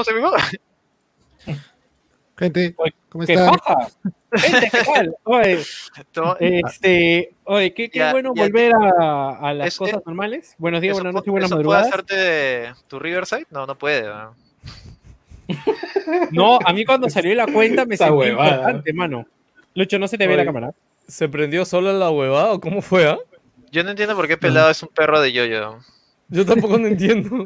estamos en vivo. Gente, ¿cómo ¿Qué están? pasa? Gente, ¿qué tal? Oye, este, oye, qué, qué Ya, bueno ya. volver a, a las Es- cosas es- normales. Buenos días, ¿Eso, buenas noches, buenas eso puede madrugadas. hacerte de tu Riverside? No, no puede. ¿no? No, a mí cuando salió la cuenta me Esa sentí huevada. importante, mano. Lucho, no se te ve Oye. la cámara. ¿Se prendió sola la huevada o cómo fue? ah? Yo no entiendo por qué Pelado es un perro de yo-yo. Yo tampoco no entiendo.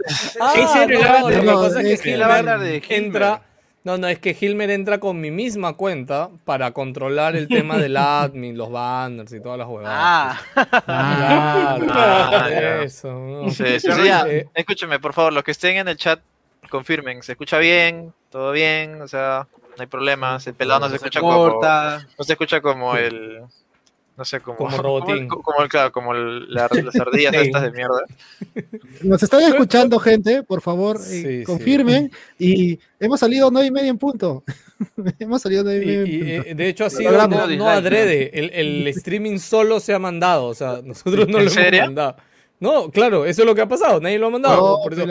¿En serio? no, La- lo que no, pasa es es que Hilmer de entra. No, no, es que Hilmer entra con mi misma cuenta para controlar el tema del admin, los banners y todas las huevadas. Ah, Claro, Ah, ya. eso. ¿no? Sí. Eh, Escúcheme, por favor, los que estén en el chat, confirmen. ¿Se escucha bien? ¿Todo bien? O sea, no hay problemas. El pelado no se escucha como... No se escucha como el... No sé, como... Como robotín. Como, como el, claro, como el- la- las ardillas Sí. estas de mierda. Nos están escuchando, gente, por favor, eh, Sí, sí. confirmen. Y hemos salido nueve y media en punto. hemos salido nueve y Y, media y, en punto. eh, de hecho ha sido no, no adrede, el, el streaming solo se ha mandado, o sea, nosotros no ¿En lo serio? hemos mandado. No, claro, eso es lo que ha pasado, nadie lo ha mandado. No, por eso-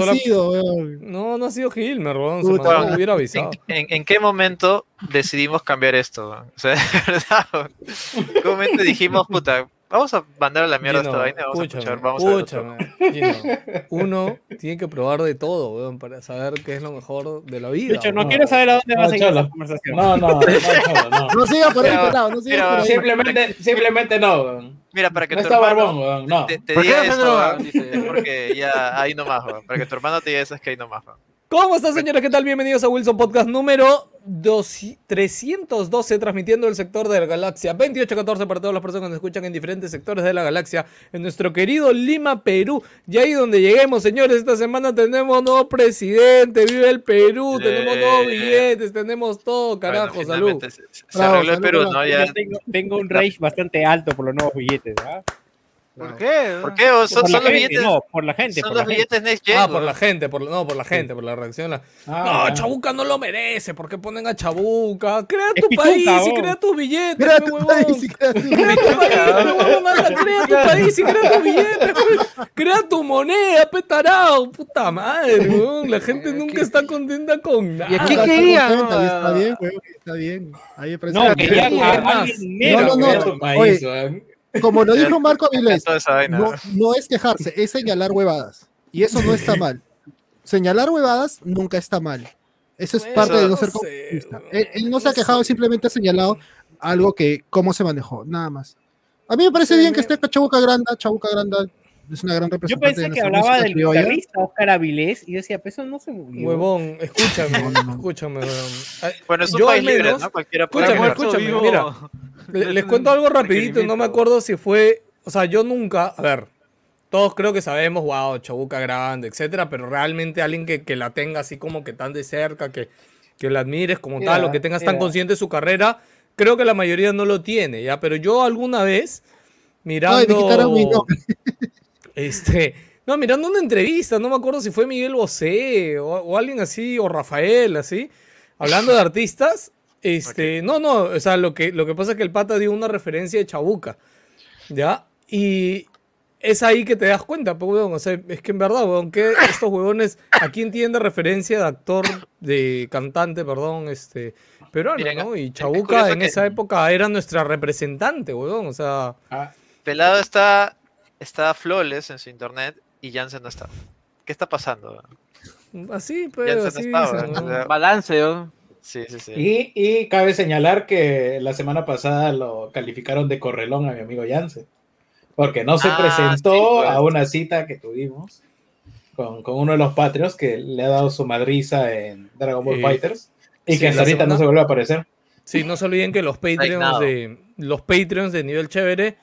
por ha la- sido. No, no ha sido Gilmer, weón, se mandó, me hubiera ¿En, avisado. en, en qué momento decidimos cambiar esto? O sea, de verdad. ¿En qué momento dijimos, puta, vamos a mandar a la mierda Gino, esta vaina? Vamos a escúchame, escuchar, vamos a ver otro. escúchame, Gino, Uno tiene que probar de todo, weón, para saber qué es lo mejor de la vida. Lucho, no weón. quiero saber a dónde No, vas a ir cholo. esta conversación. No, no, no, cholo, no. No siga por ahí, Pero- pelado, no siga pero- por ahí. Simplemente, simplemente no, weón. Mira, para que No tu está hermano barbón, weón, no. te, te ¿Por qué diga no eso, dice, porque ya ahí nomás, weón. Para que tu hermano te diga eso es que ahí nomás, weón. ¿Cómo están, señores? ¿Qué tal? Bienvenidos a Wilson Podcast número 2 312, transmitiendo el sector de la galaxia 2814 para todas las personas que nos escuchan en diferentes sectores de la galaxia, en nuestro querido Lima, Perú. Y ahí donde lleguemos, señores, esta semana tenemos nuevo presidente, vive el Perú, Eh. tenemos nuevos billetes, tenemos todo, carajo, Bueno, salud. Se, se Bravo, arregló el Perú. ¿no? Ya. Tengo, tengo un rage bastante alto por los nuevos billetes. ¿ah? ¿Por qué? ¿Por qué? Son, por son los gente, billetes. no, por la gente. son por los la gente. billetes Next Gen. Ah, por la gente, por, no, por la gente, por la reacción. la- Ah, no, Chabuca no lo merece, ¿por qué ponen a Chabuca? Crea tu país y crea tus billetes, pe, tu huevón. país y crea tu- Crea tu país, pe, huevón, anda, crea tu país y crea tu billete, pe. crea tu moneda, petarao, puta madre, weón. La gente nunca está contenta con nada. ¿Y aquí Ah, qué no? Está bien, weón, está bien. Ahí No, que- quería tú que ganas. alguien negro, No, no, no. Crea Oye. Como lo dijo Marco Avilés, no, no es quejarse, es señalar huevadas. Y eso no está mal. Señalar huevadas nunca está mal. Eso es Bueno, parte de no no ser sé, comunista. Él, él no se ha quejado, sé. simplemente ha señalado algo que, cómo se manejó, nada más. A mí me parece Sí, bien que esté Chabuca Granda. Chabuca Granda es una gran Yo representante pensé de que hablaba del guitarrista Oscar Avilés y yo decía, pero eso no se murió. Huevón, escúchame, escúchame, weón. Ay, Bueno, es un yo país al libre, menos- ¿no? Cualquiera puede Escúchame, escúchame, mira. Le- Les cuento algo rapidito, no me acuerdo si fue, o sea, yo nunca, a ver, todos creo que sabemos, wow, Chabuca grande, etcétera, pero realmente alguien que, que la tenga así como que tan de cerca, que, que la admires como tal, o que tengas tan consciente de su carrera, creo que la mayoría no lo tiene, ¿ya? Pero yo alguna vez, mirando... Ay, nombre. Este, no, mirando una entrevista, no me acuerdo si fue Miguel Bosé o, o alguien así, o Rafael, así, hablando de artistas. Este, no, no, o sea, lo que, lo que pasa es que el pata dio una referencia de Chabuca, ¿ya? Y es ahí que te das cuenta, pues, weón, o sea, es que en verdad, weón, que estos huevones, ¿a quién tienen de referencia de actor, de cantante, perdón, este, peruano, Miren, ¿no? Y Chabuca en que- esa época era nuestra representante, weón, o sea, Ah, Pelado está, está flawless en su internet y Jansen no está. ¿Qué está pasando? así, se así estaba, dicen, ¿no? weón. Balance, ¿no? Sí, sí, sí. Y, y cabe señalar que la semana pasada lo calificaron de correlón a mi amigo Yance. Porque no se Ah, presentó sí, pues. a una cita que tuvimos con, con uno de los Patreons que le ha dado su madriza en Dragon Ball Eh, Fighters. Y sí, que hasta la ahorita semana- no se vuelve a aparecer. Sí, no se olviden que los Patreons de los Patreons de nivel chévere,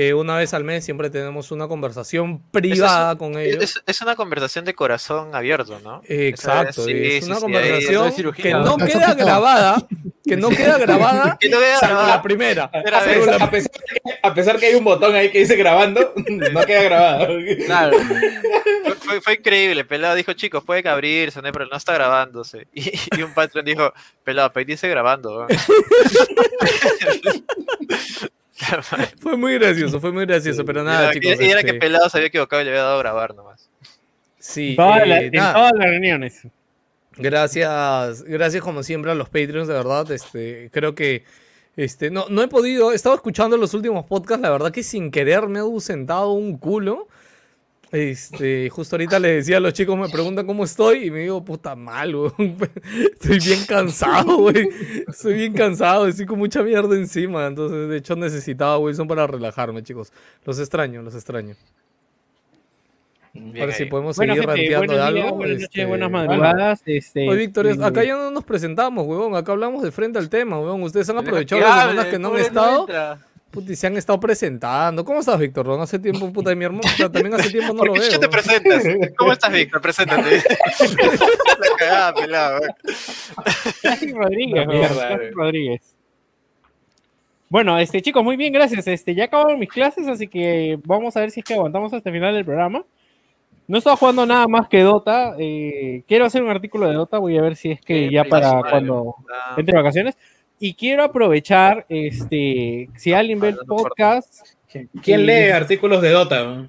eh, una vez al mes siempre tenemos una conversación privada con ellos. Es, es una conversación de corazón abierto, ¿no? Exacto, Sí, es sí, una sí, conversación que no queda grabada, que no queda grabada Que no salvo grabada. la primera. A pesar, a pesar que, a pesar que hay un botón ahí que dice grabando, no queda grabado. Claro. Fue, fue- increíble. Pelado dijo, chicos, pueden abrirse, no hay problema, no está grabándose. Y, y un patrón dijo, Pelado, pero ahí dice grabando. ¿No?". Fue muy gracioso, fue muy gracioso, pero nada, y, chicos. y era este, que Pelado se había equivocado y le había dado a grabar nomás. sí, Toda eh, la- en todas las reuniones. Gracias, gracias como siempre a los Patreons, de verdad. Este, creo que este, no, no he podido, he estado escuchando los últimos podcasts, la verdad que sin querer me he ausentado un culo. Este, justo ahorita le decía a los chicos, me preguntan cómo estoy y me digo, puta mal, weón. Estoy bien cansado, güey. Estoy bien cansado, estoy con mucha mierda encima. Entonces, de hecho, necesitaba Wilson para relajarme, chicos. Los extraño, los extraño. Bien Ahora sí ahí. podemos Bueno, seguir gente, ranteando de algo. buenas noches, este, buenas madrugadas. Este, Oye, Víctor, y- acá ya no nos presentamos, huevón. Acá hablamos de frente al tema, huevón. Ustedes han aprovechado que las semanas que no han estado. entra. Puta, y se han estado presentando. ¿Cómo estás, Víctor? No hace tiempo, puta, de mi hermano. también hace tiempo no ¿Por lo veo. te presentas? ¿Cómo estás, Víctor? Preséntate. La cagada, pelado. Casi Rodríguez, weón, mierda, Casi eh. Rodríguez. Bueno, este chicos, muy bien, gracias. Este, ya acabaron mis clases, así que vamos a ver si es que aguantamos hasta el final del programa. No he estado jugando nada más que Dota. eh, quiero hacer un artículo de Dota, voy a ver si es que Qué ya para cuando entre vacaciones. Y quiero aprovechar, este, si alguien ve el podcast. ¿Quién lee artículos de Dota?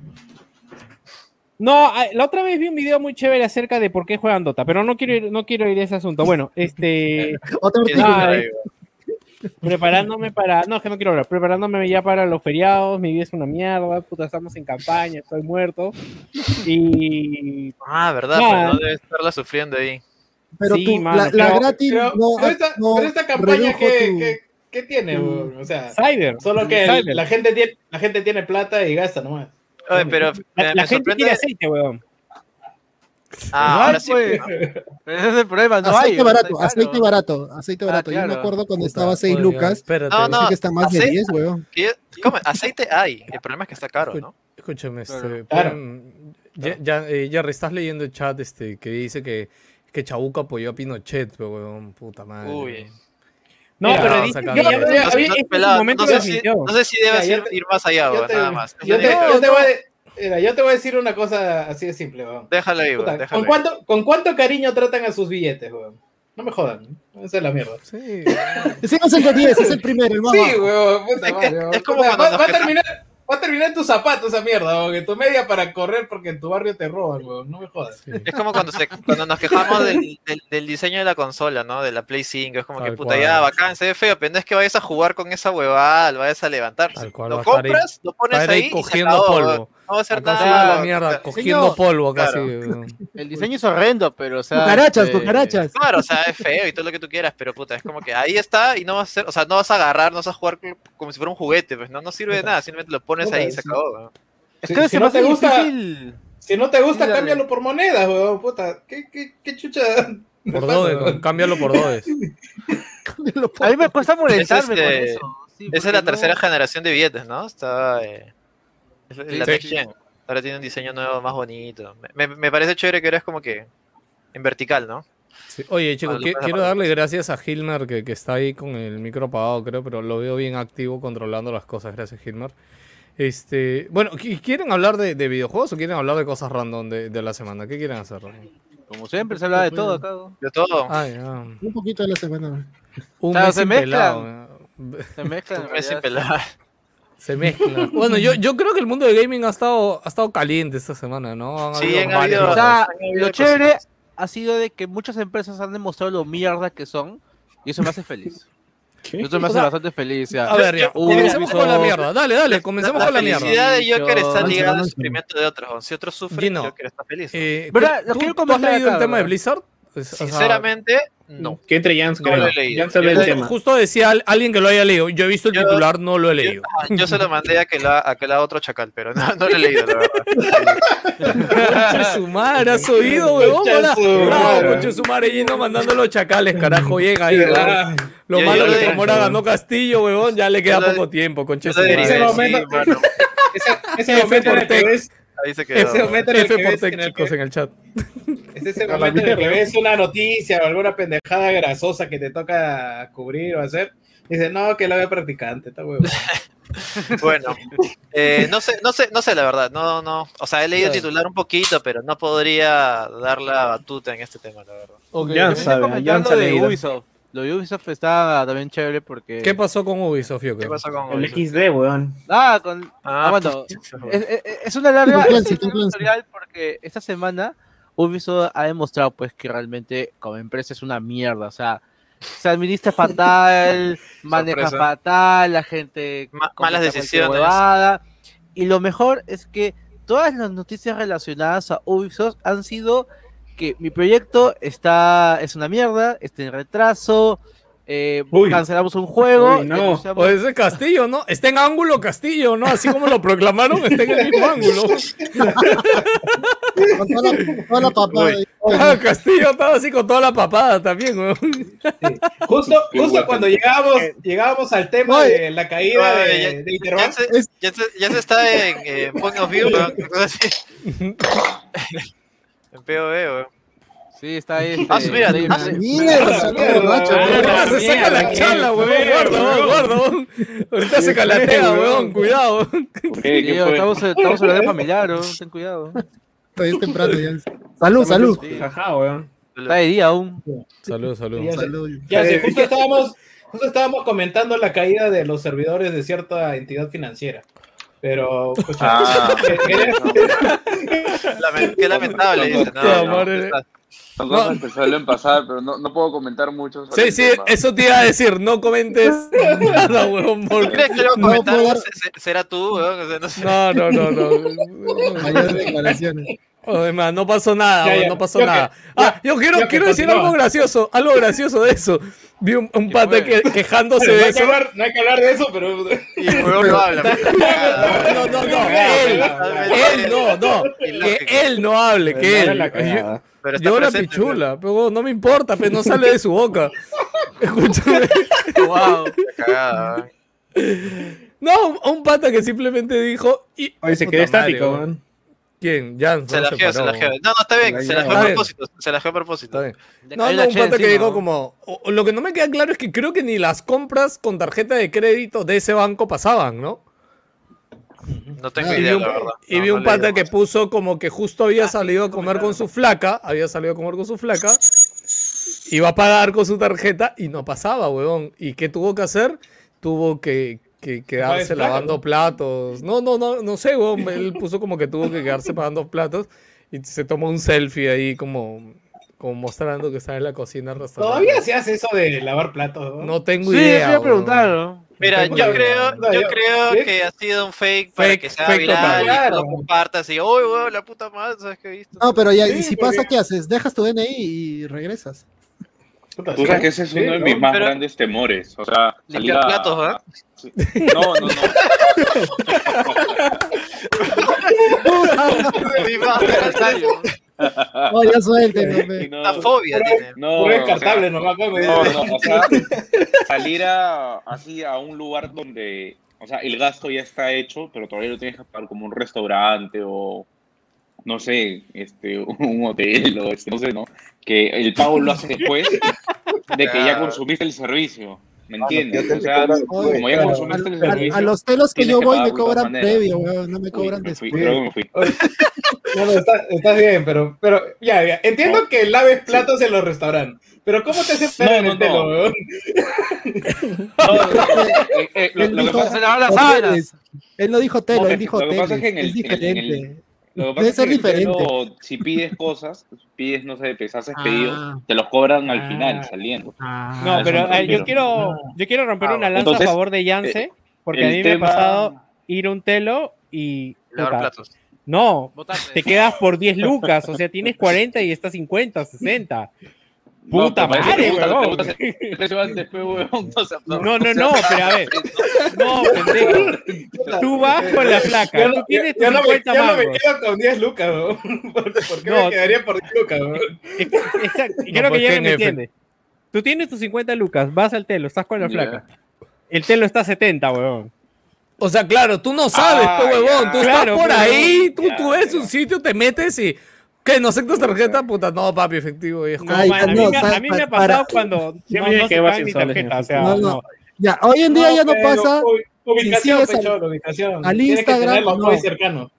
No, ah, la otra vez vi un video muy chévere acerca de por qué juegan Dota, pero no quiero ir, no quiero ir a ese asunto. Bueno, este. Otro. Ah, eh. preparándome para, no, es que no quiero hablar, preparándome ya para los feriados, mi vida es una mierda, puta, estamos en campaña, estoy muerto. Y Ah, verdad, Nada. pues no debes estarla sufriendo ahí. Pero Sí, tú, mano, la, la pero- gratis Pero, no, pero esta, no pero esta campaña, redujo ¿qué, tu- qué- qué tiene? O sea, Cyber. solo que el- la, gente tiene, la gente tiene plata y gasta nomás. Oye, pero me, la, me la gente quiere aceite, weón. Ah, No hay, ahora sí. pues. Ese es el problema, no aceite hay. barato, caro. aceite barato, aceite Ah, barato. Yo me acuerdo cuando Puta, estaba a 6 oye, lucas, Espérate, No, no. que está más de aceite- 10, weón. ¿Qué? ¿Cómo? Aceite hay. El problema es que está caro, ¿no? Escúchame, este, Claro. Ya, ya, eh, Jerry, estás leyendo el chat este, que dice que, que Chabuca apoyó a Pinochet, pero weón, puta madre. Uy. No, Mira, pero dice que ya- No, había- este es momento no sé si, definición. no sé si debes Mira, ir, te- ir más allá, weón, te, nada más. yo te- Déjalo yo te voy a, mira, yo te voy a decir una cosa así de simple, weón. ahí, Puta, weón, déjalo ¿con, ahí. cuánto, ¿Con cuánto cariño tratan a sus billetes, weón? No me jodan. Esa es la mierda. Sí, Ese no es el 10, es el primero, el más Sí, weón, puta Es- es como cuando va, nos va a terminar, va a terminar en tus zapatos esa mierda, weón. En tu media para correr porque en tu barrio te roban, weón. No me jodas. sí. Es como cuando, se, cuando nos quejamos del, del, del diseño de la consola, ¿no? De la Play 5. Es como que puta, cual. ya, bacán, se ve feo, pero no es que vayas a jugar con esa huevada, lo vayas a levantar. Tal cual, lo compras, lo pones ahí ahí y se cogiendo acabó, polvo. No va a hacer Acá nada. va la o sea, mierda, cogiendo Señor. polvo Claro. weón. El diseño es horrendo, pero o sea. Cucarachas, este, cucarachas. Claro, o sea, es feo y todo lo que tú quieras, pero puta, es como que ahí está y no vas a hacer, o sea, no vas a agarrar, no vas a jugar como si fuera un juguete, pues no, no sirve de nada, simplemente lo pones ahí y se acabó. weón. Es que si no te gusta- difícil. Si no te gusta, cámbialo por monedas, weón. Puta, ¿qué, qué, qué chucha? Por dodes? ¿no? cámbialo por dodes. A mí me cuesta molestarme Es con este- eso. sí, Esa es la no- tercera generación de billetes, ¿no? Está eh, la Sí. Next Gen. Ahora tiene un diseño nuevo, más bonito. Me, me- me parece chévere que ahora es como que en vertical, ¿no? Sí. Oye, lo puedes quiero darle gracias a Hilmer, que, que está ahí con el micro apagado, creo, pero lo veo bien activo controlando las cosas. Gracias, Hilmer. Este, bueno, ¿qui- ¿quieren hablar de, de videojuegos o quieren hablar de cosas random de, de la semana? ¿Qué quieren hacer? Como siempre se habla de todo acá. ¿no? De todo. Ay, ah, Un poquito de la semana. un Claro, mes se mezclan. eh. Se mezclan. Un mes sin pelar. Se mezcla. Bueno, yo, yo creo que el mundo de gaming ha estado, ha estado caliente esta semana, ¿no? Han Sí, han habido- O sea, Han lo chévere ha sido de que muchas empresas han demostrado lo mierda que son y eso me hace feliz. Eso me O hace sea, bastante feliz. ya. A ver, ya, Uh, comencemos con la mierda. Dale, dale, comencemos La con la mierda. felicidad de Joker está ligada al sufrimiento de otros. Si otros sufren, Joker está feliz. ¿no? Eh, ¿tú, tú has leído el tema de. Blizzard? O Sinceramente, no. Que entre Jans, No creo. lo he leído. Jans habla Yo del sé- tema. justo decía al- alguien que lo haya leído. Yo he visto el Yo- titular, no lo he leído. Ah, Yo se lo mandé a que la, a que la otro chacal, pero no, no lo he leído, la verdad. Conche su madre, ¿has oído, huevón? Bravo, madre. conche su madre, yendo mandando los chacales, carajo, bien ahí. Ah, Lo Yo- malo yo que Zamora ganó Castillo, huevón, ya le queda Yo poco tiempo, conche Yo su lo derivé, Ese momento-. Ese, ese momento en el que ves, Ahí se quedó. ese momento en el F que por ves, en el chicos, que- en el chat. es ese momento en el que ves una noticia o alguna pendejada grasosa que te toca cubrir o hacer. Dices, no, que lo haga practicante, está huevo. Bueno, eh, no sé, no sé, no sé la verdad, no, no, o sea, he leído el titular un poquito, pero no podría dar la batuta en este tema, la verdad. Ok, Ya sabe, ya de. Ubisoft. Lo de Ubisoft está también chévere porque. ¿Qué pasó con Ubisoft, yo ¿Qué pasó con El? XD, weón. Ah, con... Ah, ah, bueno, es, es- es una larga es una larga porque esta semana Ubisoft ha demostrado pues que realmente como empresa es una mierda, o sea, se administra fatal, maneja Sorpresa. fatal, la gente Ma- malas decisiones. huevada. Y lo mejor es que todas las noticias relacionadas a Ubisoft han sido que mi proyecto está es una mierda, está en retraso, eh, cancelamos un juego, Uy, no. O ese castillo, ¿no? Está en ángulo castillo, ¿no? Así como lo proclamaron, está en el mismo ángulo. Con toda la, toda la papada. Ah, castillo estaba así con toda la papada también, weón. Justo, justo cuando llegábamos, llegábamos al tema Oye. de la caída Oye, de, ya- de Ya Interbank. se, Es- ya, se, ya se está en eh, Point of View, así. en POV, weón. Sí, está ahí. Ah, este, mira, ah, sí. Ah, weón. Ahorita se mierda, saca la chala, weón. Guarda, weón. guarda, weón. Ahorita se calatea, weón. weón. Cuidado. Sí, ¿Qué fue? estamos, estamos hablando de familiar, ¿no? ten cuidado. Todavía es temprano ya. Salud, salud. Sí, Ajá, weón. está de día aún. Salud, salud. Salud. Ya sé, Eh, justo estábamos, justo estábamos comentando la caída de los servidores de cierta entidad financiera. Pero, Ah. qué lamentable, dice. No, no, Son cosas que suelen pasar, pero no, no puedo comentar mucho. sobre Sí, sí, tema. eso te iba a decir. No comentes nada, weón. ¿Tú porque- crees que luego No comentaron puedo será tú, weón? O sea, no sé. No, no, no, no. Mayores declaraciones. Además, no pasó nada, Ya, weón, ya, no pasó nada. ya- ah, yo quiero, quiero decir algo gracioso, algo gracioso de eso. Vi un, un ¿Qué pata que, quejándose no, de hay que eso. hablar, no hay que hablar de eso, pero. Y el huevón lo habla. No, no, no, él, él no, no, que él no hable, que él. Yo, Pero yo la pichula, pero no me importa, pero no sale de su boca. Escúchame. Wow. cagada, weón. No, un- un pata que simplemente dijo. Y, Oye, se quedó estático, weón. ¿Quién? Jan. Se la geo, se la geo. No, no, está bien, se la Está a propósito. Se la geo a propósito. Está bien. No, no, un pata que dijo como. lo que no me queda claro es que creo que ni las compras con tarjeta de crédito de ese banco pasaban, ¿no? No tengo Ah, idea, un, la verdad. y No, vi un pata que puso como que justo había salido a comer con su flaca, había salido a comer con su flaca, iba a pagar con su tarjeta y no pasaba, huevón. ¿Y qué tuvo que hacer? Tuvo que, que quedarse lavando ¿no? platos. No, no, no, no sé, huevón. Él puso como que tuvo que quedarse pagando platos y se tomó un selfie ahí como, como mostrando que estaba en la cocina restaurante. Todavía se hace eso de lavar platos, ¿no? No tengo Sí, idea. voy a huevón. preguntarlo. Mira, yo idea. creo, No, yo yo- creo ¿sí? que ha sido un fake, para Fake, que sea viral total. y que lo compartas y, uy, weón, la puta madre, ¿sabes qué he visto? No, pero ya, y Sí, si porque- pasa, ¿qué haces? Dejas tu DNI y regresas. Puta, Tú sabes que ese es uno de ¿no? mis más Pero- grandes temores. O sea, salir Limpiar a- platos, ¿eh? No, no, no. Oh, ya hombre. no, Una fobia tiene. no, Puro o sea, descartable, nomás. No, no, o sea, salir a, así a un lugar donde, o sea, el gasto ya está hecho, pero todavía lo tienes que pagar como un restaurante o, no sé, este, un hotel o este, no sé, ¿no? Que el pago lo haces después de que ya consumiste el servicio, ¿me entiendes? ya te O sea, como ya consumiste el A, servicio... a los telos que yo que voy me cobran previo, weón. No me Uy, cobran me fui, después. creo que me fui. No, no, está- estás bien, pero, pero ya, ya. Entiendo que laves platos en los restaurantes, pero ¿cómo te hace perder No, el no, telo, no. weón? No, no, no, eh, eh, lo, que pasa Se lavan las Hoteles. sábanas. Él no dijo telo, No, él dijo lo que pasa es que en el- Lo que pasa Debe es ser que diferente. si pides cosas, pides, no sé, pues haces Ah. pedidos, te los cobran al Ah. final saliendo. Ah, No, pero me eh, yo quiero, yo quiero romper Ah, una lanza entonces, a favor de Yance, porque a mí me tema- ha pasado ir a un telo y platos. no, Botarse. te quedas por 10 lucas, o sea, tienes 40 y está 50, 60. Puta pero madre, pues, huevón, no No, no, no, pero a ver, no, pendejo. Tú vas con la flaca, Ya tú no, tienes ya no me, 50 ya no me quedo con 10 lucas, weón. ¿Por, por qué No. me quedaría por 10 lucas, weón? Exacto, y No, creo pues, que ya ¿qué me jefe? entiende. Tú tienes tus 50 lucas, vas al telo, estás con la Ya. flaca. El telo está a 70, huevón. O sea, claro, tú no sabes, Ah, pues, huevón. ya. Tú Claro, estás por pero- ahí, tú, Ya, tú ves ya. un sitio, te metes y. ¿Qué? ¿No aceptas tarjeta? Puta, no, papi, efectivo. No, Ay, a, no, mí me, o sea, a mí me ha para- pasado cuando Yo no, me no que va sin tarjeta, o sea, No, no. no. Ya, hoy en día ya no pasa. ubi- Ubicación, sigues al- ubicación. al que Instagram, no. muy cercano.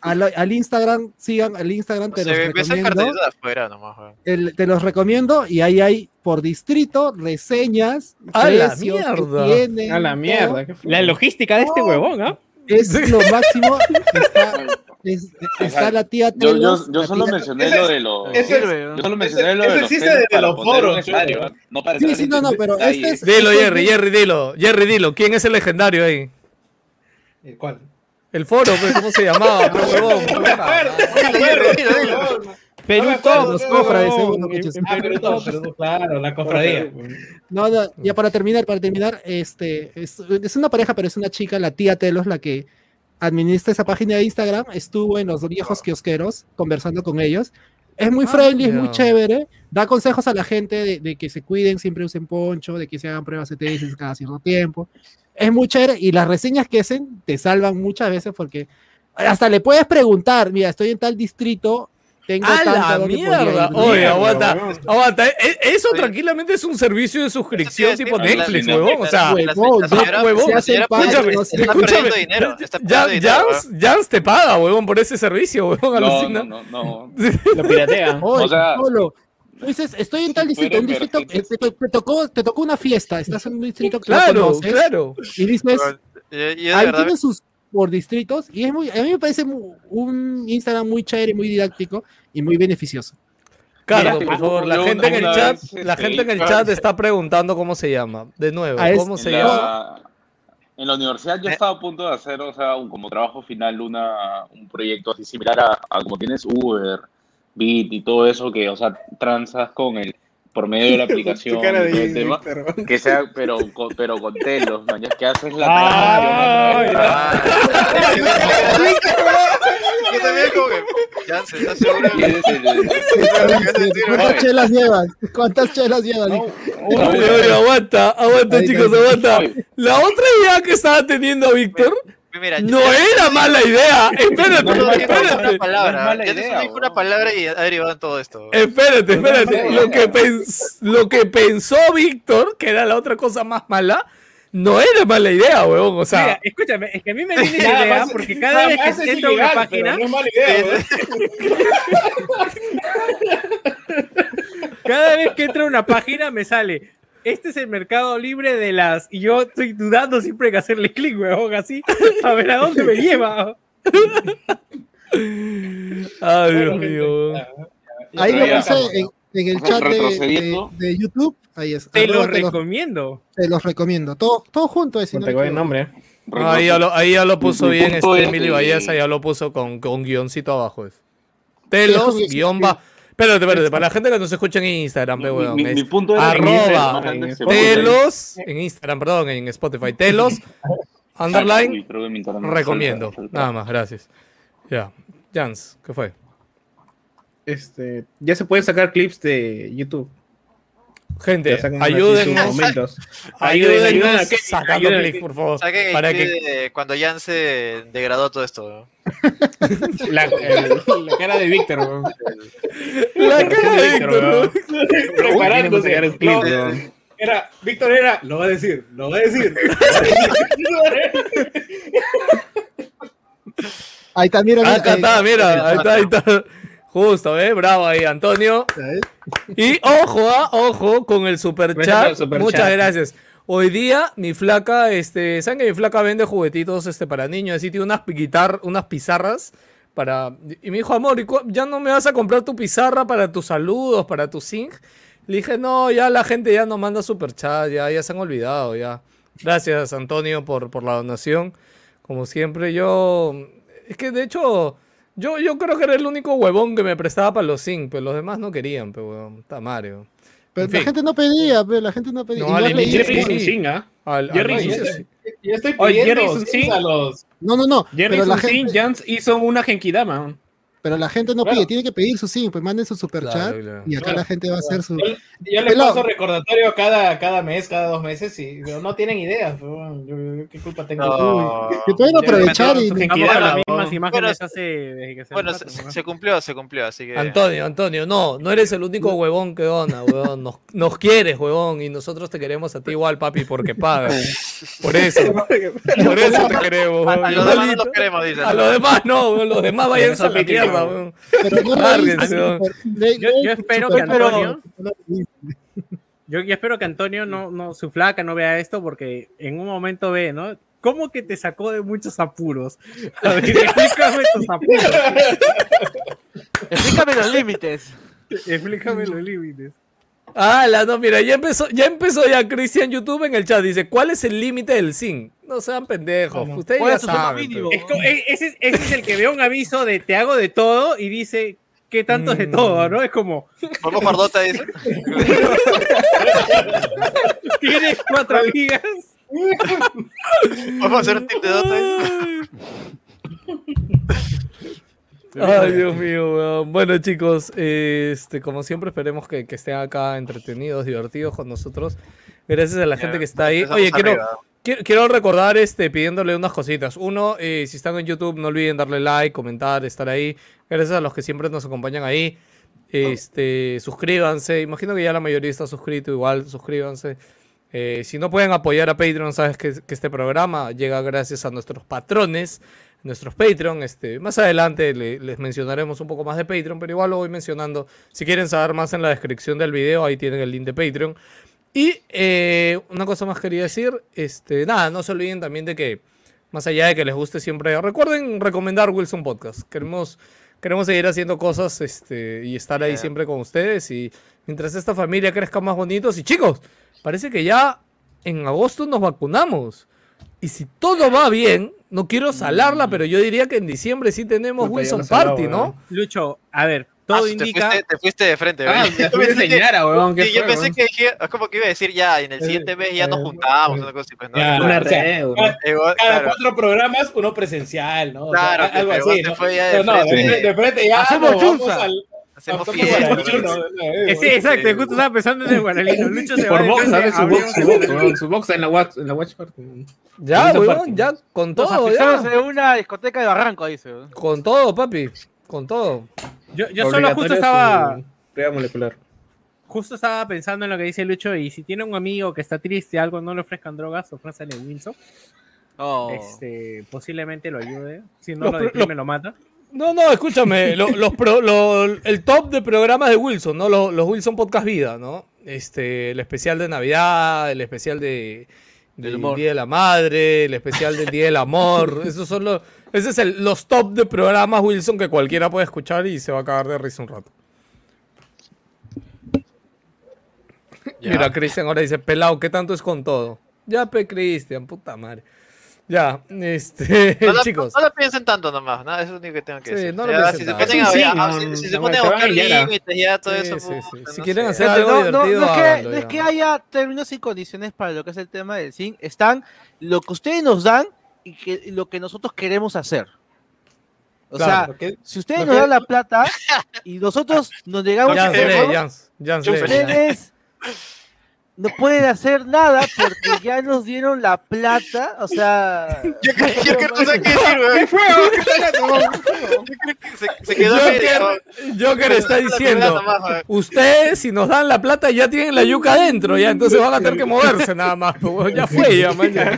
Al, al Instagram, sigan al Instagram, te Se los ve ves el recomiendo. de afuera nomás. El- te los recomiendo y ahí hay por distrito reseñas, ¡A la que mierda! tienen, A la mierda. La logística de este huevón, ¿ah? Es lo máximo. Está es- está la tía Yo, yo, Telos, yo solo tía- mencioné ese- lo de los. Yo solo mencioné lo de los existe desde foros. ¿eh? No Sí, sí, no, no, pero este es- Dilo, Jerry, Jerry, dilo. Jerry, dilo. ¿Quién es el legendario ahí? ¿El ¿Cuál? El foro, pues, ¿cómo se llamaba? Perú Top, los cofrades, Ah, claro, la cofradía. No, no, ya para terminar, para terminar, este, es, es una pareja, pero es una chica, la tía Telos, la que administra esa página de Instagram, estuvo en los viejos kiosqueros conversando con ellos. Es muy Ah, friendly, es muy chévere, da consejos a la gente de, de que se cuiden, siempre usen poncho, de que se hagan pruebas ETS cada cierto tiempo. Es muy chévere y las reseñas que hacen te salvan muchas veces porque hasta le puedes preguntar, mira, estoy en tal distrito, tengo ¡A tanto la mierda! ir". Oye, aguanta, aguanta. E- Eso Oye. tranquilamente es un servicio de suscripción Eso tipo la- Netflix, la- huevón. O sea, huevón, escúchame. Escúchame. dinero. Jans, Jans te paga, huevón, por ese servicio, huevón. No, alucina. no, no, no. Lo piratean. Oye, O sea- solo. Tú dices, estoy en tal distrito, un distrito, eh, te, te tocó, te tocó una fiesta, estás en un distrito que no Claro, conoces, claro. y dices, Yo- yo de ahí tienen sus por distritos, y es muy, a mí me parece un Instagram muy chévere, muy didáctico y muy beneficioso. Carlos, Mira, por favor, la gente en el chat, la gente en el chat está preguntando cómo se llama. De nuevo, ¿cómo se llama? la, en la universidad yo estaba a punto de hacer, o sea, un- como trabajo final, una, un proyecto así similar a, a como tienes Uber, Bit y todo eso, que, o sea, transas con el, por medio de la aplicación de tema, que sea, pero con, pero con telos, man, que haces la Ah, Yo también como que, ya se está seguro. y eres el- ¿Cuántas chelas llevas? ¿Cuántas chelas llevas? Aguanta, aguanta, chicos, aguanta. La otra idea que estaba teniendo Víctor Mira, no ya- era mala idea. Espérate, No, espérate. una palabra. No es mala ya te dijo una palabra y ha derivado en todo esto. Espérate, espérate. no, Lo no. que, pens- lo que pensó Víctor, que era la otra cosa más mala, no era mala idea, weón. O sea, Mira, escúchame, es que a mí me viene Nada idea más- porque cada vez que es entro a una página, No es mala idea, weón. cada vez que entro a una página me sale. Este es el mercado libre de las. Y yo estoy dudando siempre que hacerle clic, weón, así. A ver a dónde me lleva. ay, Dios mío. Ahí lo puse en, en el chat de, de, Retrocediendo. de YouTube. Ahí es. Te lo los, recomiendo. te los recomiendo. Todo, todo junto. eh, si no el nombre. No, ahí, ya lo, ahí ya lo puso bien este que- Valleza, ya lo puso con, con guioncito abajo. es. Telos, guion sí. Espérate, espérate, para la gente que nos escucha en Instagram, Mi, weón. mi- es mi punto era arroba Telos, en Instagram, perdón, en Spotify. Telos, underline, recomiendo. Nada más, gracias. Ya. Jans, ¿qué fue? Este, ya se pueden sacar clips de YouTube. Gente, ayúdennos, ayúdennos que- sacando ayuden a clics, que- por favor. Saquen el Para clip que de cuando Jan se degradó todo esto. ¿no? La, el- la cara de Víctor, weón. la cara de Víctor, weón. Preparándose. clip, No, weón. Era, Víctor era, lo va a decir, lo va a decir. Ahí está, mira. Ah, acá eh, está, mira, ahí está, ahí está. Justo, ¿eh? Bravo ahí, Antonio. Y ojo, ah, ojo con el super por chat. super Muchas chat. gracias. Hoy día mi flaca, este, ¿saben que mi flaca vende juguetitos este, para niños? Así tiene unas guitar, unas pizarras para... Y me dijo, amor, ¿y ¿ya no me vas a comprar tu pizarra para tus saludos, para tu zinc? Le dije, no, ya la gente ya no manda super chat, ya, ya se han olvidado, ya. Gracias, Antonio, por, por la donación. Como siempre, yo... Es que, de hecho... Yo, yo creo que era el único huevón que me prestaba para los zinc, pero los demás no querían, pero huevón. Está Mario. Pero En la fin. gente no pedía, pero la gente no pedía. No, Y al inicio Jerry sí. sin, ¿ah? Al, al Jerry inicio hizo- sí. Yo estoy pidiendo Jerry a los... No, no, no. Jerry Pero hizo la, gente, Jans hizo una Genkidama. Pero la gente no Claro. pide, tiene que pedir su sim, pues manden su super Claro, chat claro. y acá Claro. la gente va a hacer su. Yo, yo les Pelado. paso recordatorio cada, cada mes, cada dos meses, y, pero no tienen idea. pero bueno, yo- yo- ¿Qué culpa tengo? No. Que pueden aprovechar y. las mismas imágenes Bueno, hace se Bueno, empezó, se, ¿no? se cumplió, se cumplió, así que. Antonio, Antonio, no, no eres el único huevón que dona, huevón. Nos, nos quieres, huevón, y nosotros te queremos a ti igual, papi, porque pagas. Por eso, por eso te queremos, A, huevón. a los demás no los queremos, dicen. A los demás no, los demás vayan a la mierda, huevón. Pero Yo- espero que Antonio-. Yo, yo espero que Antonio, no, no, su flaca no vea esto porque en un momento ve, ¿no? ¿Cómo que te sacó de muchos apuros? A ver, explícame tus apuros. Explícame los límites. Explícame los límites. Ah, la no, mira, ya empezó, ya empezó ya Cristian YouTube en el chat. Dice, ¿cuál es el límite del zinc? No sean pendejos. Bueno, Ustedes ¿cuál ya saben. Es e- ese, es- ese es el que ve un aviso de te hago de todo y dice ¿qué tanto es de todo? ¿No? Es como, ¿Podemos jugar Dota dice? tienes cuatro amigas. ¿Podemos hacer un team de Dota? Ay, Dios mío, weón. Bueno, chicos, este, como siempre, esperemos que, que estén acá entretenidos, divertidos con nosotros. Gracias a la gente que está ahí. Oye, quiero, quiero, quiero recordar, este, pidiéndole unas cositas. Uno, eh, si están en YouTube, no olviden darle like, comentar, estar ahí. Gracias a los que siempre nos acompañan ahí. Este, suscríbanse. Imagino que ya la mayoría está suscrito, igual, suscríbanse. Eh, si no pueden apoyar a Patreon, sabes que, que este programa llega gracias a nuestros patrones, nuestros Patreon. Este, más adelante le- les mencionaremos un poco más de Patreon, pero igual lo voy mencionando. Si quieren saber más en la descripción del video, ahí tienen el link de Patreon. Y eh, una cosa más quería decir, este, nada, no se olviden también de que, más allá de que les guste siempre, recuerden recomendar Wilson Podcast. Queremos, queremos seguir haciendo cosas este, y estar ahí Yeah. siempre con ustedes. Y mientras esta familia crezca más bonitos. Y chicos, parece que ya en agosto nos vacunamos. Y si todo va bien, no quiero salarla, pero yo diría que en diciembre sí tenemos Wilson Party, ¿no? weón. Lucho, a ver, Ah, todo te indica. fuiste- Te fuiste de frente, Ah, weón. me Yo pensé que- señora, weón. ¿qué Sí, yo fue, pensé weón? que dije- es como que iba a decir ya, en el siguiente mes ya nos eh, juntamos, eh, una cosa así, pues, ¿no? ya, Una o sea. Igual, Cada claro. cuatro programas, uno presencial, ¿no? O sea, Claro, algo así, ¿no? fue ya de Pero no, de, frente. frente- de frente ya Hacemos nos vamos chunza. al- Hacemos fiesta. chino, Eh, Sí, exacto, justo estaba pensando en el guaralino. Lucho se va Por de box, ¿sabes? Su box, su box, box en la watch, en la watch party. Ya, weón, ya, con todo, ya. una discoteca de Barranco, dice. weón. Con todo, papi. Con todo. Yo, yo solo justo estaba, Prueba molecular. justo estaba pensando en lo que dice Lucho y si tiene un amigo que está triste, algo, no le ofrezcan drogas, ofrézcanle Wilson. Oh. Este, posiblemente lo ayude. Si no lo pro- deprime, lo mata. No, no, escúchame, lo- los pro- lo- el top de programas de Wilson, ¿no? Los, los Wilson Podcast Vida, ¿no? Este, el especial de Navidad, el especial de, del. Día de la Madre, el especial del Día del Amor, esos son los, ese es el, los top de programas Wilson que cualquiera puede escuchar y se va a cagar de risa un rato. Ya. Mira, Cristian ahora dice, pelado, ¿qué tanto es con todo? Ya, pe, Cristian, puta madre. Ya, este, No la, chicos. no la piensen tanto nomás, ¿no? Eso es lo único que tengo que Sí, decir. no lo Ya, piensen si se ponen a, Sí, sí, a- no, si, se ponen a buscar y ya. límites, ya todo Sí, eso. sí, pues, sí. no Si sé. quieren hacer algo divertido, no es que, no es que haya términos y condiciones para lo que es el tema del zinc. Están lo que ustedes nos dan y, que, y lo que nosotros queremos hacer. O Claro. sea, si ustedes lo nos dan la plata y nosotros nos llegamos a ustedes no pueden hacer nada porque ya nos dieron la plata. O sea, Yo creo yo creo que no sé qué decir, weón. ¿Qué fue, weón? ¿Qué está hablando? Yo creo que se, se quedó Joker, medio- Joker está La diciendo, ustedes si nos dan la plata ya tienen la yuca adentro, ya entonces van a tener que moverse nada más, pues, bueno, ya fue ya.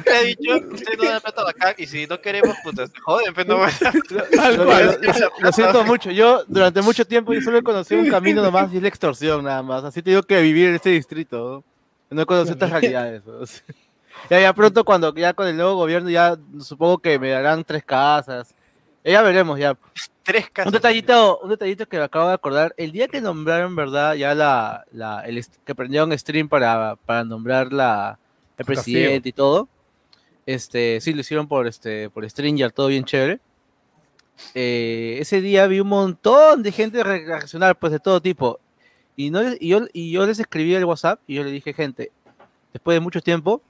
Te he dicho, ustedes no dan plata bacán y si no queremos, puta, se joden, pero no weón. Tal lo, cual. lo- lo siento mucho. Yo durante mucho tiempo yo solo he conocido un camino nomás y es la extorsión nada más. Así tengo que vivir en este distrito. ¿no? No he conocido estas realidades. ¿no? Ya, ya pronto cuando ya con el nuevo gobierno ya supongo que me darán tres casas. Ya veremos ya. Tres casas. Un detallito, un detallito que me acabo de acordar. El día que nombraron, ¿verdad? Ya la, la el que prendieron stream para, para nombrar la, el presidente y todo. Este, sí, lo hicieron por este, por Stringer, todo bien chévere. Eh, ese día vi un montón de gente re- reaccionar, pues de todo tipo. Y, no, les- y, yo, y yo les escribí el WhatsApp y yo le dije, gente, después de mucho tiempo,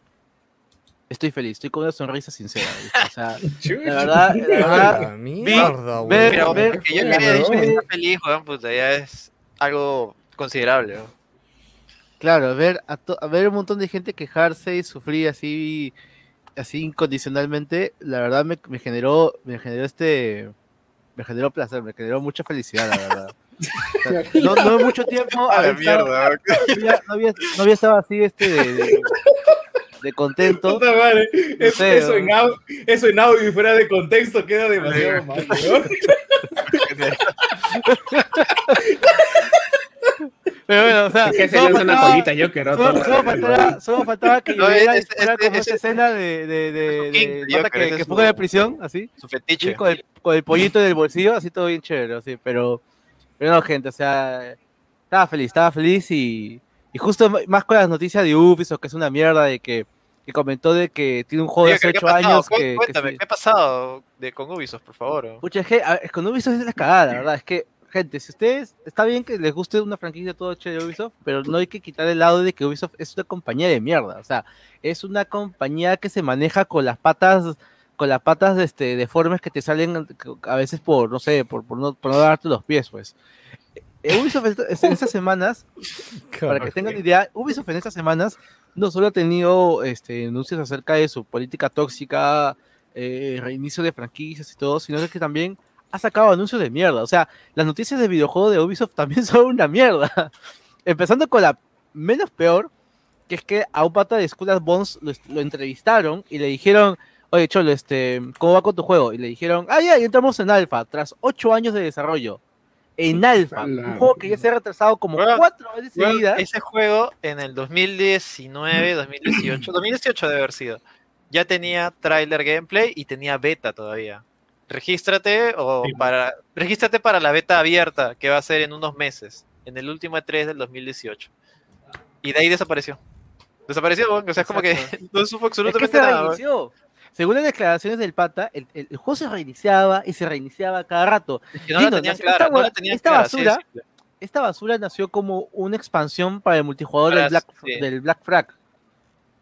estoy feliz, estoy con una sonrisa sincera. ¿viste? O sea, la verdad, la verdad, mierda, ve- güey. Pero ver- que yo ver- quería decir que ver- está feliz, weón, puta, ya es algo considerable, weón. Claro, ver a, to- a ver un montón de gente quejarse y sufrir así, así incondicionalmente, la verdad me, me generó, me generó este, me generó placer, me generó mucha felicidad, la verdad. No, no mucho tiempo, A la mierda, no había, no había- no había estado así este de, de- de contento. Puta madre, eso, sé, eso ¿no? en audio, eso en audio y fuera de contexto queda demasiado mal. Pero bueno, o sea, Que se solo lanza una faltaba- joyita, Joker. ¿no? Solo, faltaba, solo faltaba que No, y es- es- como es- esa escena de, de, Joker, que, que fuga de prisión, así. Su Sí, fetiche. con, el, con el pollito en el bolsillo, así todo bien chévere, así, pero, pero no, gente, o sea, estaba feliz, estaba feliz y, y justo más con las noticias de Ubisoft, que es una mierda, de que, que comentó de que tiene un juego de hace ¿qué ha 8 pasado? años que... que Cuéntame, ¿qué ha pasado de, con Ubisoft, por favor? Pucha, es que, es con Ubisoft es la cagada, la verdad. Es que, gente, si ustedes, está bien que les guste una franquicia todo chévere de Ubisoft, pero no hay que quitar el lado de que Ubisoft es una compañía de mierda. O sea, es una compañía que se maneja con las patas, con las patas este, deformes que te salen a veces por, no sé, por, por, no, por no darte los pies, pues. Eh, Ubisoft en estas semanas, para que tengan idea, Ubisoft en estas semanas no solo ha tenido este, anuncios acerca de su política tóxica, eh, reinicio de franquicias y todo, sino que también ha sacado anuncios de mierda. O sea, las noticias de videojuegos de Ubisoft también son una mierda. Empezando con la menos peor, que es que a un pata de of Bones lo, lo entrevistaron y le dijeron, oye Cholo, este, ¿cómo va con tu juego? Y le dijeron, ah, ya, entramos en alfa, tras ocho años de desarrollo. En alfa, un juego que ya se ha retrasado como cuatro veces Weón, seguidas. Ese juego en el 2019, 2018, 2018 debe haber sido. Ya tenía trailer gameplay y tenía beta todavía. Regístrate o Sí. para regístrate para la beta abierta que va a ser en unos meses, en el último E3 del 2018. Y de ahí desapareció. Desapareció, o sea, es como que no supo Es que absolutamente se nada. reinició. Según las declaraciones del pata, el, el- el juego se reiniciaba y se reiniciaba cada rato. Es que no la Dino, tenían esta no la clara, basura-. Esta basura nació como una expansión para el multijugador Para- del, Black, sí. del Black Flag.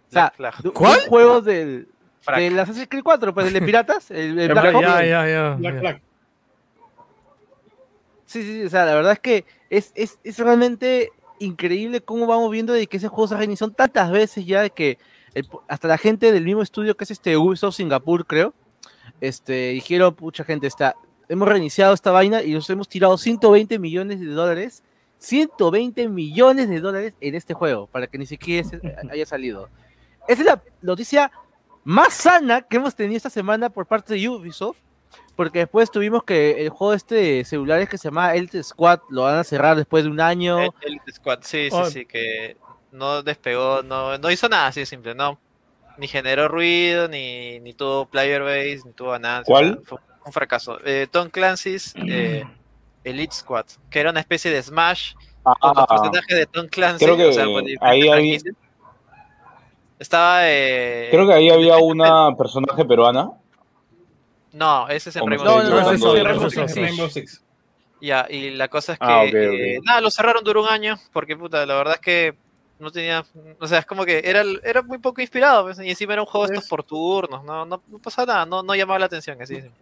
O sea, Black ¿Cuál? un juego del, Frac. del Assassin's Creed 4, pues el de piratas, el, el Black Black- ya. Flag. Sí, sí, sí, o sea, la verdad es que es, es, es realmente increíble cómo vamos viendo de que ese juego se ha reiniciado tantas veces ya de que el- hasta la gente del mismo estudio que es este Ubisoft Singapur, creo, este, dijeron, pucha gente, está, hemos reiniciado esta vaina y nos hemos tirado 120 millones de dólares, 120 millones de dólares en este juego, para que ni siquiera se- haya salido. Esa es la noticia más sana que hemos tenido esta semana por parte de Ubisoft, porque después tuvimos que el juego este de celulares que se llama Elite Squad lo van a cerrar después de un año. El- Elite Squad, sí, sí, Oh. sí, que no despegó, no, no hizo nada así de simple, no. Ni generó ruido, ni, ni tuvo player base, ni tuvo nada. ¿Cuál? Fue un fracaso. Eh, Tom Clancy's eh, Elite Squad, que era una especie de Smash con los Ah, personajes de Tom Clancy. creo que o sea, ahí había-. Estaba. Eh, creo que ahí había una personaje peruana. No, ese es en Rainbow estoy No, no, no, ese es Rainbow Rainbow Six. Six, Rainbow Six. Ya, y la cosa es que Ah, eh, ok. nada, lo cerraron duró un año, porque puta, la verdad es que no tenía, o sea, es como que era, era muy poco inspirado, pues, y encima era un juego de estos por turnos, no, no, no pasaba nada, no, no llamaba la atención, así. simple.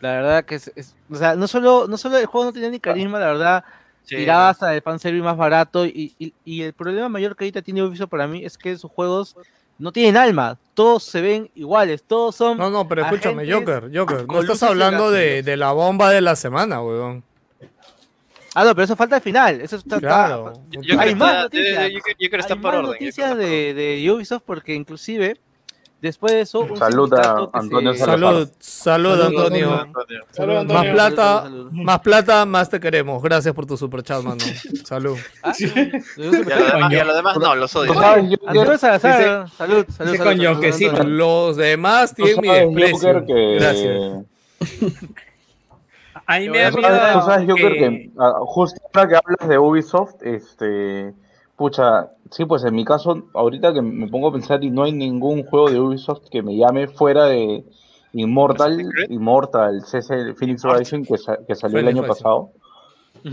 La verdad que es, es- o sea, no solo, no solo el juego no tenía ni carisma, la verdad, Sí, tiraba hasta el fanservice más barato y, y, y el problema mayor que ahorita tiene Ubisoft para mí es que sus juegos no tienen alma, todos se ven iguales, todos son... No, no, pero escúchame, Joker, Joker, no estás hablando de, de la bomba de la semana, weón. Ah, no, pero eso falta al final, eso está... Claro. Yo, yo creo Hay que más está- noticias. yo- yo- yo creo que está Hay por más orden. noticias de, de Ubisoft porque inclusive después de eso un Salud a Antonio se-. Salud, salud, Salud, Antonio. orden. Antonio. Salud, Más Antonio. plata, Salud, salud. más plata, más te queremos. Gracias por tu superchat, mano. Salud. Ah, Sí. ¿de dónde Y a lo demás, y a lo demás no, los odio. ¿Tú sabes, Joker, Antonio Salazar, salud, salud, salud, salud. Los demás tienen mi desprecio. Gracias. A mí me da miedo. sabes, tú sabes, Joker, que- que ah, justo ahora que hablas de Ubisoft, este, pucha, sí, pues en mi caso, ahorita que me pongo a pensar y no hay ningún juego de Ubisoft que me llame fuera de Immortal. Immortal, CC Phoenix Rising, que, sa- que salió el año Rising. pasado,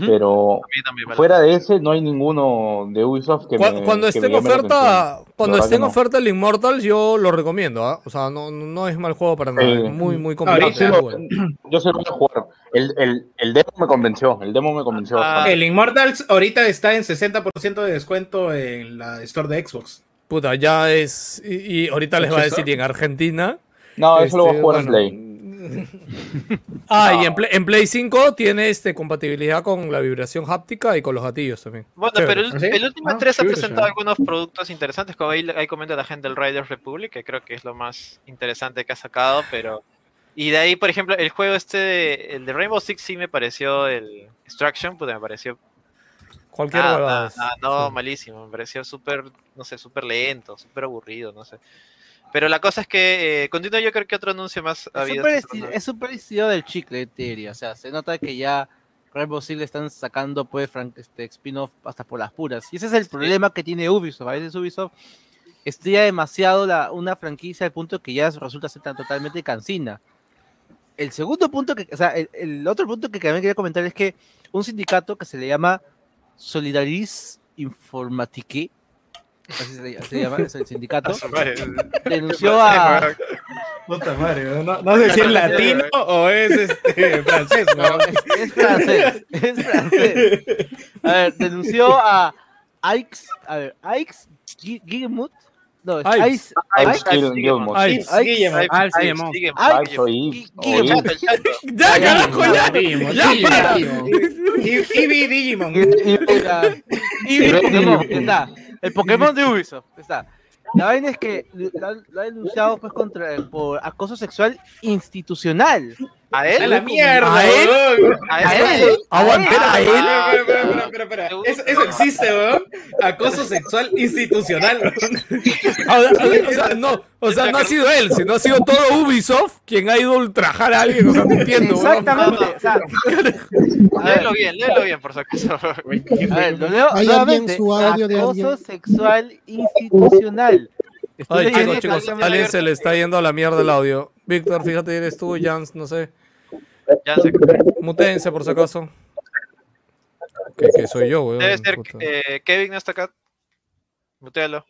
Pero también, vale. fuera de ese no hay ninguno de Ubisoft que Cu- me Cuando que esté me en oferta, cuando esté en no. oferta el Immortal, yo lo recomiendo, ¿ah? O sea, no, no no es mal juego para nada. Muy, muy lo- bueno. yo voy a jugar. El, el, el demo me convenció, el demo me convenció Ah. El Immortals ahorita está en 60% de descuento en la store de Xbox. Puta, ya es. Y, y ahorita les va a decir, y en Argentina. No, eso lo voy a este, jugar en bueno. Play. Ah, y en Play, en Play 5 tiene este compatibilidad con la vibración háptica y con los gatillos también. Bueno, Chévere. pero el, ¿Ah, sí? el último Ah, 3 ha presentado algunos productos interesantes, como ahí, ahí comenta la gente del Riders Republic, que creo que es lo más interesante que ha sacado, pero... Y de ahí, por ejemplo, el juego este, de- el de Rainbow Six sí me pareció, el Extraction, pues me pareció Cualquier Ah, ah, ah, no, malísimo. Me pareció súper, no sé, súper lento, súper aburrido, no sé. Pero la cosa es que, eh, continúa yo creo que otro anuncio más ha Es habido. súper estilo del chicle, te diría. O sea, se nota que ya Rainbow Six le están sacando pues fran- este, spin-off hasta por las puras. Y ese es el problema que tiene Ubisoft. A veces Ubisoft estira demasiado la, una franquicia al punto que ya resulta ser tan totalmente cansina. El segundo punto que, o sea, el, el otro punto que también quería comentar es que un sindicato que se le llama Solidaris Informatique, así se, le- así se llama, es el sindicato, denunció a, Puta madre, ¿no? no, sé si es latino o es este, francés, ¿no? Es, es francés, es francés. A ver, denunció a Ix, a ver, Ix Gi- Guillemot. No, es Guillemot. Ips. Ya, carajo, ya. Ya. Digimon. Digimon. Está. El Pokémon de Ubisoft, está. La vaina es que lo ha denunciado pues contra por acoso sexual institucional. ¿A A él? la mierda, ¿A él? ¿A él? Aguanta, ¿a él? Espera, espera, espera. Eso, eso existe, weón. Acoso sexual institucional, weón. O sea, no, o sea, no ha sido él, sino ha sido todo Ubisoft quien ha ido a ultrajar a alguien, o sea, no entiendo. weón. Exactamente. O sea, a Léelo bien, léelo bien, por si acaso. A ver, lo leo ¿Hay nuevamente. alguien su audio de Acoso alguien? sexual institucional. Estoy Ay, chicos, chicos, alguien- alguien se le está yendo a la mierda el audio. Víctor, fíjate, eres tú, Jans, no sé. Mutense, por si acaso. Que, que soy yo, weón. Debe ser eh, Kevin no está acá. Mutealo.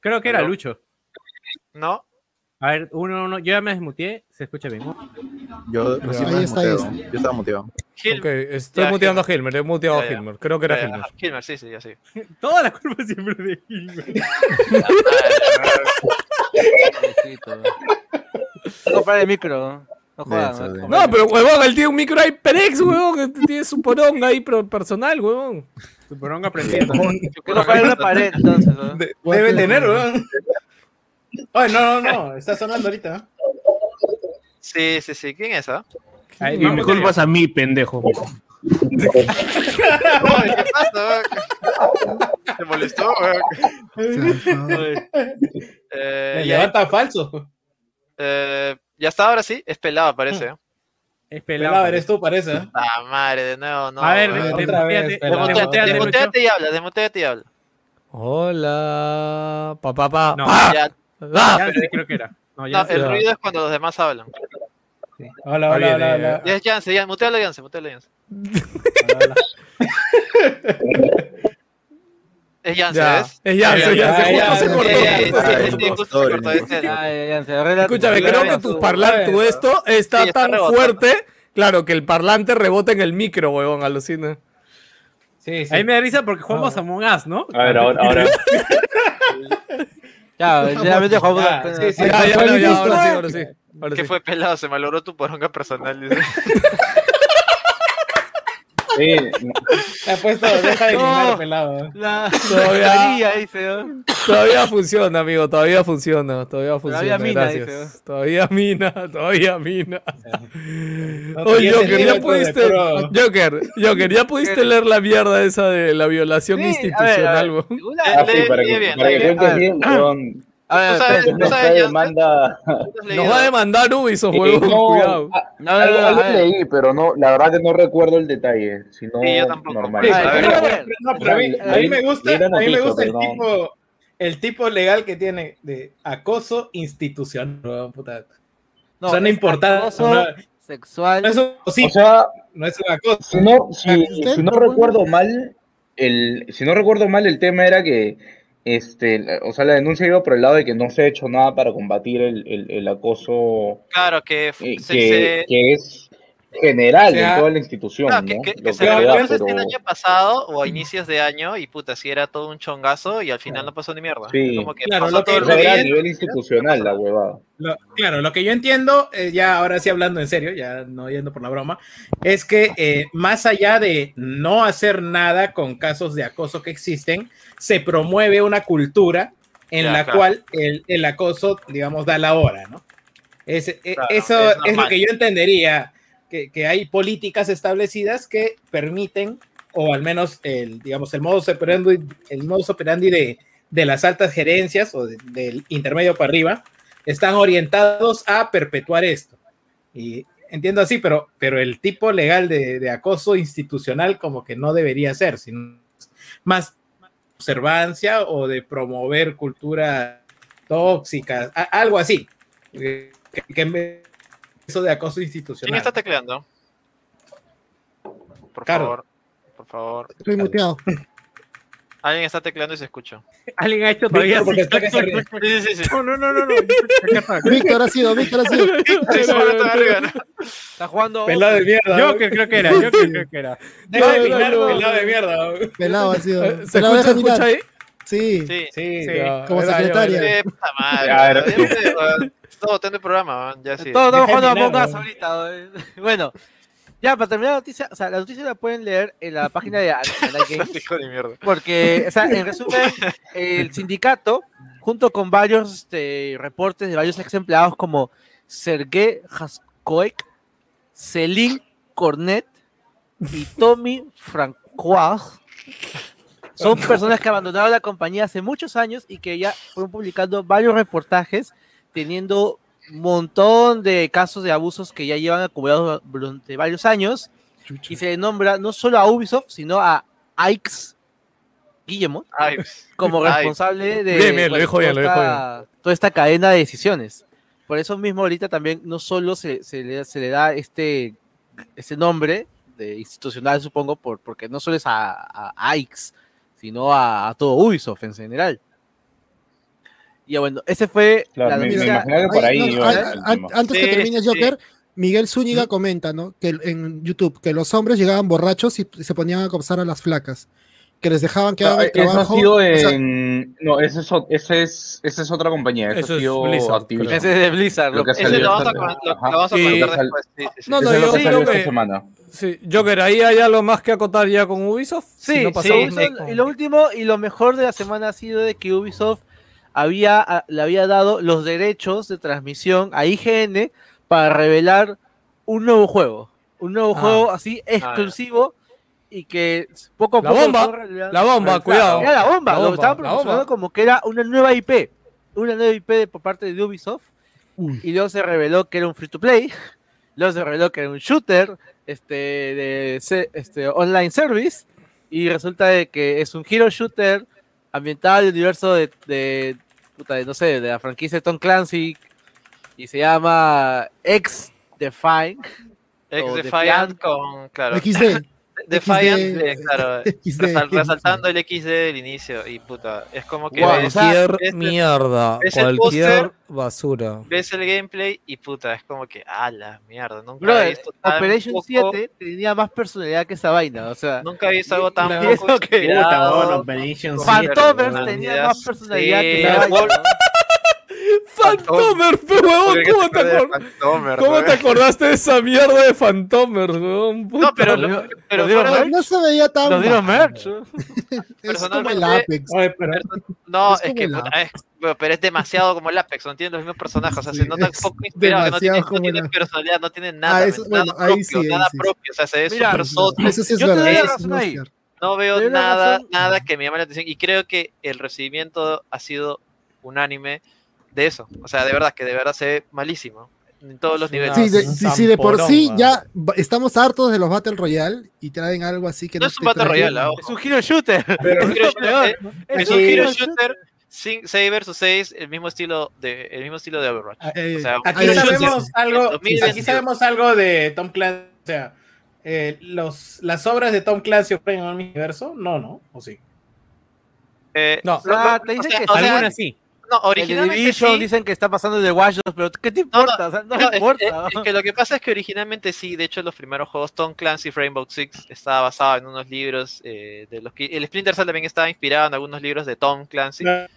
Creo que era. Lucho. ¿No? A ver, uno, uno, yo ya me desmuteé, se escucha bien. Yo recién me estaba muteado. Gil. Estoy Ya, muteando a Hilmer, he muteado a Ya. Hilmer. Creo que era Hilmer. Hilmer, sí, sí, ya sí. Toda la culpa siempre de Gilbert. Comprar el micro. No. Denso, ¿no? No, pero huevón, él tiene un micro HyperX, huevón. este Tiene su poronga ahí pro- personal, huevón. Tu poronga aprendiendo. Quiero comprar una pared entonces. ¿no? De- Debe tener, weón. Ay, no, no, no. Está sonando ahorita. Sí, sí, sí. ¿Quién es, ah? Ahí, Y me culpas a mí, pendejo. Ay, ¿Qué pasa? weón? ¿Te molestó? weón? Eh, levanta falso. Eh, ya está, ahora sí. Es pelado, parece. ¿eh? Es Pelado, pelado. eres tú, parece. ¿eh? Ah, madre, de nuevo, no. A ver, vez, desmuteate, y habla, desmuteate y habla. Hola, pa, pa, pa. No, ¡Ah! Ya, ¡Ah! Ya sé, creo que era. No, ya no, sé. el ya. ruido es cuando los demás hablan. Hola, hola, hola, hola. Ya es Yance, ya, mutealo Yance, mutealo Yance. Es Yance, Ya, ¿ves? es ya, Ya, ya, ya, se ya, justo se cortó. Sí, sí, justo se cortó, Escúchame, creo que tu parlante, tu esto está Sí, está tan rebotando. fuerte, claro, que el parlante rebota en el micro, huevón, alucina. Sí, sí. Ahí me da risa porque jugamos a Among Us, ¿no? A ver, ahora, ahora. Ya, literalmente jugamos a- sí, sí. Ya, ya, no, ya, ahora sí, ahora sí. Ahora ¿Qué sí. fue pelado? Se malogró tu poronga personal. Sí, Te ha puesto, deja de No. pelado. La Todavía- María, dice, ¿no? Todavía funciona, amigo, todavía funciona, todavía funciona. Todavía mina, dice. Todavía mina, todavía mina. No Oye, Joker, ya pudiste, Joker, Joker, ya pudiste leer la mierda esa de la violación Sí, a ver, a institucional, ver, una- Ah, sí, para que, bien, para que bien. bien, weón. A ver, sabes- tú No. Nos va a demandar Ubisoft, no, cuidado. ah, No, no, leí, pero no, la verdad que no recuerdo el detalle. Si no, Sí, yo tampoco. normal. Sí, A ver, ver. no, pero a mí, a mí me gusta, Leí la a mí me noticia, gusta el tipo, el tipo legal que tiene de acoso institucional. puta. No, importante. acoso No, sexual. no es un, sí, O sea, no es un acoso. si no, si, ¿Usted? si no recuerdo mal, el, si no recuerdo mal, el tema era que, este, o sea, la denuncia iba por el lado de que no se ha hecho nada para combatir el, el, el acoso Claro, que, eh, se, que, se- que es general O sea, en toda la institución, claro, que, ¿no? que- que se eso pero- el año pasado o a inicios de año y puta, si era todo un chongazo y al final no pasó ni mierda. Sí. Como que Claro, pasó lo que- era a nivel institucional la huevada. Lo- claro, lo que yo entiendo, eh, ya ahora sí hablando en serio, ya no yendo por la broma, es que eh, más allá de no hacer nada con casos de acoso que existen, se promueve una cultura en Ya, la claro. cual el, el acoso, digamos, da la hora, ¿no? Es- Claro, eso es es, lo que yo entendería que, que hay políticas establecidas que permiten, o al menos el, digamos, el modus operandi, el modus operandi de, de las altas gerencias o de- del intermedio para arriba, están orientados a perpetuar esto. Y entiendo así, pero, pero el tipo legal de, de acoso institucional como que no debería ser, sino más observancia o de promover cultura tóxica, a- algo así. Que, que eso de acoso ¿Quién institucional. está tecleando? Por Caro. favor, por favor. Estoy muteado. Alguien está tecleando y se escucha. Alguien ha hecho todavía Víctor, porque así. está que se ríe. Sí, sí, sí. No, no, no, no. está. Víctor ha sido, Víctor ha sido. Está jugando. Pelado de mierda. Yo que creo que era, yo que creo que era. Deja de mirar, no. pelado de mierda. Pelado ha sido. Eh, ¿Se escucha, ahí? Sí. Sí. Sí, Sí. Como secretaria. Eh. Todo botando el programa, ya sí. Todos estamos jugando a Among ahorita. eh. Bueno, ya para terminar la noticia, o sea, la noticia la pueden leer en la página de Games. Porque, o sea, en resumen, el sindicato, junto con varios este, reportes de varios ex empleados como Sergei Haskoek, Celine Cornet y Tommy Francois, son personas que abandonaron la compañía hace muchos años y que ya fueron publicando varios reportajes teniendo montón de casos de abusos que ya llevan acumulados durante varios años y se nombra no solo a Ubisoft, sino a Ix Guillemot como responsable de Bien, bien, lo dijo bien, toda lo dijo esta- toda esta cadena de decisiones. Por eso mismo ahorita también no solo se, se le, se le da este, este nombre de institucional, supongo, por, porque no solo es a, a, a Ix, sino a, a todo Ubisoft en general. Y ya bueno, ese fue Claro, la me- me noticia. imagino que por ahí no, iba a- el a- tema. antes que termine sí. Joker, Miguel Zúñiga comenta, ¿no? Que en YouTube, que los hombres llegaban borrachos y se ponían a acosar a las flacas. Que les dejaban que hagan el Ah, Eso ha trabajo. sido o sea, en. No, ese es, ese es, esa es otra compañía. Eso, Eso ha es Blizzard, Activision. Ese es de Blizzard. Lo que lo- ha Ese lo vamos a, esta- con- lo, ajá. lo vamos a Y- comentar después. Sí, sí, sí. No, no, yo que creo que- semana. Sí, Joker, ahí hay algo más que acotar ya con Ubisoft. Sí, Si no sí, y lo último y lo mejor de la semana ha sido de que Ubisoft había, le había dado los derechos de transmisión a IGN para revelar un nuevo juego. Un nuevo Ah. juego así exclusivo y que poco a La poco... bomba, la bomba, cuidado. Era la bomba, La lo bomba, estaban promocionando como que era una nueva IP. Una nueva IP de- por parte de Ubisoft. Uy. Y luego se reveló que era un free to play. Luego se reveló que era un shooter este, de este, online service. Y resulta de que es un hero shooter ambientado en el universo de, de, puta, de, no sé, de la franquicia de Tom Clancy. Y se llama X Define. Ex o Defiant Defiant. con, claro, XD. Defiant, XD. eh, claro, XD, resal- XD. resaltando el XD del inicio y puta, es como que ves, Cualquier ves mierda, el cualquier basura. ves el gameplay y puta, es como que, a la mierda, nunca he Brother, visto tan Operation poco- 7 tenía más personalidad que esa vaina. O sea, Nunca he visto algo tan poco que- Puta, bueno, Operation con siete, Phantomers weón. tenía más personalidad que esa vaina. Fantomer, pe huevón, ¿Por qué ¿cómo te, acor- Phantomer, ¿cómo te acordaste de esa mierda de Fantomer, weón? Puta. No, pero, Lo lo- pero lo fuera- merch. No se veía tan. Nos dieron merch. Es como el Personalmente- Apex. Oye, pero no, Es es, que es, pero es demasiado como el Apex, no tienen los mismos personajes, o sea, Sí, se nota es poco inspirado, no tiene, demasiado no como tiene el- personalidad, no tiene nada, Ah, eso- nada bueno, ahí propio, sí, ahí nada sí. propio, o sea, se ve Mira, súper soso, Eso sí es Yo te verdad. no veo Te nada, nada que me llame la atención y creo que el recibimiento ha sido unánime de eso, o sea, de verdad, que de verdad se ve malísimo en todos los niveles. Sí, de, un sí, sí, de por sí ya estamos hartos de los Battle Royale y traen algo así que No es un te Battle Royale, ah, Es un hero shooter. Es un hero shooter, eh, es un hero shooter, 6 versus 6, el mismo estilo de, el mismo estilo de Overwatch. Eh, O sea, Aquí sabemos algo, 2022. aquí sabemos algo de Tom Clancy, o sea, eh, los, las obras de Tom Clancy ocurren en el universo, no, no, o sí. Eh, No. O sea, te o dicen sea, que o sea, Algunas sí. No, el originalmente Division sí. dicen que está pasando de Watch Dogs, pero ¿qué te No, no, importa? O sea, no, No, es- importa. es, es que lo que pasa es que originalmente sí, de hecho los primeros juegos Tom Clancy Rainbow Six estaba basado en unos libros eh, de los que el Splinter Cell también estaba inspirado en algunos libros de Tom Clancy. Claro.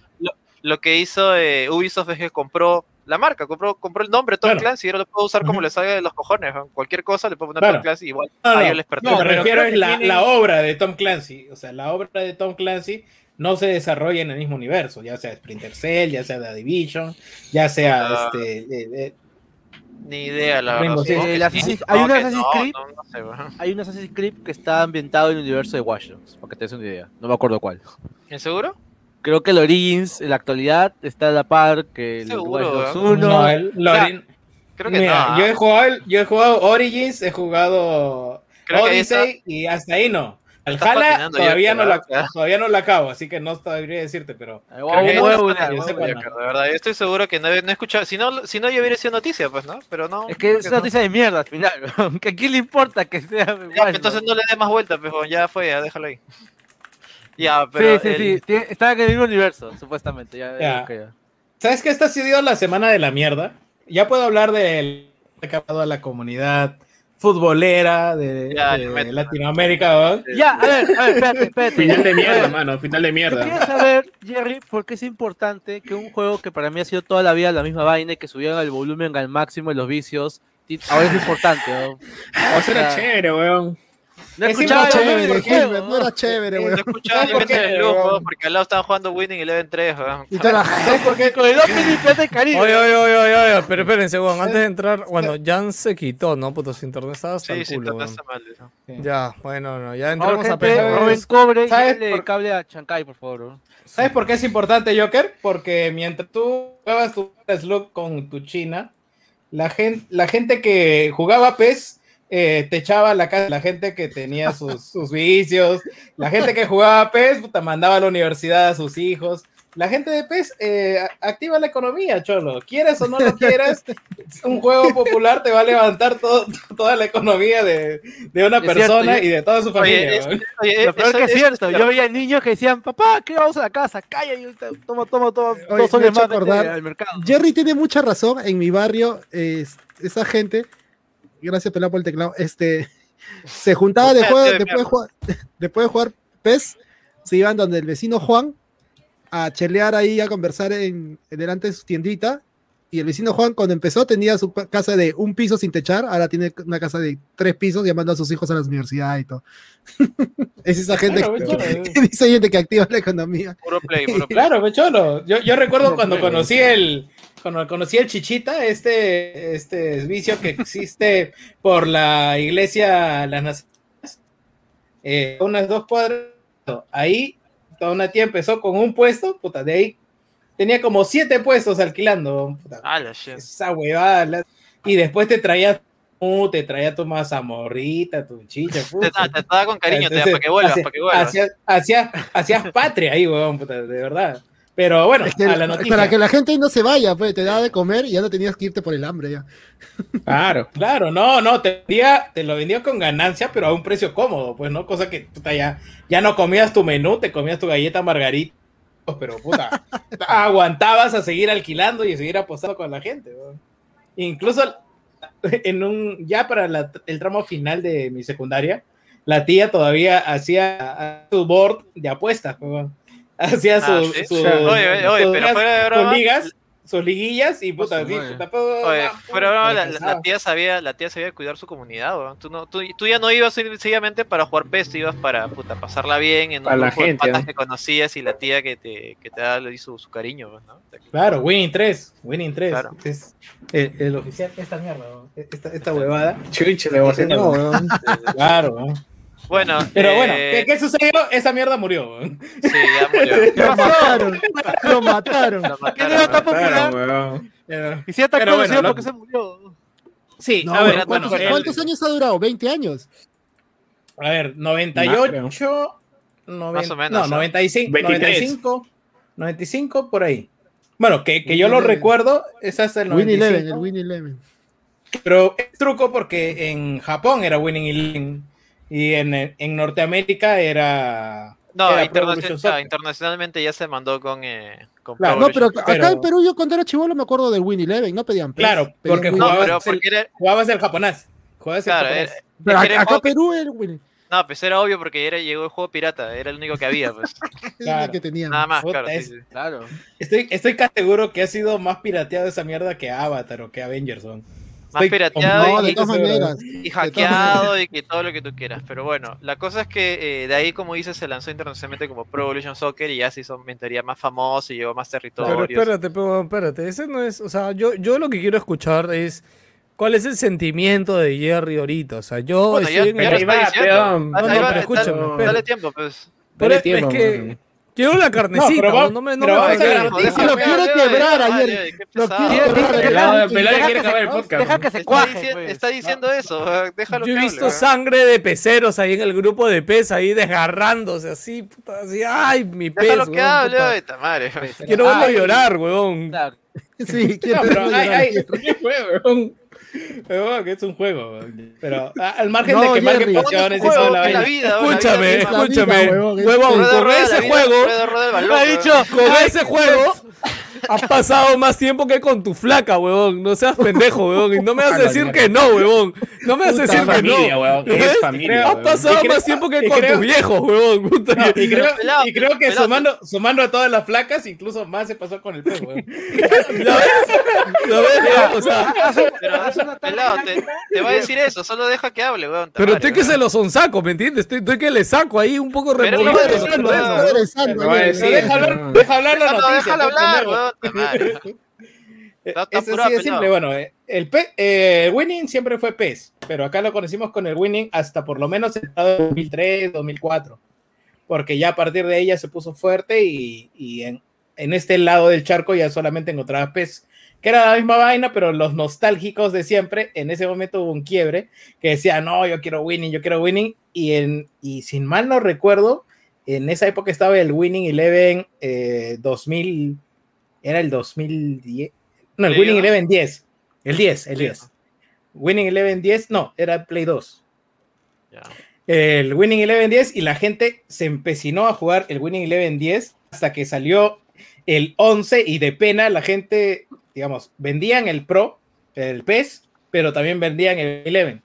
Lo que hizo eh, Ubisoft es que compró la marca, compró, compró el nombre Tom Claro. Clancy y ahora lo puedo usar como le salga de los cojones. ¿no? Cualquier cosa le puedo poner Claro. Tom Clancy igual No, a no, ellos les Lo pertenece. que me refiero es la, tienen- la obra de Tom Clancy, o sea, la obra de Tom Clancy no se desarrolla en el mismo universo, ya sea Splinter Cell, ya sea The Division, ya sea Ah. este... eh, eh, Ni idea, la verdad. El. Assassin's- hay un Assassin's no, Creed. no, no sé, weón. Hay un Assassin's Creed que está ambientado en el universo de Watch Dogs, para que te des una idea. No me acuerdo cuál. ¿En seguro? Creo que el Origins en la actualidad está a la par que el Seguro, Watch Dogs weón. 1. No, el- lo- O sea, Creo que Mira, no. yo ¿ah? he jugado, el- yo he jugado Origins, he jugado Creo Odyssey y hasta ahí no. Valhalla todavía yo no, la, todavía no la acabo, así que no sabría decirte, pero que yo yo sé de no. verdad, yo estoy seguro que no he, no he escuchado, si no, si no ya hubiera sido noticia, pues, ¿no? Pero no. Es que es una noticia de mierda al final, a quién le importa que sea Ya, pues, entonces no le des más vueltas, pues, ya fue, ya déjalo ahí. Ya, pero. Sí, sí, el- sí, tiene- está en el mismo universo, supuestamente. Ya, Ya. ya. ¿sabes que esta ha sido la semana de la mierda? Ya puedo hablar del que ha pasado a la comunidad futbolera de, Ya. Latinoamérica, ¿no? Ya, a ver, a ver, espérate, espérate. Final de mierda, mano, final de mierda. quería saber, Jerry, por qué es importante que un juego que para mí ha sido toda la vida la misma vaina y que subieron el volumen al máximo de los vicios, ahora es importante, ¿no? O sea, era chévere, weón. No he Es escuchado importante, el Chévere, Gilbert, no ¿no? era chévere, No weón. escuchaba ¿Sabes por ni qué, el weón, porque al lado estaban jugando Winning Eleven 3, weón. Y toda la ¿Sabes por qué? Con el opening del Caribe. Oye, oye, oye, oye, oye, pero espérense, weón, antes de entrar, bueno, Jan se quitó, ¿no? Puto, su internet estaba hasta Sí, el sí, culo, no weón. mal eso. Ya, bueno, no, ya Ahora, entramos a gente, pensar. Robin Cobre y ¿Sabes dale por- cable a Chancay, por favor. ¿no? ¿Sabes por qué es importante, Joker? Porque mientras tú jugabas tu slug con tu China, la gente, la gente que jugaba PES eh, te echaba a la casa, la gente que tenía sus, sus vicios, la gente que jugaba PES, puta, mandaba a la universidad a sus hijos. La gente de PES eh, a- activa la economía, cholo. Quieres o no lo quieras, un juego popular te va a levantar todo, toda la economía de, de una Es cierto, persona yo- y de toda su familia. Oye, es- oye, Lo peor eso que es es- cierto, yo veía niños que decían, papá, ¿qué vamos a la casa? Calla, y toma, toma, toma, Oye, dos soles más acordar- al mercado. Jerry tiene mucha razón. En mi barrio, es- esa gente, gracias Pelá por el teclado, este, se juntaba de juego- de después, de jugar, después de jugar PES, se iban donde el vecino Juan a chelear ahí, a conversar en, en delante de su tiendita. Y el vecino Juan, cuando empezó, tenía su casa de un piso sin techar, ahora tiene una casa de tres pisos, llamando a sus hijos a la universidad y todo. es esa gente Claro, que, que dice gente que activa la economía. Puro play, puro play. Claro, pues, cholo. Yo, yo recuerdo cuando pero- conocí el cuando conocí el chichita, este, este vicio que existe por la iglesia Las Naciones, eh, unas dos cuadras, ahí toda una tía empezó con un puesto, puta, de ahí tenía como siete puestos alquilando, puta, Ah, la esa huevada, la- y después te traía uh, te traía tu mazamorrita, tu chicha, Te, puta. te daba con cariño, te Entonces, para que vuelvas, para que vuelvas. hacías- hacías- hacías patria ahí, weón, puta, de verdad. Pero bueno, Es que a la noticia. para que la gente no se vaya, pues te daba de comer y ya no tenías que irte por el hambre ya. Claro, claro, no, no, te, vendía- te lo vendía con ganancia, pero a un precio cómodo, pues, ¿no? Cosa que puta, ya, ya no comías tu menú, te comías tu galleta margarita, pero puta, aguantabas a seguir alquilando y a seguir apostando con la gente, weón. Incluso en un, ya para la- el tramo final de mi secundaria, la tía todavía hacía su board de apuestas, weón. Hacía Ah, su, ¿sí? su- Oye, oye, sus pero ligas- fuera de sus broma, ligas, sus liguillas y puta, su sí, madre. puta, Oye, fuera de broma, la, la- tía sabía, la tía sabía cuidar su comunidad, weón. Tú, no, tú, tú ya no ibas sencillamente para jugar PES, tú ibas para puta, pasarla bien en un Para la grupo de gente, patas ¿no? que conocías y la tía que te, que te da su, su cariño, pues, ¿no? Claro, Winning 3, Winning 3. Claro. Es el, el oficial, esta mierda, ¿no? esta, esta huevada. Chuche, le emocionó, weón. Claro, ¿no? Bueno, pero eh, bueno, ¿qué, qué sucedió? Esa mierda murió. ¿no? Sí, ya murió. Lo mataron, lo mataron. ¿Qué mataron, no era tan weón. weón. Y si tan Pero conocido bueno, porque se murió. Sí, No, a ver, ¿cuántos, bueno, el- cuántos años ha durado? ¿20 años? A ver, 98, noven- Más o menos, no, ¿eh? 95, 23. 95, 95 por ahí. Bueno, que, que yo Winning lo Eleven. recuerdo, es hasta el Win 95. Eleven, el Win Eleven. Pero es truco porque en Japón era Winning Eleven y en, en Norteamérica era. No, era internacional- internacionalmente ya se mandó con, eh, con Claro, No, pero acá Pero- en Perú yo cuando era chivolo me acuerdo del Win Eleven, no pedían PES, Claro, pedían porque jugabas el- porque era, Jugabas el japonés. Jugabas el claro, japonés. era- Pero acá, era acá juego- Perú era el Win no, pues era obvio porque era, llegó el juego pirata, era el único que había, pues. Claro. el que tenían. Nada más, Puta, claro. sí, es- sí. Claro. Estoy, estoy casi seguro que ha sido más pirateado esa mierda que Avatar o que Avengers. son. Más Estoy pirateado y, todas seguro. maneras. y todas hackeado y que todo lo que tú quieras. Pero bueno, la cosa es que eh, de ahí, como dices, se lanzó internacionalmente como Pro Evolution Soccer y ya se hizo mentalidad más famoso y llegó a más Pero territorios. espérate, pero espérate, ese no es, o sea, yo, yo lo que quiero escuchar es cuál es el sentimiento de Jerry ahorita. O sea, yo Bueno, estoy ya- en ya el- No, no, pero dale- escúchame, dale espera. tiempo, pues. Pero Dale es tiempo, que. Quiero la carnecita, no, va- no me, no me vamos a Dice, lo quiere quebrar ayer. Lo quiere quebrar. El podcast. Deja que se Está, cuaje. pues. está diciendo eso, ah, déjalo Yo he visto sangre de peceros ahí en el grupo de pez, ahí desgarrándose así, puta, así, ay, mi pez. Déjalo que hable. Quiero verlo llorar, weón. Claro. Sí, quiero verlo llorar. que es un juego. Pero a- al margen No, de que marque pasiones y toda la es la vaina. Escúchame, escúchame, huevón, con ese juego, Me ha dicho, con ese juego, has pasado más tiempo que con tu flaca, huevón. No seas pendejo, huevón. Y no me vas a decir que no, huevón. No me vas a decir que familia, no. weón, ¿Ves? es familia, Has pasado creo- más tiempo que con creo- tus viejos, huevón. No, y, creo, Pelado, y creo que sumando, sumando a todas las flacas, incluso más se pasó con el pez, weón. ¿Ya ves? ¿Ya ves? O sea, Pero, pelado, te, te va a decir eso, solo deja que hable, weón. ta pero estoy que se lo sonsaco, ¿me entiendes? Estoy, estoy que le saco ahí un poco removido. deja hablar, la Déjalo, noticia. déjalo pues, hablar, pendejo. Madre. Está- está Es simple. Bueno, eh, el eh, Winning siempre fue PES, pero acá lo conocimos con el Winning hasta por lo menos en 2003, 2004, porque ya a partir de ella se puso fuerte y, y en, en este lado del charco ya solamente encontraba PES, que era la misma vaina, pero los nostálgicos de siempre, en ese momento hubo un quiebre que decía, no, yo quiero Winning, yo quiero Winning, y, en, y sin mal no recuerdo, en esa época estaba el Winning Eleven eh, 2000, era el 2010, no, el Winning. Eleven 10, el 10, el Sí, 10. Winning Eleven 10, no, era Play 2. Ya. El Winning Eleven 10 y la gente se empecinó a jugar el Winning Eleven 10 hasta que salió el 11 y de pena la gente, digamos, vendían el Pro, el PES, pero también vendían el Eleven.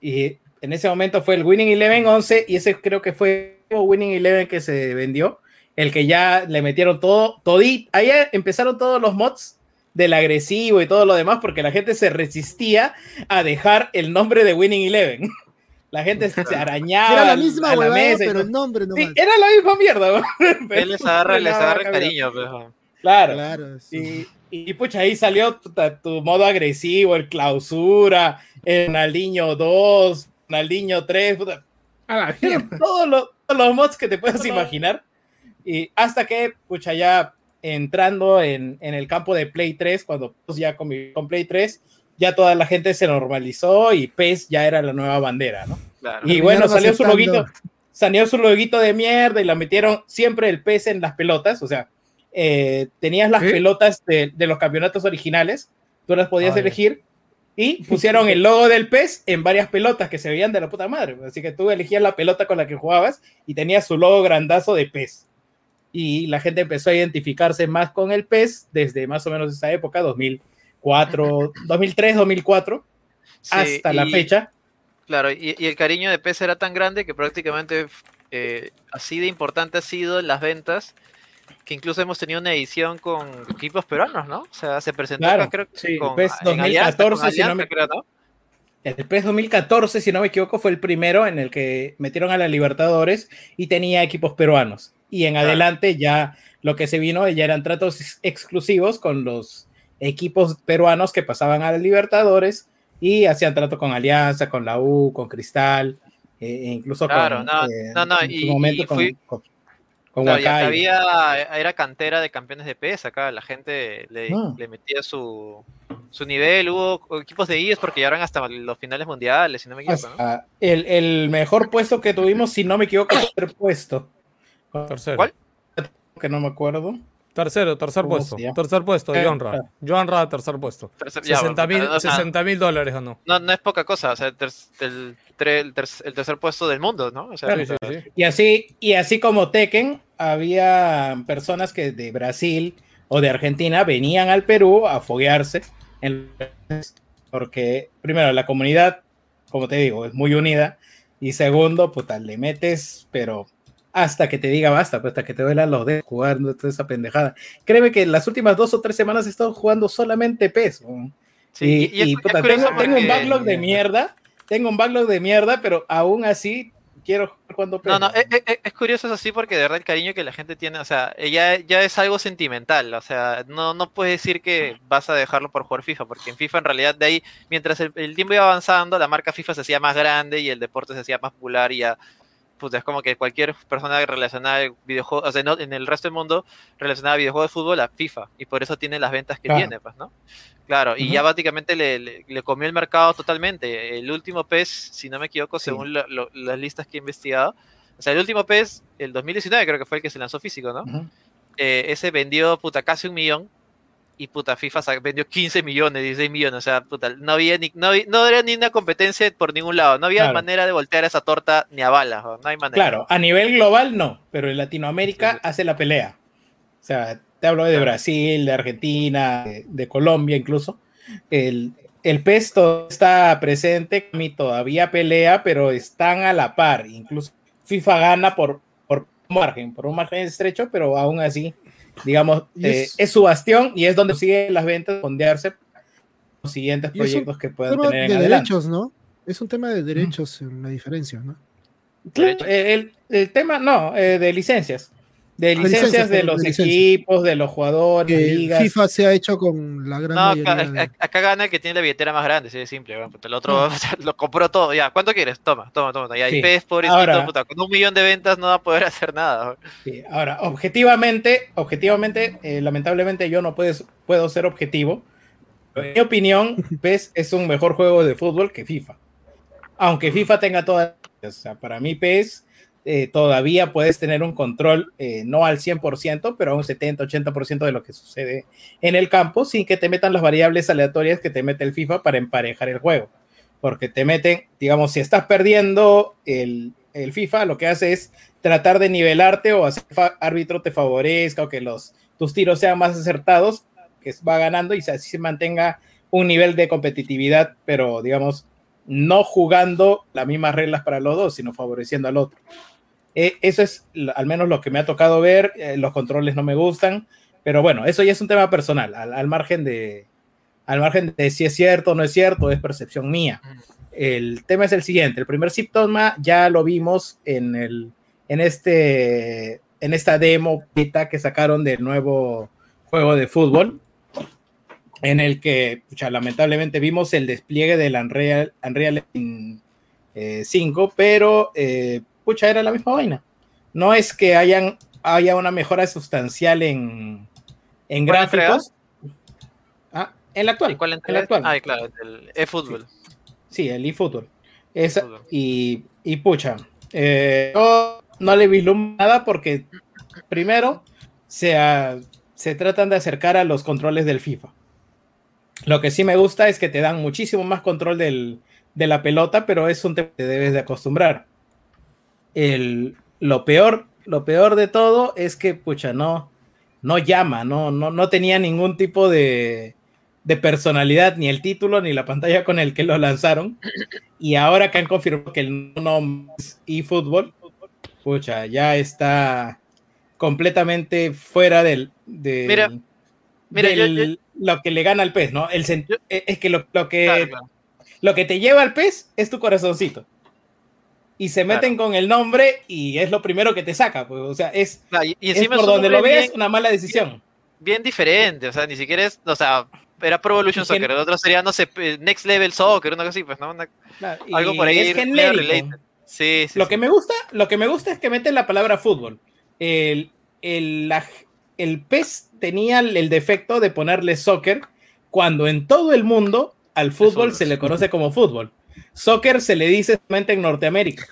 Y en ese momento fue el Winning Eleven 11 y ese creo que fue el Winning Eleven que se vendió, el que ya le metieron todo, todito, ahí empezaron todos los mods del agresivo y todo lo demás porque la gente se resistía a dejar el nombre de Winning Eleven. La gente se arañaba Era la a misma la huevada, pero el nombre no Sí, era la misma mierda. Pero Él les agarra, les agarra cariño, pues, weón. Claro. Claro. sí. Y, y pucha, ahí salió puta, tu modo agresivo, el clausura, el Ronaldinho 2, Ronaldinho 3, puta, A la todos los, todos los mods que te puedas imaginar. Y hasta que, pucha, ya entrando en, en el campo de Play 3, cuando pues, ya con, mi- con Play 3, ya toda la gente se normalizó y PES ya era la nueva bandera, ¿no? Claro. Y bueno, salió su aceptando. loguito, salió su loguito de mierda y la metieron siempre el pez en las pelotas, o sea, eh, tenías las pelotas de, de los campeonatos originales, tú las podías Ay. elegir y pusieron el logo del pez en varias pelotas que se veían de la puta madre, así que tú elegías la pelota con la que jugabas y tenías su logo grandazo de pez. Y la gente empezó a identificarse más con el pez desde más o menos esa época, 2004, 2003, 2004, Sí, hasta la fecha. Claro, y, y el cariño de PES era tan grande que prácticamente eh, así de importante ha sido las ventas que incluso hemos tenido una edición con equipos peruanos, ¿no? O sea, se presentó Claro, acá, creo que sí, con, PES en Alianza, con 2014, si no me- ¿no? El PES 2014, si no me equivoco, fue el primero en el que metieron a la Libertadores y tenía equipos peruanos. Y en Claro. adelante ya lo que se vino ya eran tratos ex- exclusivos con los equipos peruanos que pasaban a Libertadores y hacían trato con Alianza, con la U, con Cristal, eh, e incluso Claro, con, no, eh, no, no, en su momento y con, fui- había, era cantera de campeones de PES, acá la gente le, Ah. le metía su, su nivel, hubo equipos de IES porque llegaron hasta los finales mundiales, si no me equivoco, ¿no? Hasta el, el mejor puesto que tuvimos, si no me equivoco, fue el puesto. Tercero. ¿Cuál? Que no me acuerdo. Tercero, tercer ¿Cómo puesto. Tercer puesto, Eh, Joan Ra. ah. Joan Ra, tercer puesto. Tercer- ya, 60 mil o sea, 60 mil dólares ganó. no, no es poca cosa, o sea, el, ter- el, tre- el ter- el tercer puesto del mundo, ¿no? O sea, Sí, sí, sí. Y así, y así como Tekken, había personas que de Brasil o de Argentina venían al Perú a foguearse. En, porque, primero, la comunidad, como te digo, es muy unida. Y segundo, puta, le metes, pero hasta que te diga basta, pues hasta que te duelan los dedos jugando toda esa pendejada. Créeme que las últimas dos o tres semanas he estado jugando solamente PES. weón. Sí, y, puta, tengo, tengo un backlog de mierda, tengo un backlog de mierda, pero aún así quiero jugar cuando No, no, es, es- es curioso eso sí porque de verdad el cariño que la gente tiene, o sea, ya, ya es algo sentimental, o sea, no, no puedes decir que vas a dejarlo por jugar FIFA, porque en FIFA en realidad de ahí, mientras el, el tiempo iba avanzando, la marca FIFA se hacía más grande y el deporte se hacía más popular y ya, pues es como que cualquier persona relacionada a videojuegos, o sea, no- en el resto del mundo relacionada a videojuegos de fútbol a FIFA, y por eso tiene las ventas que Claro. tiene, pues, ¿no? Claro, y ya básicamente le, le- le comió el mercado totalmente. El último PES, si no me equivoco, Sí. según lo- lo- las listas que he investigado, o sea, el último PES, el 2019 creo que fue el que se lanzó físico, ¿no? Ujú. Eh, ese vendió, puta, casi un millón. Y puta, FIFA vendió 15 millones, 16 millones. O sea, puta, no había ni, no, había- no era ni una competencia por ningún lado. No había Claro. manera de voltear esa torta ni a balas. ¿no? Hay manera. Claro, a nivel global no, pero en Latinoamérica hace la pelea. O sea, te hablo de Brasil, de Argentina, de, de Colombia incluso. El, el PES está presente, mi todavía pelea, pero están a la par. Incluso FIFA gana por, por margen, por un margen estrecho, pero aún así, digamos, eh, es- es, su bastión y es donde siguen las ventas, fondearse los siguientes proyectos que puedan tema tener en de adelante. derechos, ¿no? Es un tema de derechos en la diferencia, ¿no? Claro, eh, el, el tema, no, eh, de licencias. De licencias, licencias, de los de licencias. equipos, de los jugadores, Que ligas. FIFA se ha hecho con la gran No, acá, mayoría. de- acá- acá gana el que tiene la billetera más grande, sí, es simple. El otro lo compró todo. Ya, ¿cuánto quieres? Toma, toma, toma. Ya, Sí. y PES, pobrecito, Ahora- puta, con un millón de ventas no va a poder hacer nada. Sí, ahora, objetivamente, objetivamente, eh, lamentablemente yo no puedes, puedo ser objetivo. En mi opinión, PES es un mejor juego de fútbol que FIFA. Aunque FIFA tenga todas, o sea, para mí PES eh, todavía puedes tener un control, eh, no al 100%, pero a un 70-80% de lo que sucede en el campo, sin que te metan las variables aleatorias que te mete el FIFA para emparejar el juego. Porque te meten, digamos, si estás perdiendo el, el FIFA, lo que hace es tratar de nivelarte o hacer fa- árbitro te favorezca o que los, tus tiros sean más acertados, que va ganando y así se mantenga un nivel de competitividad, pero digamos, no jugando las mismas reglas para los dos, sino favoreciendo al otro. Eh, eso es al menos lo que me ha tocado ver, eh, los controles no me gustan, pero bueno, eso ya es un tema personal, al, margen de al margen de si es cierto o no es cierto, es percepción mía. El tema es el siguiente, el primer síntoma ya lo vimos en el en este en esta demo beta que sacaron del nuevo juego de fútbol en el que lamentablemente vimos el despliegue del Unreal, Unreal Engine, eh, 5, pero pucha, era la misma vaina. No es que hayan, haya una mejora sustancial en, en gráficos. Ah, en la ¿Y actual. cuál en la actual. Ah, claro, el eFootball. Sí, el eFootball. Esa- y, y pucha, eh, yo no le vislumbro nada porque primero se, a- se tratan de acercar a los controles del FIFA. Lo que sí me gusta es que te dan muchísimo más control del- de la pelota, pero es un tema que te debes de acostumbrar. El, lo peor, lo peor de todo es que, pucha, no, no llama, no, no, no tenía ningún tipo de, de personalidad, ni el título, ni la pantalla con el que lo lanzaron. Y ahora que han confirmado que el nombre es eFootball, pucha, ya está completamente fuera del, de, Mira, mira, yo- lo que le gana al pez, ¿no? El Yo- es es que lo, lo que Claro, claro. lo que te lleva al pez es tu corazoncito. Y se meten con el nombre y es lo primero que te saca. Pues, o sea, es, Claro, y, y es encima por donde lo veas bien- una mala decisión. bien diferente, o sea, ni siquiera es, o sea, era Pro Evolution Soccer, el otro sería, no sé, Next Level Soccer, una cosa así, pues, ¿no? Una- Claro, algo por ahí es genérico. Sí, sí, Lo sí. que me gusta, lo que me gusta es que meten la palabra fútbol. El, el, la- el PES tenía el, defecto de ponerle soccer cuando en todo el mundo al fútbol se le conoce como fútbol. Soccer se le dice solamente en Norteamérica.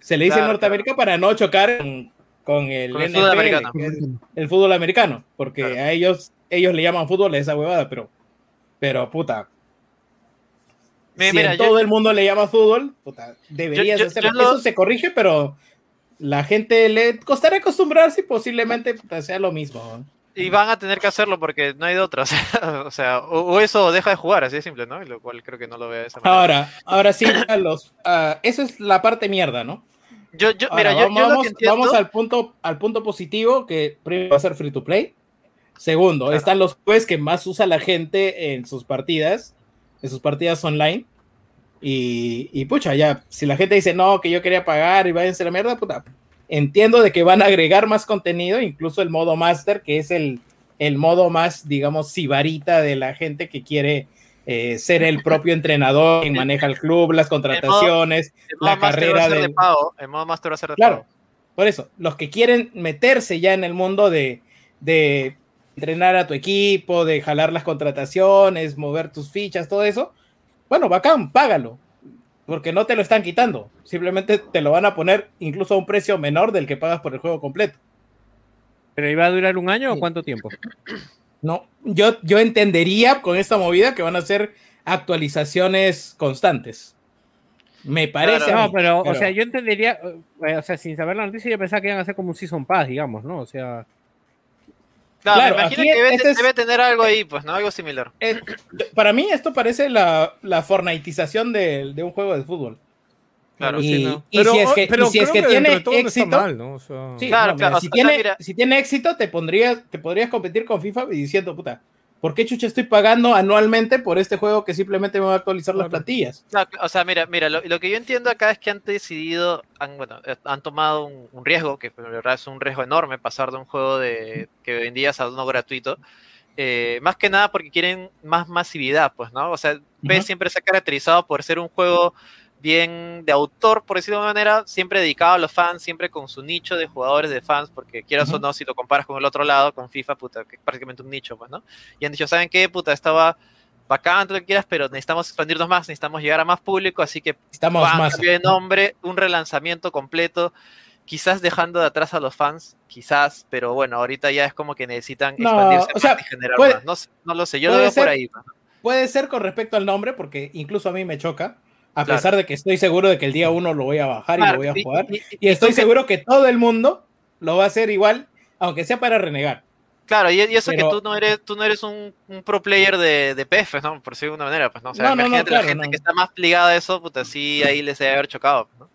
Se le dice en Claro, Norteamérica para no chocar con, con el, Con el fútbol NFL, americano. que es el fútbol americano, porque Claro. a ellos ellos le llaman fútbol a esa huevada, pero pero puta. Si mira, en yo- todo el mundo le llama fútbol, puta, deberías yo- hacerlo. lo- Eso se corrige, pero la gente le costará acostumbrarse y posiblemente puta, sea lo mismo. ¿no? Y van a tener que hacerlo porque no hay de otra, o sea, o, eso deja de jugar, así de simple, ¿no? Y Lo cual creo que no lo veo de esa manera. Ahora, ahora sí, a los, ah, eso es la parte mierda, ¿no? yo, yo, Ahora, mira, yo, vamos, yo lo que entiendo, vamos al punto, al punto positivo, que primero va a ser free to play. Segundo, Claro. están los juegos que más usa la gente en sus partidas, en sus partidas online. Y, y pucha, ya, si la gente dice no, que yo quería pagar y váyanse a la mierda, puta, entiendo de que van a agregar más contenido, incluso el modo master, que es el, el modo más, digamos, sibarita de la gente que quiere eh, ser el propio entrenador, quien maneja el club, las contrataciones, El modo la carrera de del... pago. El modo Master va a ser de Claro, pago. por eso, los que quieren meterse ya en el mundo de, de entrenar a tu equipo, de jalar las contrataciones, mover tus fichas, todo eso, bueno, bacán, págalo, porque no te lo están quitando, simplemente te lo van a poner incluso a un precio menor del que pagas por el juego completo. ¿Pero iba a durar un año o cuánto tiempo? No, yo, yo entendería con esta movida que van a ser actualizaciones constantes. Me parece. Claro, No, mí, pero, o sea, yo entendería, eh, o sea, sin saber la noticia, yo pensaba que iban a hacer como un Season Pass, digamos, ¿no? O sea, Claro, Claro, me imagino aquí que debe, este es- debe tener algo ahí, pues, ¿no? Algo similar. Eh, para mí esto parece la, la fortnitización de, de un juego de fútbol. Claro. y, sí, ¿no? y si es que, pero si es que tiene no éxito, mal, ¿no? O sea, sí, Claro, mira, claro, si, o sea, tiene, mira- si tiene éxito, te, pondría, te podrías competir con FIFA y diciendo, puta, ¿por qué chucha estoy pagando anualmente por este juego que simplemente me va a actualizar las plantillas? No, o sea, mira, mira, lo, lo que yo entiendo acá es que han decidido, han, bueno, eh, han tomado un, un riesgo, que en verdad es un riesgo enorme, pasar de un juego de que vendías a uno gratuito, eh, más que nada porque quieren más masividad, pues, ¿no? O sea, Ujú. siempre se ha caracterizado por ser un juego bien de autor, por decirlo de una manera, siempre dedicado a los fans, siempre con su nicho de jugadores de fans, porque quieras o no, si lo comparas con el otro lado, con FIFA, puta, que es prácticamente un nicho, pues, ¿no? Y han dicho, ¿saben qué? Puta, estaba bacán, todo lo que quieras, pero necesitamos expandirnos más, necesitamos llegar a más público, así que Estamos más. cambio de nombre, un relanzamiento completo, quizás dejando de atrás a los fans, quizás, pero bueno, ahorita ya es como que necesitan No, expandirse o más sea, y generar puede- más. No, no lo sé, yo lo veo por ahí. ¿no? Puede ser con respecto al nombre, porque incluso a mí me choca, a Claro. pesar de que estoy seguro de que el día uno lo voy a bajar y Claro, lo voy a y- jugar. y- y- Y y estoy tú que- seguro que todo el mundo lo va a hacer igual, aunque sea para renegar. Claro, y, y eso Pero- que tú no eres, tú no eres un, un pro player de, de PF, ¿no? Por decirlo de alguna manera, pues, ¿no? O sea, No, no, no, imagínate claro, la gente no. que está más ligada a eso, puta, sí, ahí les debe haber chocado, ¿no?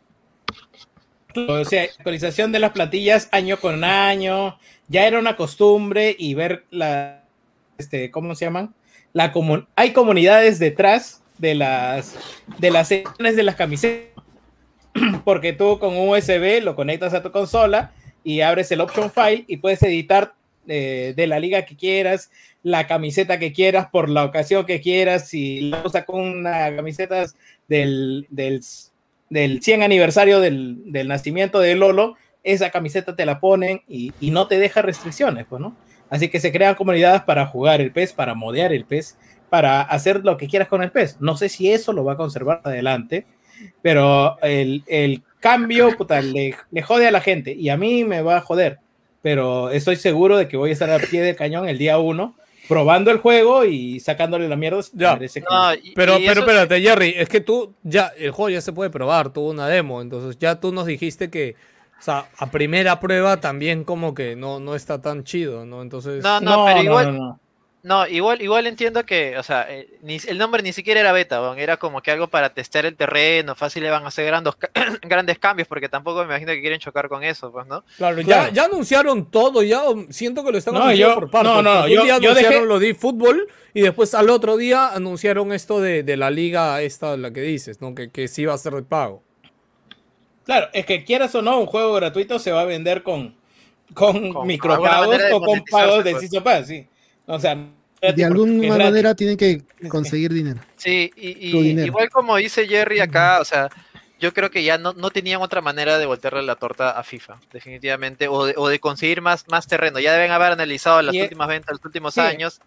O sea, actualización de las plantillas año con año, ya era una costumbre y ver la, este, ¿cómo se llaman? La comun hay comunidades detrás de las, de las secciones de las camisetas, porque tú con un USB lo conectas a tu consola y abres el option file y puedes editar eh, de la liga que quieras, la camiseta que quieras, por la ocasión que quieras, si la usas con una camiseta del, del, del 100 aniversario del, del nacimiento de Lolo, esa camiseta te la ponen y, y no te deja restricciones, pues, ¿no? Así que se crean comunidades para jugar el pez, para modear el pez, para hacer lo que quieras con el pez. No sé si eso lo va a conservar adelante, pero el, el cambio, puta, le, le jode a la gente y a mí me va a joder, pero estoy seguro de que voy a estar a pie de cañón el día uno, probando el juego y sacándole la mierda. Ya. que- No, y- Pero, y pero eso- espérate, Jerry, es que tú ya, el juego ya se puede probar, tuvo una demo, entonces ya tú nos dijiste que, o sea, a primera prueba también como que no, no está tan chido, ¿no? Entonces, No, no, pero igual, no, no. Igual, igual entiendo que, o sea, eh, ni- el nombre ni siquiera era beta, weón, era como que algo para testear el terreno, fácil le van a hacer grandes, ca- grandes cambios, porque tampoco me imagino que quieren chocar con eso, pues, ¿no? claro, ya, claro. ya anunciaron todo, ya siento que lo están No, anunciando yo- por partes. no, no, yo- un día yo anunciaron dejé- lo de fútbol y después al otro día anunciaron esto de, de la liga esta, la que dices, ¿no? Que, que sí va a ser de pago. Claro, es que quieras o no, un juego gratuito se va a vender con, con, Con micropagos o con pagos de pues. Season Pass, sí. O sea, De alguna manera tienen que conseguir dinero. Sí, y, y Tu dinero. igual como dice Jerry acá, o sea, yo creo que ya no, no tenían otra manera de voltearle la torta a FIFA, definitivamente, o de, o de conseguir más, más terreno. Ya deben haber analizado las Y es- últimas ventas, los últimos sí. años.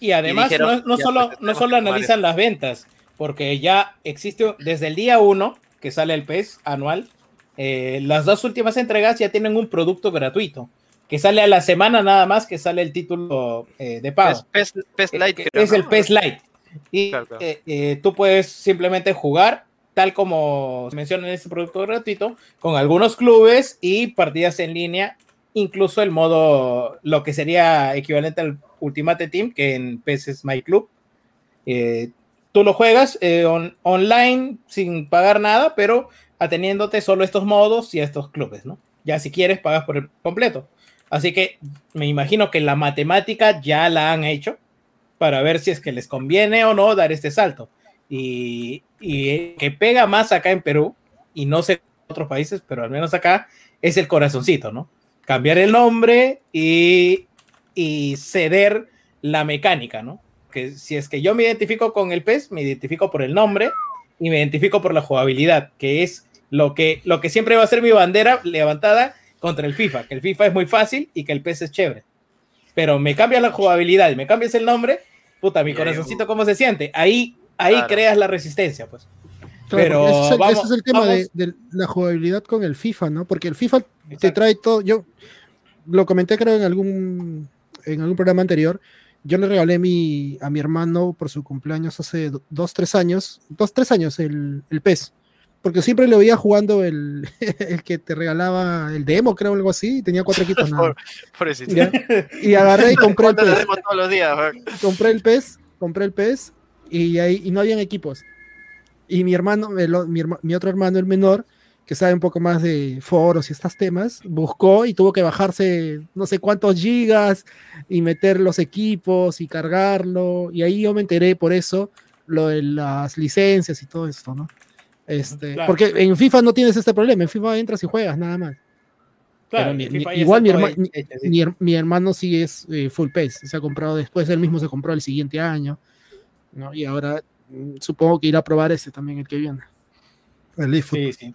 Y además dijeron, no, solo, no solo analizan las ventas, porque ya existe desde el día uno que sale el PES anual, eh, las dos últimas entregas ya tienen un producto gratuito, que sale a la semana nada más que sale el título eh, de pago. PES, PES, PES Eh, Lite, es ¿no? el PES Lite. Y Claro, claro. eh, tú puedes simplemente jugar, tal como se menciona en este producto gratuito, con algunos clubes y partidas en línea, incluso el modo, lo que sería equivalente al Ultimate Team, que en PES es My Club. Tú lo juegas on- online sin pagar nada, pero ateniéndote solo a estos modos y a estos clubes, ¿no? Ya si quieres, pagas por el completo. Así que me imagino que la matemática ya la han hecho para ver si es que les conviene o no dar este salto. y, que pega más acá en Perú, y no sé otros países, pero al menos acá, es el corazoncito, ¿no? Cambiar el nombre y, y ceder la mecánica, ¿no? Que si es que yo me identifico con el PES, me identifico por el nombre y me identifico por la jugabilidad, que es lo que siempre va a ser mi bandera levantada contra el FIFA, que el FIFA es muy fácil y que el PES es chévere. Pero me cambia la jugabilidad y me cambias el nombre, puta, mi corazoncito, ¿cómo se siente? Ahí, ahí Claro. creas la resistencia, pues. Claro, Pero ese, es el, vamos- ese es el tema de, de la jugabilidad con el FIFA, ¿no? Porque el FIFA te Exacto. trae todo. Yo lo comenté, creo, en algún, en algún programa anterior. Yo le regalé mi, a mi hermano por su cumpleaños hace do- dos, tres años, dos, tres años el, el PES. Porque siempre lo veía jugando el, el que te regalaba el demo, creo, algo así, y tenía cuatro equipos nada. ¿Ya? Y agarré y compré el ¿Cuánto le PES. todos los días? compré el PES, compré el PES y ahí y no habían equipos. Y mi hermano, el mi, mi otro hermano, el menor, que sabe un poco más de foros y estos temas, buscó y tuvo que bajarse no sé cuántos gigas y meter los equipos y cargarlo. Y ahí yo me enteré por eso lo de las licencias y todo esto, ¿no? Este, Claro. Porque en FIFA no tienes este problema, en FIFA entras y juegas nada más. Claro, mi- el FIFA mi- igual mi herma-. Mi, her- mi hermano sí es eh, full pace, se ha comprado después, él mismo se compró el siguiente año, ¿no? Y ahora mm, supongo que irá a probar ese también el que viene. El. Sí, sí.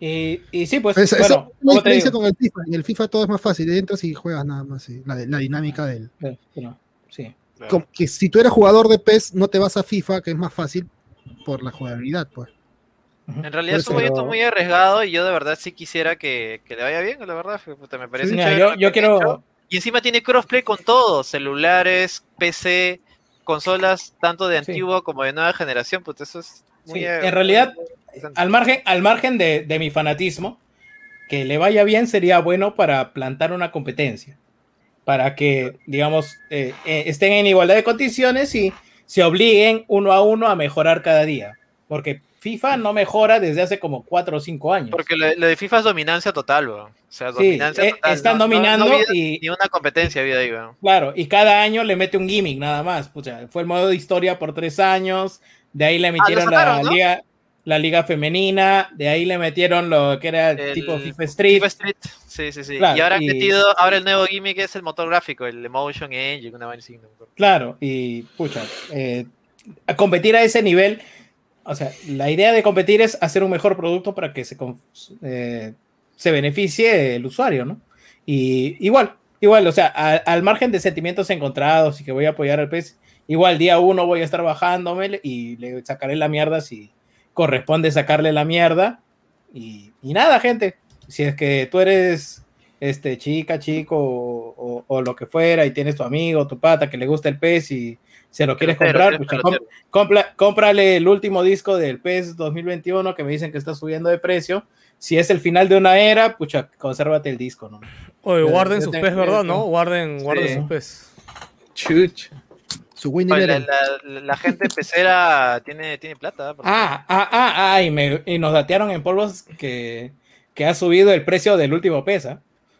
Y, y sí, pues, bueno, es la ¿cómo te diferencia con el FIFA. En el FIFA todo es más fácil, entras y juegas nada más, sí, la, la dinámica del... Sí, bueno, sí. como que si tú eres jugador de PES, no te vas a FIFA, que es más fácil por la jugabilidad, pues. En realidad es un proyecto muy arriesgado y yo de verdad sí quisiera que, que le vaya bien, la verdad. puta, me parece Mira, yo, yo quiero, hecho. Y encima tiene crossplay con todo, celulares, PC, consolas, tanto de Sí. antigua como de nueva generación, pues eso es muy... Sí, eh, en realidad, al margen, al margen de, de mi fanatismo, que le vaya bien sería bueno para plantar una competencia, para que, digamos, eh, eh, estén en igualdad de condiciones y se obliguen uno a uno a mejorar cada día, porque FIFA no mejora desde hace como cuatro o cinco años. Porque lo, lo de FIFA es dominancia total, weón. O sea, Sí, dominancia eh, total. están no- no- no dominando había y- Ni una competencia había ahí, weón. Claro, y cada año le mete un gimmick nada más. Pucha, fue el modo de historia por tres años, de ahí le metieron la, sacaron, ¿no? liga, la liga femenina, de ahí le metieron lo que era el, tipo FIFA Street. FIFA Street. Sí, sí, sí. Claro, y ahora han y- metido, ahora el nuevo gimmick es el motor gráfico, el Emotion Engine, una vaina no. Claro, y pucha, eh, a competir a ese nivel, o sea, la idea de competir es hacer un mejor producto para que se, eh, se beneficie el usuario, ¿no? Y igual, igual, o sea, al margen de sentimientos encontrados y que voy a apoyar al PES, igual día uno voy a estar bajándome y le sacaré la mierda si corresponde sacarle la mierda. Y, y nada, gente, si es que tú eres este, chica, chico o, o- lo que fuera y tienes tu amigo, tu pata que le gusta el PES y se lo quieres comprar, pucha, compra- cómprale el último disco del PES 2021 que me dicen que está subiendo de precio. Si es el final de una era, pucha, consérvate el disco, ¿no? Oye, Yo- guarden yo sus pes, ¿verdad? ¿No? Guarden, guarden Sí. sus pes. Chuch. Su Oye, la, Eleven. la- la gente pecera tiene, tiene plata. Porque- Ah, ah, ah, ah, y, me- y nos datearon en polvos que, que ha subido el precio del último PES,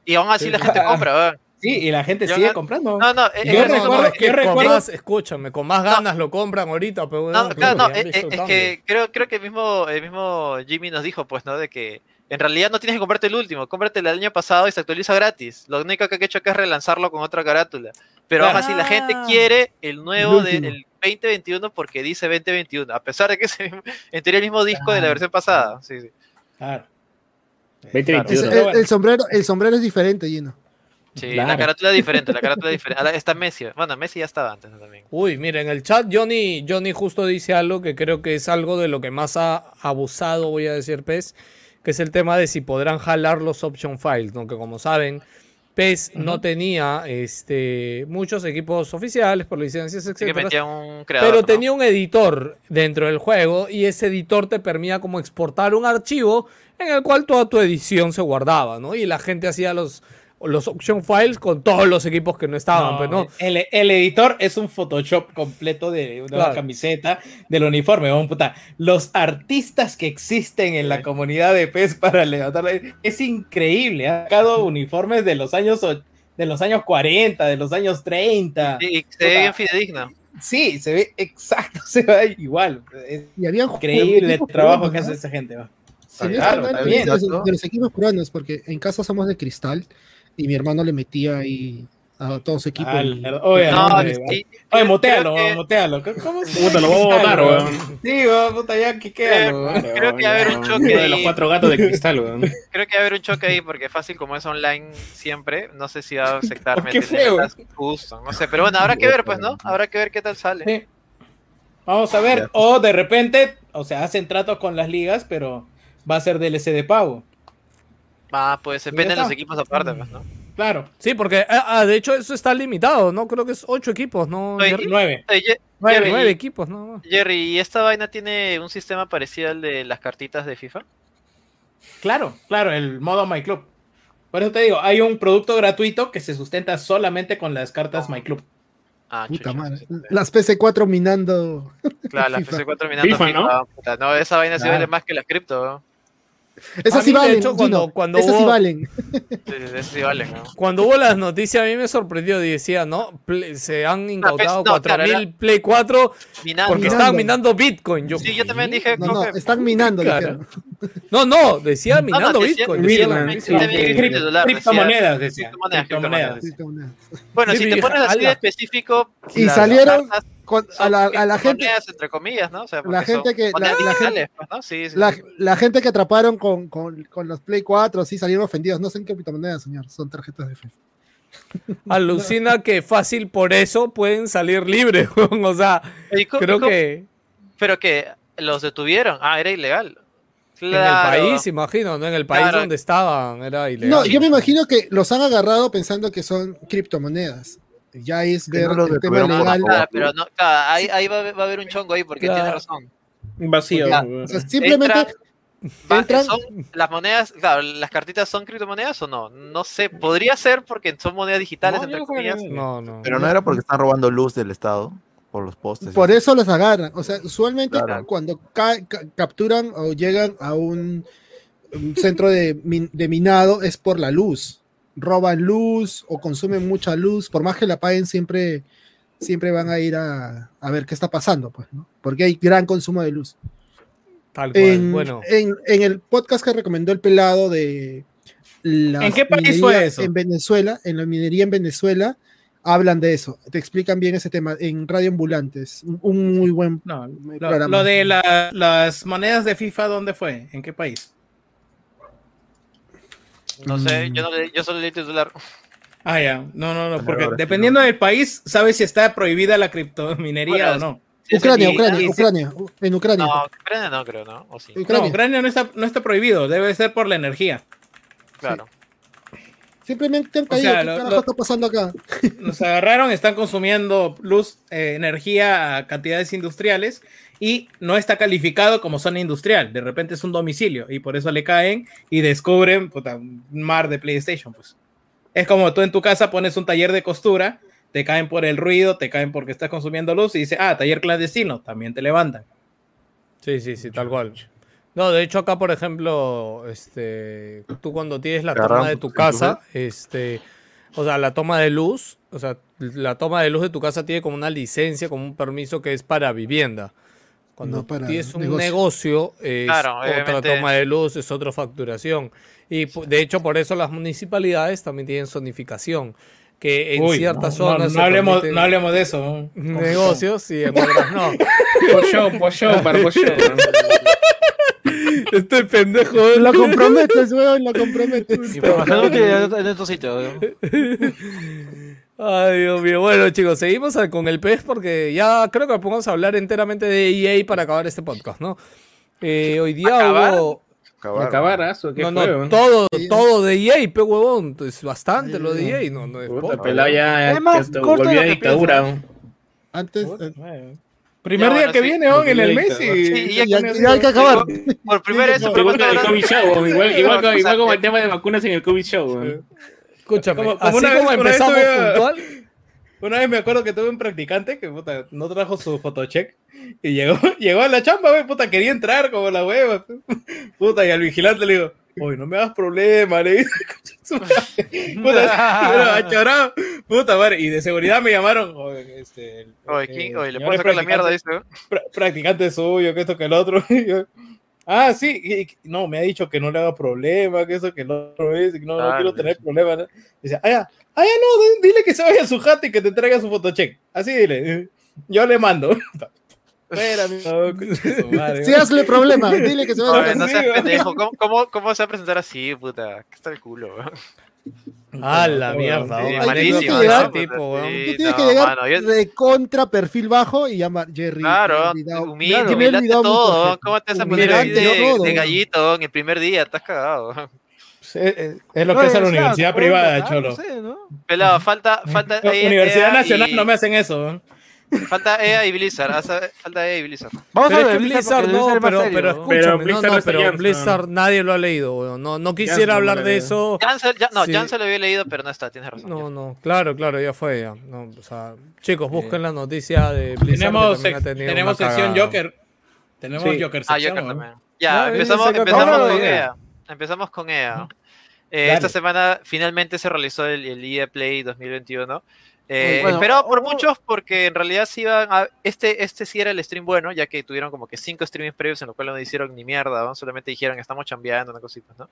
Y aún así la gente compra, weón. Sí, y la gente Yo sigue no- comprando. No, no, eh, Yo eh, no, recuerdo- no, es que yo con más, escúchame, con más ganas lo compran ahorita, pero No, claro, no, han eh, eh, es que creo, creo que el mismo, el mismo Jimmy nos dijo, pues, ¿no? De que en realidad no tienes que comprarte el último, cómprate el del año pasado y se actualiza gratis. Lo único que he hecho que es relanzarlo con otra carátula. Pero aún Claro. así la gente quiere el nuevo del 2021 porque dice 2021, a pesar de que es el- en teoría el mismo disco de la versión pasada. Sí, sí. Claro. 2021. Es- Pero el, bueno. el sombrero, el sombrero es diferente, Gino. Sí, Claro. la carátula es diferente, la carátula es diferente. Ahora está Messi. Bueno, Messi ya estaba antes también. Uy, mira, en el chat Johnny, Johnny justo dice algo que creo que es algo de lo que más ha abusado, voy a decir, PES, que es el tema de si podrán jalar los option files, ¿no? Que como saben, PES no tenía este, muchos equipos oficiales por licencias, creador. Pero ¿no? tenía un editor dentro del juego y ese editor te permitía como exportar un archivo en el cual toda tu edición se guardaba, ¿no? Y la gente hacía los, los option files con todos los equipos que no estaban, No, pero no. el, el editor es un Photoshop completo de una Claro. camiseta, del uniforme. weón, puta. Los artistas que existen en la comunidad de PES para levantarla es increíble. Ha sacado uniformes de los años de los años 40, de los años 30. Sí, y se ve bien fidedigno. Sí, se ve exacto, se ve igual. Es Y había increíble el trabajo peruanos, que hace esa gente. no Claro, bien. de los, de los equipos peruanos, porque en casa somos de cristal y mi hermano le metía ahí a todo su equipo. Y- la- Oye, No, hombre, sí, Oye, motealo, que- motealo. ¿Cómo se Puta, lo voy a botar, weón. Sí, weón, puta, ya, que queda. Creo- creo que va a haber un choque Uno de los ahí. cuatro gatos de cristal, weón. Creo que va a haber un choque ahí porque fácil como es online siempre, no sé si va a aceptar Oh, qué feo. justo, no sé, pero bueno, habrá que ver pues, ¿no? Habrá que ver qué tal sale. Sí. Vamos a ver. O de repente, o sea, hacen tratos con las ligas, pero va a ser DLC de pago. Ah, pues depende de los equipos aparte, pues, ¿no? Claro. Sí, porque ah, ah, de hecho eso está limitado, ¿no? Creo que es ocho equipos, ¿no? Oye, Jerry? Nueve. Ye- Nueve, Jerry, Nueve equipos, ¿no? Jerry, ¿y esta vaina tiene un sistema parecido al de las cartitas de FIFA? Claro, claro, el modo My Club. Por eso te digo, hay un producto gratuito que se sustenta solamente con las cartas My Club. Ah, Puta madre. Las PC4 minando. Claro, la FIFA. PC4 minando FIFA, FIFA, ¿no? puta, no, esa vaina sí Claro. vale más que las cripto, ¿no? Esas sí valen. hecho, cuando- Gino, cuando Esas sí hubo- valen. Sí, sí, sí, sí valen, ¿no? Cuando hubo las noticias a mí me sorprendió y decía, ¿no? Play- se han incautado no, claro, 4000 era- Play 4 Minando. porque Minando. estaban minando Bitcoin. Yo, Sí, yo también dije, No, no, que- están minando. No, no, decía No, no, minando Bitcoin. Criptomonedas, decía. criptomonedas. Bueno, si te pones así de específico. Y salieron a, la, a la gente, entre comillas, ¿no? O sea, la gente que- la- gente- pues, ¿no? Sí, sí, la, sí. la gente que atraparon con, con, con los Play 4 sí salieron ofendidos. No son criptomonedas, señor. Son tarjetas de FIFA. Alucina que fácil por eso pueden salir libres. o sea, ¿Y co- creo que Pero que los detuvieron. Ah, era ilegal. en el país, imagino, ¿no? En el país Claro. donde estaban era ilegal. No, yo me imagino que los han agarrado pensando que son criptomonedas. Ya es ver no el tema legal. Claro, pero no, claro, ahí, ahí va, a haber- va a haber un chongo ahí porque Claro. tiene razón. Vacío. O sea, simplemente va- son las monedas, claro, las cartitas son criptomonedas o no? No sé, podría ser porque son monedas digitales, No, entre comillas. no. No, no. Pero no era porque están robando luz del Estado por los postes. por eso los agarran. O sea, usualmente Claro. cuando ca- ca- capturan o llegan a un, un centro de, min- de minado es por la luz. Roban luz o consumen mucha luz. Por más que la paguen, siempre, siempre van a ir a, a ver qué está pasando, pues, ¿no? Porque hay gran consumo de luz. Tal cual. En, bueno, en, en el podcast que recomendó el pelado de ¿En qué país fue eso? En Venezuela, en la minería en Venezuela, hablan de eso. Te explican bien ese tema en Radio Ambulantes. Un, un muy buen No, lo, programa. lo de la- las monedas de FIFA, ¿dónde fue? ¿En qué país? No sé, Mm. yo, no le- yo solo leí titular. Ah, ya. No, no, no, porque dependiendo del país, sabes si está prohibida la criptominería Bueno, o no. Sí, Ucrania, sí, Ucrania. Ucrania, en Ucrania. No, Ucrania no creo, ¿no? O sí, No, Ucrania. Ucrania no está, no está prohibido, debe ser por la energía. claro. Simplemente han O caído. sea, ¿Qué lo- carajo lo- está pasando acá? Nos agarraron, están consumiendo luz, eh, energía a cantidades industriales y no está calificado como zona industrial. De repente es un domicilio y por eso le caen y descubren puta, un mar de PlayStation. Pues. Es como tú en tu casa pones un taller de costura, te caen por el ruido, te caen porque estás consumiendo luz y dice, ah, taller clandestino, también te levantan. sí, sí, sí, tal cual. No, de hecho acá, por ejemplo, este, tú cuando tienes la toma de tu casa, este, o sea, la toma de luz, o sea, la toma de luz de tu casa tiene como una licencia, como un permiso que es para vivienda. Cuando No para tienes un negocio. negocio, es Claro, otra toma de luz, es otra facturación. Y de hecho, por eso las municipalidades también tienen zonificación, que en Uy, ciertas no, zonas no hablemos, no hablemos de eso. negocios y en otras no. Pollo, pollo, para pollo. Este pendejo. Lo comprometes, weón, lo comprometes. Información útil en estos sitios. weón. Ay, Dios mío. Bueno, chicos, seguimos con el PES porque ya creo que vamos a hablar enteramente de EA para acabar este podcast, ¿no? Eh, hoy día ¿Acabar? hubo. Acabaron. Acabarazo, ¿qué No, fue, no, weón? todo, todo de EA, pe huevón. Es bastante lo de EA, no, no es poco. pelado ya, Es más que corto de volvió a que dictadura. Antes, Eh, Primer Ya, día bueno, que sí. viene, weón, en el mes Sí, y... Sí, hay que acabar. Por primera vez, Sí, del COVID show, igual, igual, como el tema de vacunas en el COVID show. weón. Escúchame, Como- como así una vez- como una vez empezamos tuve- puntual. Una vez me acuerdo que tuve un practicante que puta, no trajo su fotocheck y llegó, llegó a la chamba, wey, puta, quería entrar como la hueva. Puta, y al vigilante le digo, Oye, no me hagas problema, le dije. Puta, achorado. Puta madre. Y de seguridad me llamaron. Oye, este, el- Oye, ¿quién? Oye, le puedo sacar la mierda, dice. pra- practicante suyo, que esto, que el otro. Yo, ah, sí. y- no, me ha dicho que no le haga problema, que eso, que el otro es, no, no Ah, quiero tener problemas. ¿no? Dice, ah, ya, ah, ya no, di- dile que se vaya a su jato y que te traiga su fotocheck. Así dile. Yo le mando. Espera, mi su madre, Sí, hazle problema. Dile que se va a Oye, no seas pendejo. ¿Cómo, cómo, cómo se va a presentar así, puta? ¿Qué está el culo, weón? A la mierda, Sí, malísimo, ¿no? tipo, Tú tienes no, que llegar mano, yo- de contra perfil bajo y llamar Jerry. Claro, humilde, mi todo. ¿Cómo te vas a poner de, todo. de gallito en el primer día? Estás cagado. Es, es- es lo que es a la universidad privada, cholo. No sé, ¿no? Pelado, falta, falta No, EA Universidad EA Nacional y- no me hacen eso. ¿Eh? Falta EA y Blizzard. hace- Falta EA y Blizzard. Vamos Pero a es ver que Blizzard, Blizzard no, pero, pero ¿no? escúchame, no, Blizzard no, está pero Janssen. Blizzard nadie lo ha leído, weón. No, no quisiera no hablar de eso. Jansen, ya, no, Sí. Jansen lo había leído, pero no está, tienes razón. No, no, claro, claro, ya fue ya. No, o sea, chicos, busquen la noticia de Blizzard. que Tenemos, sec- tenemos sección cagada. Joker. Tenemos Sí. Joker Ah, sección. Joker ¿no? también. Ya, Ya, empezamos, ese que empezamos con ya. EA. Empezamos con EA. Eh, esta semana finalmente se realizó el, el EA Play 2021. Eh, bueno, esperado por muchos porque en realidad sí iban a, este, este sí era el stream bueno, ya que tuvieron como que cinco streamings previos en los cuales no hicieron ni mierda, ¿no? solamente dijeron estamos chambeando, una cosita, ¿no?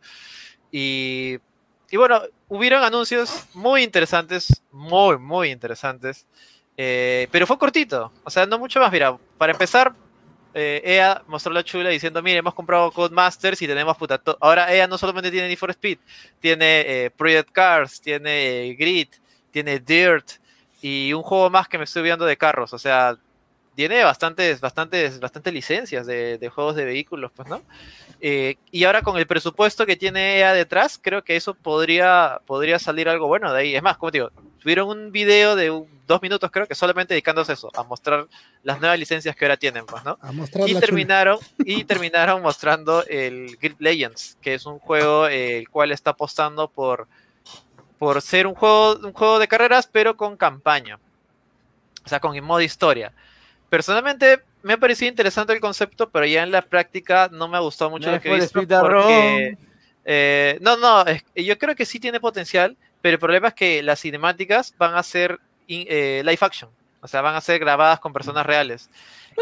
Y, y bueno, hubieron anuncios muy interesantes, muy, muy interesantes, eh, pero fue cortito, o sea, no mucho más, mira, para empezar, eh, EA mostró la chula diciendo, mire, hemos comprado Codemasters y tenemos puta... to-". Ahora EA no solamente tiene Need for Speed, tiene eh, Project Cars, tiene eh, Grid, tiene Dirt y un juego más que me estoy viendo de carros, o sea, tiene bastantes, bastantes, bastantes licencias de, de juegos de vehículos, pues, ¿no? Eh, y ahora con el presupuesto que tiene EA detrás, creo que eso podría, podría salir algo bueno de ahí. Es más, como te digo, tuvieron un video de un- dos minutos, creo que solamente dedicándose a eso, a mostrar las nuevas licencias que ahora tienen, pues, ¿no? A Y chula. terminaron, y terminaron mostrando el Grid Legends, que es un juego eh, el cual está apostando por, por ser un juego, un juego de carreras, pero con campaña. O sea, con modo historia. Personalmente me ha parecido interesante el concepto, pero ya en la práctica no me ha gustado mucho No lo que he visto. Porque, eh, no, no, es- yo creo que sí tiene potencial, pero el problema es que las cinemáticas van a ser in- eh, live action. O sea, van a ser grabadas con personas reales.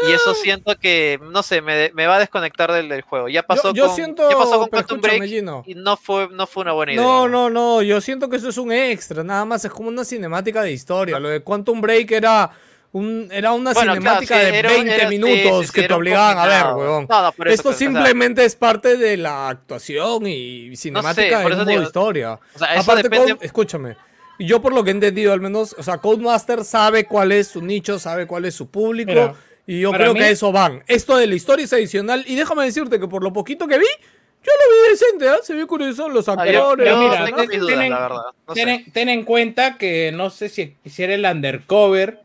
Y eso Ah. siento que, no sé, me, me va a desconectar del, del juego. Ya pasó, yo con, siento- ya pasó con Quantum Break Gino. y no fue, no fue una buena idea. No, no, no, yo siento que eso es un extra, nada más es como una cinemática de historia. Lo de Quantum Break era un era una Bueno, claro, cinemática sí, de era- 20 era- minutos sí, sí, que te obligaban a ver, weón. No, no, por eso, Esto o sea, simplemente es parte de la actuación y cinemática por de eso un digo, historia. O sea, Aparte, depende. Code- escúchame, yo por lo que he entendido al menos, o sea, Codemaster sabe cuál es su nicho, sabe cuál es su público. Mira, y yo creo mí- que a eso van. Esto de la historia es adicional. Y déjame decirte que por lo poquito que vi, yo lo vi decente, ¿ah? Se vio curioso los actores. pero mira, la verdad. No ten, ten en cuenta que no sé si, si era el undercover,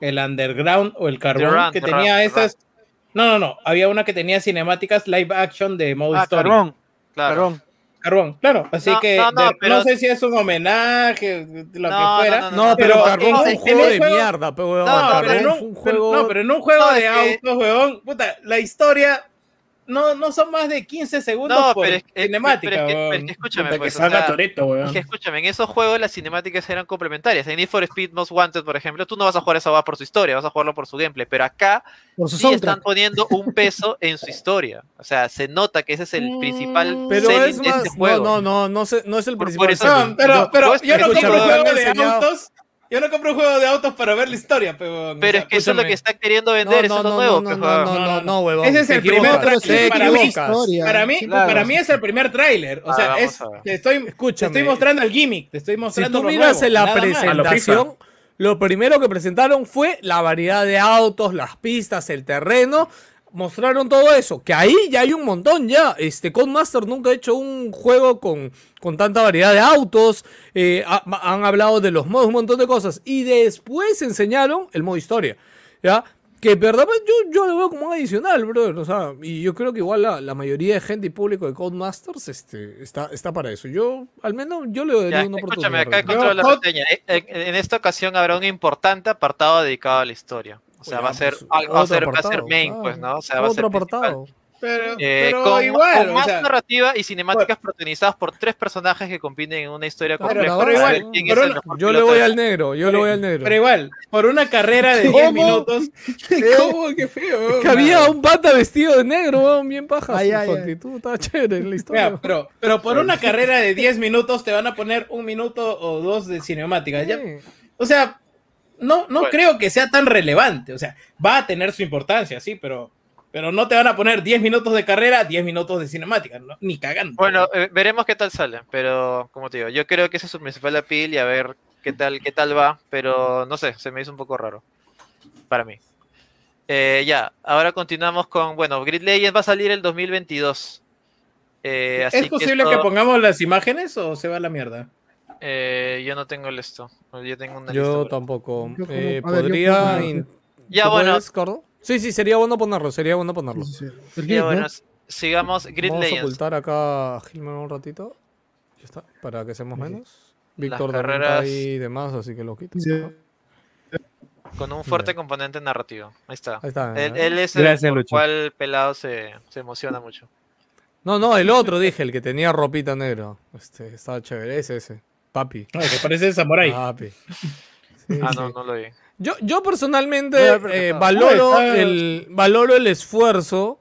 el underground o el carbón Run, que The tenía Run. No, no, no. Había una que tenía cinemáticas live action de modo Ah, historia. carbón, Claro. carbón. Carbón, claro. Así No, que no, no, de- no, pero- sé si es un homenaje, lo No, que fuera. no, No, pero, pero Carbón fue un juego de mierda, pero weón, No, Carbón pero en un, juego. no, pero en un juego No, de es que- autos, weón, puta, la historia no, no son más de 15 segundos No, por pero es, es- cinemática, pero es que, pero es que escúchame, que pues, o salga sea, Toretto, es weón. que escúchame, en esos juegos las cinemáticas eran complementarias. En Need for Speed Most Wanted, por ejemplo, tú no vas a jugar esa va por su historia, vas a jugarlo por su gameplay, pero acá Por sí están poniendo un peso en su historia. O sea, se nota que ese es el principal Pero de este juego. No, no, no, no, no es el Por- principal. por eso- selling. No, pero, Yo- pero yo no compro un me han juego de autos. Yo no compro un juego de autos para ver la historia, pero. Pero es que eso es lo que está queriendo vender, eso es lo nuevo. no, no, no, no, no, huevón. Ese es el primer te para mí. Para mí, Claro. para mí es el primer tráiler. O Ah, sea, es, te estoy, te estoy mostrando el gimmick, te estoy Si mostrando tú lo miras nuevo, en la presentación, lo primero que presentaron fue la variedad de autos, las pistas, el terreno. Mostraron todo eso, que ahí ya hay un montón ya. Este Codemaster nunca ha hecho un juego con, con tanta variedad de autos. eh, ha- han hablado de los modos, un montón de cosas. Y después enseñaron el modo historia. ¿Ya? Que verdad pues, yo, yo lo veo como un adicional, brother. O sea, y yo creo que igual la, la mayoría de gente y público de Codemasters este, está, está para eso. Yo, al menos, yo le daría Ya, una escúchame, oportunidad. acá la. En, en- en esta ocasión habrá un importante apartado dedicado a la historia. O sea, Oye, va a ser, pues, algo- va a otro ser, va a ser main, claro. pues, ¿no? O sea, va a ser apartado. Pero, Eh, pero con, igual, con o más sea, narrativa y cinemáticas protagonizadas por tres personajes que compiten en una historia Claro, compleja. pero igual, una- mejor Yo le voy al negro, yo le voy al negro. pero igual, por una carrera de 10 ¿Cómo? minutos, ¿Cómo? Qué feo. Que había un pata vestido de negro, weón, bien paja. Ay, ay, actitud estaba chévere en la historia. Mira, pero, pero por una carrera de 10 minutos te van a poner un minuto o dos de cinemática. Ya- Sí. o sea, no, no Bueno. creo que sea tan relevante. O sea, va a tener su importancia, sí, pero, pero no te van a poner 10 minutos de carrera, 10 minutos de cinemática, ¿no? ni cagando. Bueno, eh, veremos qué tal sale, pero como te digo, yo creo que ese es su principal appeal y a ver qué tal, qué tal va, pero no sé, se me hizo un poco raro para mí. Eh, ya, ahora continuamos con, bueno, Grid Legends va a salir el 2022. Eh, así ¿Es posible que, esto- pongamos las imágenes o se va a la mierda? Eh, yo no tengo el esto, yo tengo una Yo lista tampoco. Yo como- Eh, a ver, yo podría. puedo- in- Ya, ¿tú bueno, puedes, Cardo? Sí, sí, sería bueno ponerlo, sería bueno ponerlo. Sí, sí, sí. El ya, bueno, ¿no? s- sigamos Grid Vamos a Legends. ocultar acá a Gilman un ratito. Ya está, para que seamos menos. Víctor también está carreras- ahí y demás, así que lo quito. Sí. con un fuerte componente narrativo. Ahí está. Ahí está. Él, ¿eh? él es el Gracias, por Lucho. cual pelado se, se emociona mucho. No, no, el otro dije, el que tenía ropita negra. Este, estaba chévere, ese, ese. Papi. No, que parece Samurai. Papi. Sí, Ah, sí. no, no lo vi. Yo, yo personalmente eh, valoro, Ah, el, valoro el esfuerzo.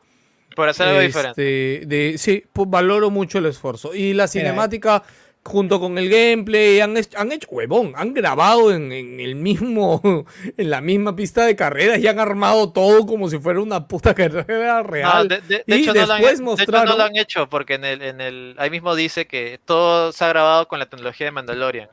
Por hacer algo diferente. este, de, sí, pues valoro mucho el esfuerzo. Y la cinemática, junto con el gameplay, han, hecho- han hecho, huevón, han grabado en, en el mismo, en la misma pista de carreras y han armado todo como si fuera una puta carrera No, real. de, de- de y hecho, no lo han, después de hecho, no mostraron- lo han hecho porque en el, en el, ahí mismo dice que todo se ha grabado con la tecnología de Mandalorian.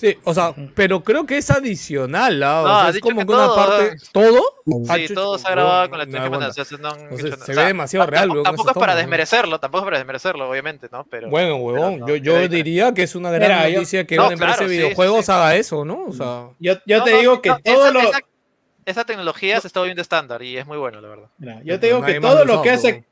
Sí, o sea, pero creo que es adicional, ¿ah? O No, sea, es como que que una todo, parte. ¿Todo? Ah, Sí, chucha, todo se ha grabado con la tecnología no se ve demasiado real, Tampoco esas es para desmerecerlo, tampoco es para desmerecerlo, obviamente, ¿no? Pero Bueno, huevón, no, yo, yo diría que es una gran Mira, yo- noticia que No, una empresa claro, de videojuegos sí, sí. haga eso, ¿no? O sea, Yo, yo No, te digo que todo esa, lo. esa- esa tecnología se está volviendo estándar y es muy bueno, la verdad. Mira, yo te digo que todo lo que hace.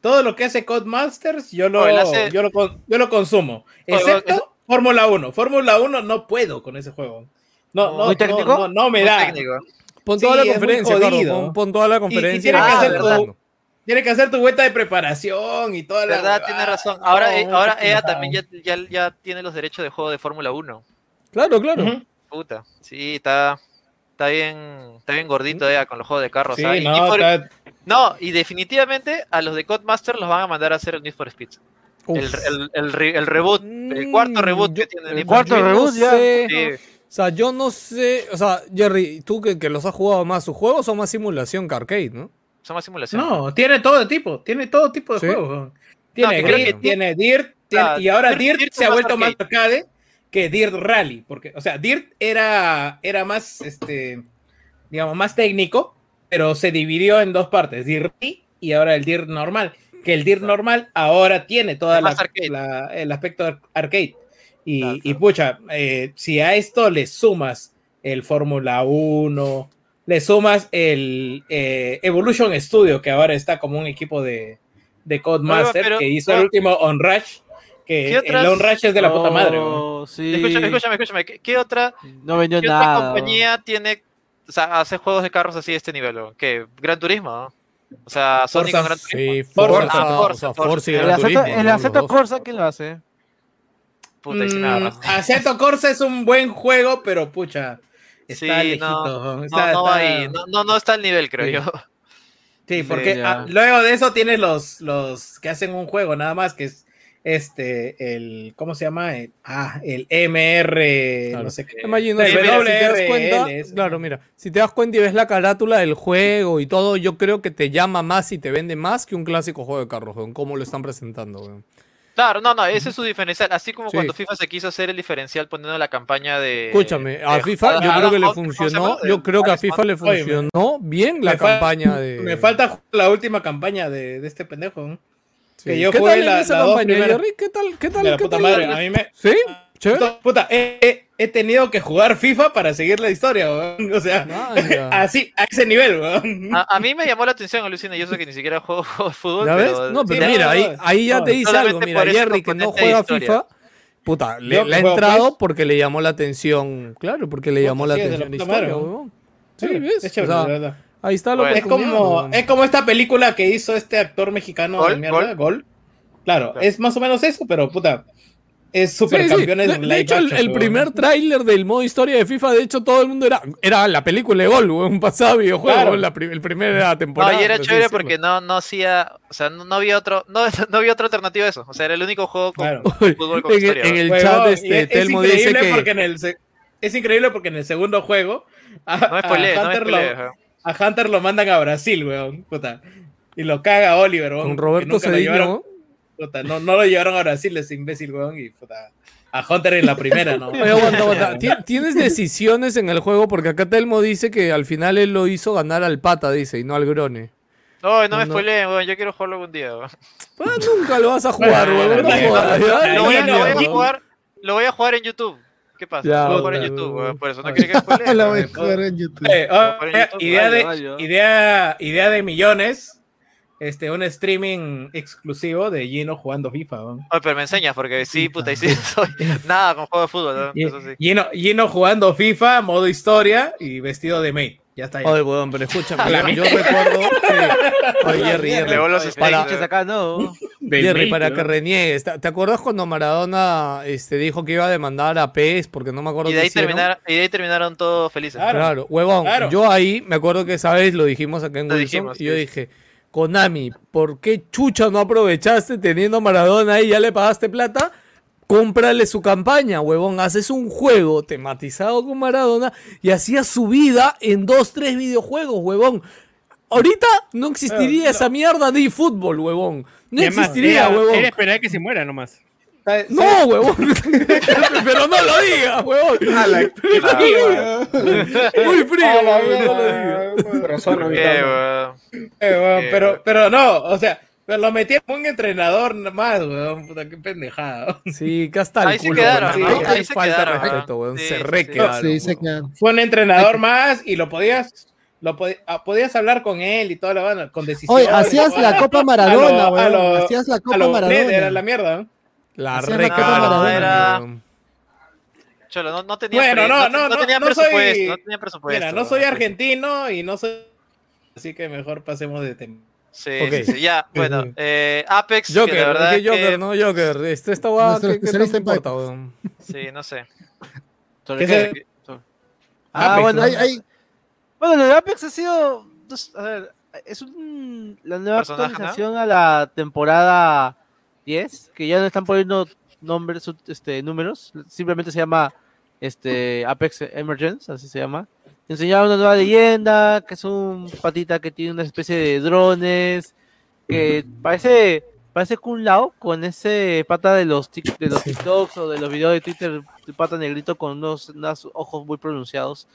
Todo lo que hace Codemasters, yo lo, yo lo, con- yo lo consumo. Excepto Fórmula 1. Fórmula 1 no puedo con ese juego. No, No, no, ¿Muy no, técnico? no, no me da. técnico. pon Sí, toda la conferencia, pon, pon toda la conferencia. tiene que y- hacer Ah, tu- Tienes que hacer tu vuelta de preparación y toda la. verdad, tiene huevada. razón. Ahora, No, eh, ahora EA también ya, ya, ya tiene los derechos de juego de Fórmula 1. Claro, claro. Puta, sí, está, está bien, está bien gordito EA con los juegos de carros. Sí, ¿ah? Y no, está- no, y definitivamente a los de Codemaster los van a mandar a hacer el Need for Speed. El, el, el, el reboot, el Mm, cuarto reboot yo- que tiene el cuarto reboot no ya. sé. Sí, O sea, yo no sé. O sea, Jerry, tú que, que los has jugado más, sus juegos son más simulación que arcade, ¿no? son más simulaciones. No, tiene todo tipo, tiene todo tipo de ¿Sí? juegos. Tiene creo Grid, tiene Dirt, tiene- Ah, y ahora Dirt- se ha vuelto más arcade. que Dirt Rally, porque, o sea, Dirt era, era más, este, digamos, más técnico, pero se dividió en dos partes, Dirt Rally y ahora el Dirt normal, que el Dirt normal ahora tiene la- el aspecto ar- arcade. Y, Claro, y pucha, eh, si a esto le sumas el Fórmula 1, le sumas el eh, Evolution Studio, que ahora está como un equipo de, de Codemaster, Pero- que hizo el último On Rush, que ¿Qué otras- el On Rush es de la puta madre. Oh, sí. Escúchame, escúchame, escúchame. ¿Qué, qué otra, No qué otra nada. compañía tiene, o sea, hace juegos de carros así de este nivel? ¿Qué? Gran Turismo, ¿no? O sea, Sonic Forza, con Gran Turismo. Sí, Forza, ah, y El dos. Corsa, ¿quién lo hace? Puta. Mm, Assetto Corsa es un buen juego, pero pucha, está Sí, lejito. no, weón. No, Está- no, está- ahí, no, no, no está al nivel, creo Sí. yo. Sí, porque ah, luego de eso tienes los, los que hacen un juego nada más, que es este, el, ¿cómo se llama? El- ah, el MR, Claro. no sé qué. Imagino, El si te das cuenta, claro, mira, si te das cuenta y ves la carátula del juego y todo, yo creo que te llama más y te vende más que un clásico juego de carros, weón, cómo lo están presentando, weón. Claro, no, no, ese es su diferencial. Así como Sí. cuando FIFA se quiso hacer el diferencial poniendo la campaña de. Escúchame, a de- FIFA yo creo que le funcionó, yo creo que a FIFA le funcionó bien la me campaña de... Me falta la última campaña de, de este pendejo. ¿no? Sí. que yo ¿Qué jugué tal en la- esa dos campaña, primeras. Jerry? ¿Qué tal? ¿Qué tal? De la ¿Qué puta tal, madre. A mí me. ¿Sí? ¿Chévere? Puta, he, he- he tenido que jugar FIFA para seguir la historia, weón. O sea, así, a ese nivel, weón. A, a mí me llamó la atención, alucina. Yo sé que ni siquiera juego, fútbol. ¿Ya ves? pero No, pero mira, no, ahí, ahí ya No, te dice algo. Mira, Jerry que no juega. FIFA, puta, le, ha entrado porque le llamó la atención. Claro, porque le Puta, llamó la sí, es de atención la la puta historia. Sí, ¿ves? es chévere, O sea, de verdad. Ahí está la Bueno. Es oportunidad, como, es como esta película que hizo este actor mexicano de Gol, mierda, Gol. Gol. Claro, Claro. es más o menos eso, pero puta. Es Sí, supercampeones sí. en De, de hecho, el, el primer tráiler del modo historia de FIFA, de hecho, todo el mundo era, era la película de Gol, weón, pasaba videojuego, Claro. la pri- el primera temporada. No, y era chévere porque no, no hacía, o sea, no, no había otro, no, no había otra alternativa a eso. O sea, era el único juego con Claro. fútbol con en, historia. en el chat, este, es, Telmo es dice increíble que... porque en el es increíble porque en el segundo juego a, No me a spoilees, no Hunter lo. A Hunter lo mandan a Brasil, weón, puta. Y lo caga Oliver, weón. Con Roberto nunca lo llevaron- Cedillo. puta, no, no lo llevaron a Brasil ese imbécil, weón, y puta. A Hunter en la primera, ¿no? Oye, aguanta, aguanta. Ti- Tienes decisiones en el juego porque acá Telmo dice que al final él lo hizo ganar al pata, dice, y no al grone. No, No, me spoileen, weón. Yo quiero jugarlo algún día, weón. Pues nunca lo vas a jugar, weón. lo voy a jugar en YouTube. ¿Qué pasa? Ya, lo voy a en YouTube, weón. Por eso no quiere que voy a en YouTube. Eh, oh, Por idea, YouTube, idea vaya, de, vaya. idea, idea de millones. Este, un streaming exclusivo de Gino jugando FIFA. Oye, pero me enseñas, porque sí, puta, y sí, soy nada con juego de fútbol, ¿no? Eso sí. Gino, Gino jugando FIFA, modo historia y vestido de maid. Ya está. ya. Oye, weón, pero escúchame, yo, yo recuerdo que... Oye, Jerry, Jerry, los para- acá, no. Jerry, para que reniegues, ¿te acuerdas cuando Maradona este, dijo que iba a demandar a PES porque no me acuerdo Y de, qué ahí hicieron? terminar, y de ahí terminaron todos felices. Claro. Claro, huevón. Claro. Yo ahí me acuerdo que esa vez lo dijimos acá en Lo Wilson dijimos, y yo sí. dije, Konami, ¿por qué chucha no aprovechaste teniendo a Maradona ahí ya le pagaste plata? Cómprale su campaña, huevón. Haces un juego tematizado con Maradona y hacías su vida en dos, tres videojuegos, huevón. Ahorita no existiría esa mierda de eFootball, huevón. No además, existiría, era- huevón. Era esperar que se muera nomás. ¿Sabes- No, huevón. Pero no lo digas, huevón. Muy frío, huevón, no lo digas. Eh, Eh, pero, pero no, o sea, pero lo metí como un entrenador más, weón. Puta, qué pendejada. Sí, que hasta el Ahí se culo. quedaron, weón. ¿no? Qué Ahí se falta de quedaron, respeto, ¿no? weón. Sí, se re sí. quedaron, Sí, se. Fue un entrenador más y lo podías, lo pod- ah, podías hablar con él y toda la banda, con decisión. Oye, hacías la Copa Maradona, weón. Hacías la Copa Maradona. Era la mierda. ¿no? La Hacía re la Copa cagaron, Maradona. era- weón. Cholo, no, no tenía Bueno, no, no, no, no, tenía no presupuesto, soy- no tenía presupuesto. Mira, no soy argentino y no soy. Así que mejor pasemos de tema. Sí, Ok. sí, sí, ya, bueno, eh, Apex, que de Joker, verdad ¿qué Joker, que- no Joker. Este esta va Nuestro ¿qué, qué especialista tanto en importa, weón? sí, no sé. ¿Sobre ¿Qué qué? Sobre- Apex, Ah, bueno, Hay- hay- bueno, lo de Apex ha sido. A ver, es un, la nueva Personaje, ¿no? actualización a la temporada 10, que ya no están poniendo nombres, este, números, simplemente se llama este, Apex Emergence, así se llama. Enseñaron una nueva leyenda, que es un patita que tiene una especie de drones, que parece parece Kun Lao con ese pata de los, tic- de los TikToks o de los videos de Twitter, de pata negrito con unos, unos ojos muy pronunciados.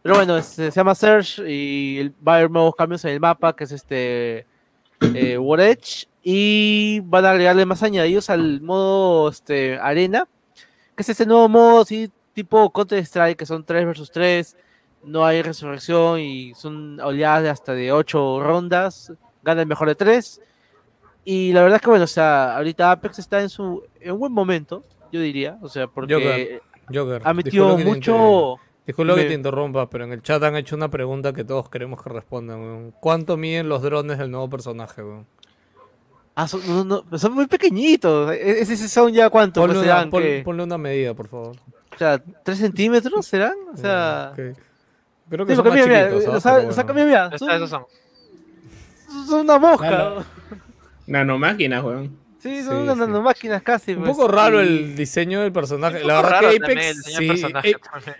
Pero bueno, se llama Search y va a haber nuevos cambios en el mapa, que es este eh, War Edge, y van a agregarle más añadidos al modo este, arena, que es este nuevo modo así tipo Counter Strike, que son 3 versus 3, no hay resurrección y son oleadas de hasta de 8 rondas, gana el mejor de 3. Y la verdad es que bueno, o sea, ahorita Apex está en su en un buen momento, yo diría, o sea, porque Joker, Joker. ha metido disculpa mucho Disculpa que te interrumpa, pero en el chat han hecho una pregunta que todos queremos que respondan, weón. ¿Cuánto miden los drones del nuevo personaje, weón? Ah, son, no, no, son muy pequeñitos. E- Ese son ya cuánto Ponle pues, una, serán pon- que- ponle una medida, por favor. o sea, 3 centímetros serán, o sea, Ok. Creo que sí, son más mira, ha bueno. cambiado, mira, son, Esos son. son una mosca. Nanomáquinas, weón. Sí, son Sí, unas sí. nanomáquinas casi. Un pues, poco raro y- el diseño del personaje. Un La verdad raro que Apex, sí, también.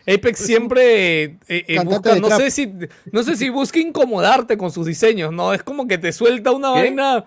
Apex siempre eh, eh, busca, no sé si no sé si busca incomodarte con sus diseños, no, es como que te suelta una ¿Qué? vaina.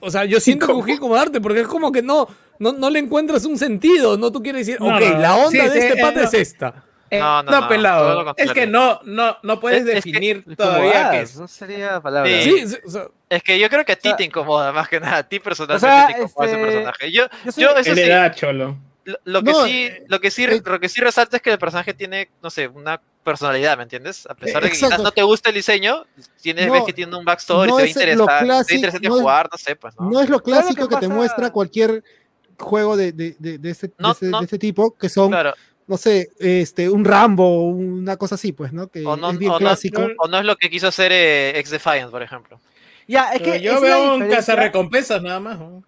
O sea, yo siento que busca incomodarte porque es como que no, no, no le encuentras un sentido, no tú quieres decir, No, ok, no, la onda sí, de sí, este eh, pata no. es esta. Eh, No, no, no, pelado. Es que no, no, no puedes Es- es que- definir todavía qué es. No sería palabra. Sí. Sí, sí, o sea, Es que yo creo que a ti O sea, te incomoda más que nada, a ti personalmente sea, te incomoda ese este, personaje. Yo, yo soy- yo eso sí, era cholo. lo, lo que No, sí, eh, lo que sí, eh, lo que sí resalta es que el personaje tiene, no sé, una personalidad, ¿me entiendes? A pesar de que exacto. quizás no te guste el diseño, tienes, No, ves que tiene un backstory, no se ve es interesante, ve clásico- interesante no es- jugar, no sé, pues, ¿no? No es lo Claro que clásico que, te muestra cualquier juego de, de, de, de este, de No, este- no. de este tipo, que son Claro, no sé, este, un Rambo, una cosa así, pues, ¿no? Que O no, es bien o no- clásico. o no es lo que quiso hacer eh, Ex Defiant, por ejemplo. Ya, es Pero que yo veo un cazarrecompensas nada más. ¿no?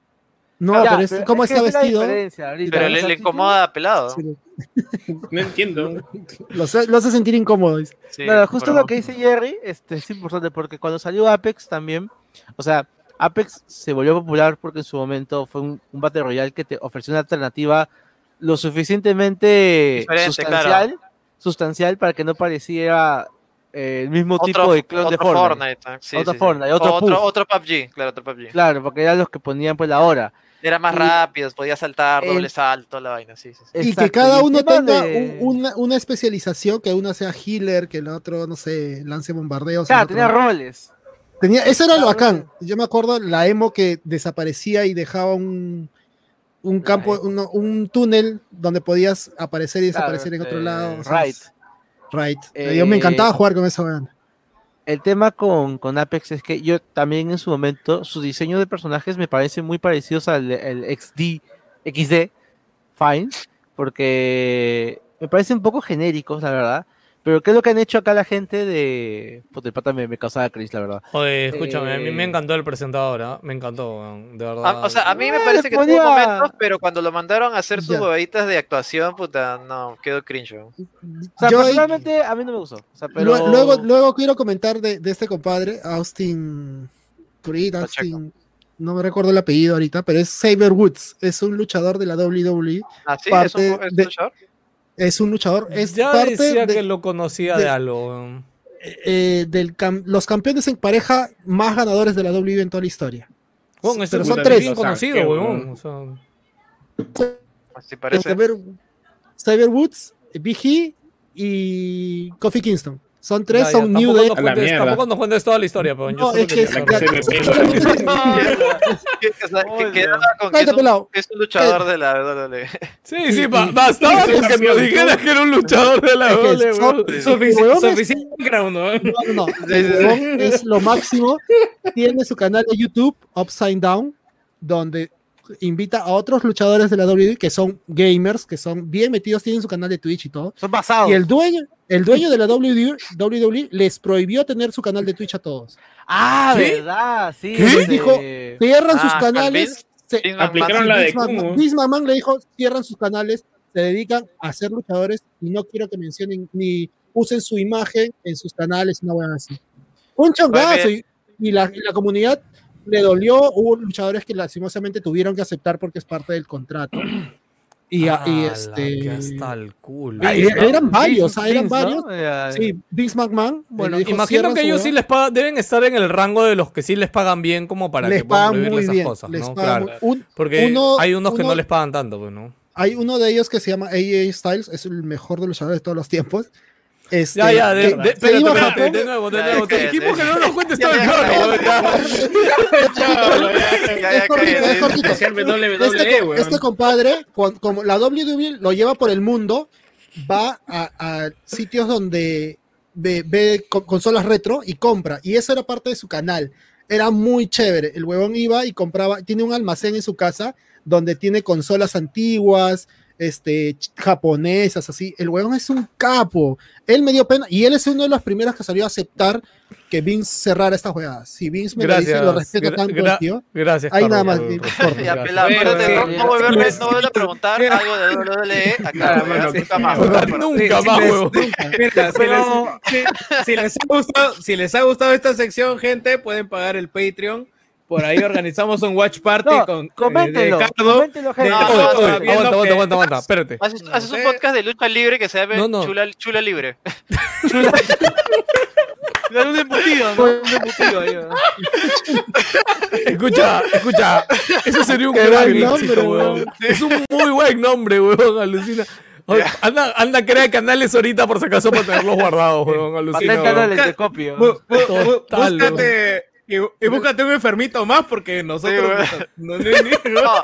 No, Ya, pero es pero cómo es está vestido. ahorita. Pero le, incomoda pelado. sí, No entiendo. Lo, hace- lo hace sentir incómodo. dice. Sí, Claro, justo pero- lo que dice Jerry este, es importante porque cuando salió Apex también, o sea, Apex se volvió popular porque en su momento fue un, un Battle Royale que te ofreció una alternativa lo suficientemente sustancial, sustancial para que no pareciera eh, el mismo Otro, tipo de clon de otro Fortnite. ah, sí, Otro sí, sí. Fortnite, otro otro, Puff. otro PUBG, claro, otro PUBG. Claro, porque eran los que ponían pues la hora. Era más Y- rápido, podía saltar, el- doble salto, la vaina, sí, sí. sí. Y que cada uno tenga de- un- una, una especialización, que uno sea healer, que el otro, no sé, lance bombardeos. Claro, otro- tenía roles. Tenía- eso era lo bacán. Yo me acuerdo la emo que desaparecía y dejaba un, un campo, uno- un túnel donde podías aparecer y Claro, desaparecer en otro eh, lado. o sea, right. right. Yo me Eh, encantaba jugar con eso. weón. El tema con, con Apex es que yo también en su momento, su diseño de personajes me parece muy parecidos al el XD, XD, Fine, porque me parecen un poco genéricos, la verdad. Pero ¿qué es lo que han hecho acá la gente de... Puta, el pata me, me causaba Chris, la verdad. Oye, escúchame, a mí me Eh, encantó el presentador, ¿ah? me encantó, de verdad. Ah, o sea, a mí me Eh, parece que ponía- tuvo momentos, pero cuando lo mandaron a hacer sus huevitas de actuación, puta, no, quedó cringe. O sea, Yo- personalmente a mí no me gustó. O sea, pero... Lue- Luego, luego quiero comentar de, de este compadre, Austin Creed, Pacheco. Austin, no me recuerdo el apellido ahorita, pero es Saber Woods, es un luchador de la WWE, Ah, sí, es Parte un, es un de- luchador. Es un luchador, es ya parte decía de- que lo conocía de- de, algo. weón. eh, del cam- los campeones en pareja más ganadores de la WWE en toda la historia. Weón, ese pero son tres. bien conocido, weón. weón. o sea, Así parece. Cyber, Cyber Woods, Big E y Kofi Kingston. Son tres, ya, son New Day. la cuentes-. Tampoco nos cuentes toda la historia, pero No, es que quería es- me un, luchador de la WWE. Sí, sí, ba- bastaba con que sí. dijeras que era un luchador de la es- Suficiente background, ¿no? No, no, no. Es lo máximo. Tiene su canal de YouTube, Upside Down, donde invita a otros luchadores de la WWE que son gamers, que son bien metidos, tienen su canal de Twitch y todo. Son basados. Y el dueño, el dueño de la WWE, WWE les prohibió tener su canal de Twitch a todos. Ah, ¿Qué? ¿verdad? Sí. ¿Qué? este, Dijo- Cierran sus Ah, canales. se- Aplicaron la de. Vince McMahon le dijo, cierran sus canales, se dedican a ser luchadores y no quiero que mencionen ni usen su imagen en sus canales, una buena así. Un chongazo y, y la, y la comunidad le dolió, hubo luchadores que lastimosamente tuvieron que aceptar porque es parte del contrato. Y, a- y este... hasta el culo. Ah, y- eran varios, Vince, ah, eran Vince, varios. ¿no? Eh, Sí, Vince McMahon. Bueno, le dijo, imagino "Cierran que ellos hueá". sí les pagan, deben estar en el rango de los que sí les pagan bien como para les que puedan muy esas bien. cosas, les ¿no? pagan Claro. un- Porque uno- hay unos que uno- no les pagan tanto, pues, ¿no? Hay uno de ellos que se llama AJ Styles, es el mejor de los luchadores de todos los tiempos. Este, Ya, ya, de, que de, se espérate, iba a espérate, Japón, de nuevo, de Ya, nuevo. Te cállate. dijimos que no nos cuentes Ya, todo el ya, programa, cállate. ya. Ya, ya, es cortito, cállate. es cortito. Especial WWE, Este, este compadre, como la WWE lo lleva por el mundo, va a, a sitios donde ve, ve co- consolas retro y compra. Y eso era parte de su canal. Era muy chévere. El huevón iba y compraba, tiene un almacén en su casa donde tiene consolas antiguas, este, japonesas, así. El huevón es un capo. Él me dio pena y él es uno de los primeros que salió a aceptar que Vince cerrara estas jugadas. Si Vince me lo dice, Gracias. lo respeto gra- tanto, gra- tío. Gracias, Ahí nada más. Ya, gracias. pelado, no, volverme, no volver a preguntar algo de WWE acá. Weón, nunca más. Weón. Nunca más, gustado, si les ha gustado esta sección, gente, pueden pagar el Patreon. Por ahí organizamos un watch party No, con eh, coméntenlo, de Cardo. coméntenlo, gente. de- aguanta, aguanta, aguanta, aguanta, espérate. Haces, No haces un podcast de lucha libre que se llama No, no. Chula, Chula Libre. Dale un embutido, ¿no? Un embutido ahí, ¿no? Escucha, escucha. Eso sería un Qué gran buen nombre, éxito, weón. Es un muy buen nombre, weón. Alucina. Oye, Anda, anda, crea canales ahorita por si acaso para tenerlos guardados, weón. Alucina. Weón. bu- Total, búscate, y, y búscate un enfermito más porque nosotros. Sí, no, ni- ni- No,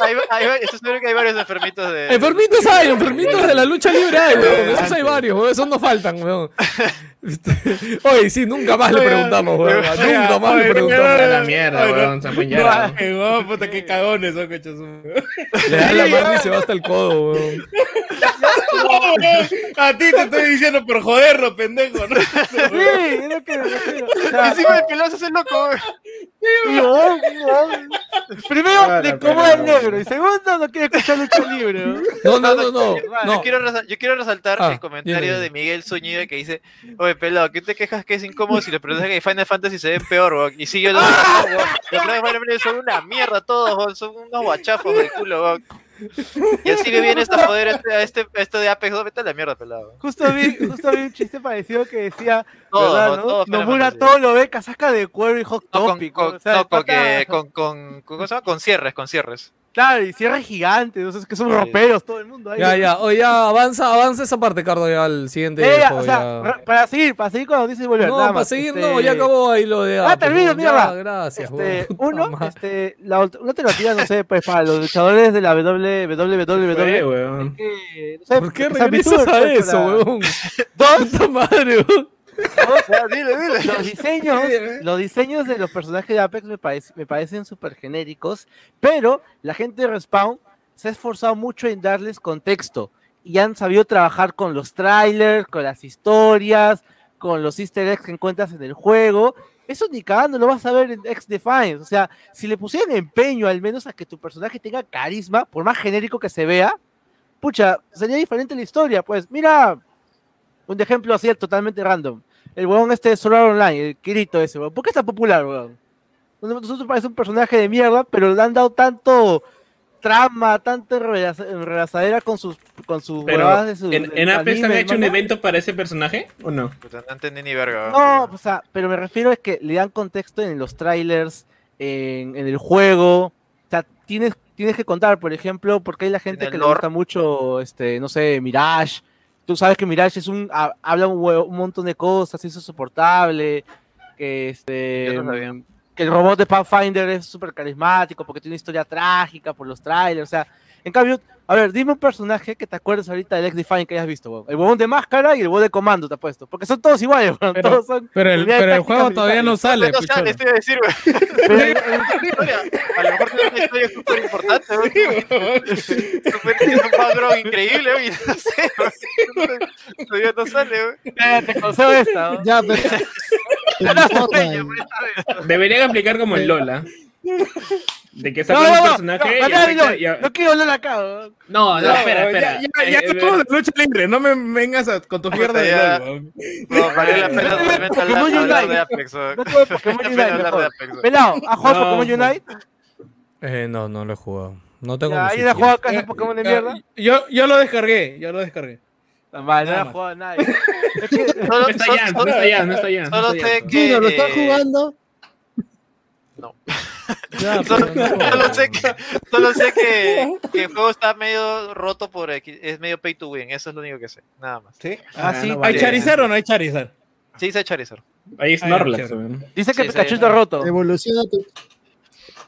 hay, hay, estoy seguro que hay varios enfermitos de. Enfermitos hay, enfermitos de la lucha libre hay, weón. Esos hay varios, weón. Esos no faltan, weón. Este, Oye, sí, nunca más le preguntamos, weón. Nunca más le A preguntamos. la mierda, weón. Weón, puta, qué cagones son, cochos. Le da la mano y se va hasta el codo, weón. A ti te estoy diciendo por joderlo, pendejo. ¿no? Sí, es lo que me refiero. Encima de peloso es el loco. huevón. Primero, le incomoda el negro. Y segundo, no quiere escuchar lucha libre. ¿no? No, no, no. Yo, quiero resal- yo quiero resaltar Ah, el comentario de Miguel Zúñiga que dice: Oye, pelado, ¿qué te quejas que es incómodo si los personajes de Final Fantasy se ven peor, weón? Y sí, yo lo digo, "No, weón, Los personajes de Final Fantasy son una mierda todos, weón, son unos guachafos del culo, weón. Y así me viene esta poder este, a este, esto de Apex 2, vete a la mierda, pelado. Justo vi, justo vi un chiste parecido que decía, Todo, ¿verdad, todo, no? todo Nomura todo lo ve casaca de cuero y hot No, con, topic. con, o sea, no, el con, que- con, con, con- ¿cómo se llama? con cierres, con cierres. Claro, y cierre gigante, no sé, es que son roperos todo el mundo ahí. Ya, ya. Oye, ya, avanza, avanza esa parte, Cardo, ya al siguiente. Eh, ya, juego, o sea, ya. para seguir, para seguir con la noticia y volver. No, nada para más, seguir, este, no, ya acabó ahí lo de. Ah, termino. Ya, Gracias, Este, uno, madre. este, la, alternativa, no sé, pues para los luchadores de la WWE, que, no sé, ¿Por qué regresas a eso, weón? Dos, madre, weón. Ya, dile, dile. los diseños, los diseños de los personajes de Apex me, parec- me parecen súper genéricos, pero la gente de Respawn se ha esforzado mucho en darles contexto y han sabido trabajar con los trailers, con las historias, con los easter eggs que encuentras en el juego. Eso ni cagando lo vas a ver en X Defiance. O sea, si le pusieran empeño al menos a que tu personaje tenga carisma, por más genérico que se vea, pucha, sería diferente la historia. Pues mira, un ejemplo así totalmente random. El huevón este de Solar Online, el Kirito ese, weón. ¿Por qué es tan popular, weón? Nosotros parece un personaje de mierda, pero le han dado tanto trama, tanta enredaza- enredazadera con sus con sus Pero, de su ¿En, en Apex han hecho un evento para ese personaje o no? Puta, no entendí ni verga. No, o sea, pero me refiero a que le dan contexto en los trailers, en, en el juego. O sea, tienes, tienes que contar, por ejemplo, porque hay la gente que le gusta mucho, este, no sé, Mirage. Tú sabes que Mirage es un ha- habla un, montón de cosas, es insoportable, que este Yo no sabía. que el robot de Pathfinder es súper carismático porque tiene una historia trágica por los trailers, o sea, en cambio, a ver, dime un personaje que te acuerdes ahorita del X-Define que hayas visto, weón. El huevón de máscara y el huevón de comando, te apuesto. Porque son todos iguales, weón. Pero- todos son Pero el, pero el juego todavía no sale, No sale, estoy a decir, historia. A lo mejor tiene una historia súper importante, güey. Súper- Tiene un background increíble, güey. No sé, güey. Todavía no sale, güey. Eh, te concedo esta, ¿no? Ya, pero. Deberían aplicar como el Lola. De que No, sacan no, un no, personaje no, afecta- no, y no quiero hablar acá. No, no, No, espera, espera. Ya, ya, ya Eh, estamos de lucha libre, no me vengas a- con tu mierda de ya. No, valió la pena Pokémon hablar, hablar Unite. de Apex. No tuve Pokémon Unite. Pelado, ¿has jugado No, Pokémon Unite? Eh, no, no lo he jugado. No tengo Ya, ¿Alguien ha jugado acá ese Eh, Pokémon de eh, mierda? Yo, yo lo descargué, yo lo descargué. Vale, no nada ha jugado nadie. No está ya, no está ya, no está ya. no solo sé que. ¿lo estás eh, jugando? No. Ya, Solo, sé que, solo sé que, que el juego está medio roto por X- es medio pay to win, eso es lo único que sé, nada más. ¿Sí? Ah, sí, no ¿Hay. Charizard o no hay Charizard? Sí, sé Charizard. Ahí Ah, Snorlax. Dice que Sí, Pikachu está roto. Evoluciona tu.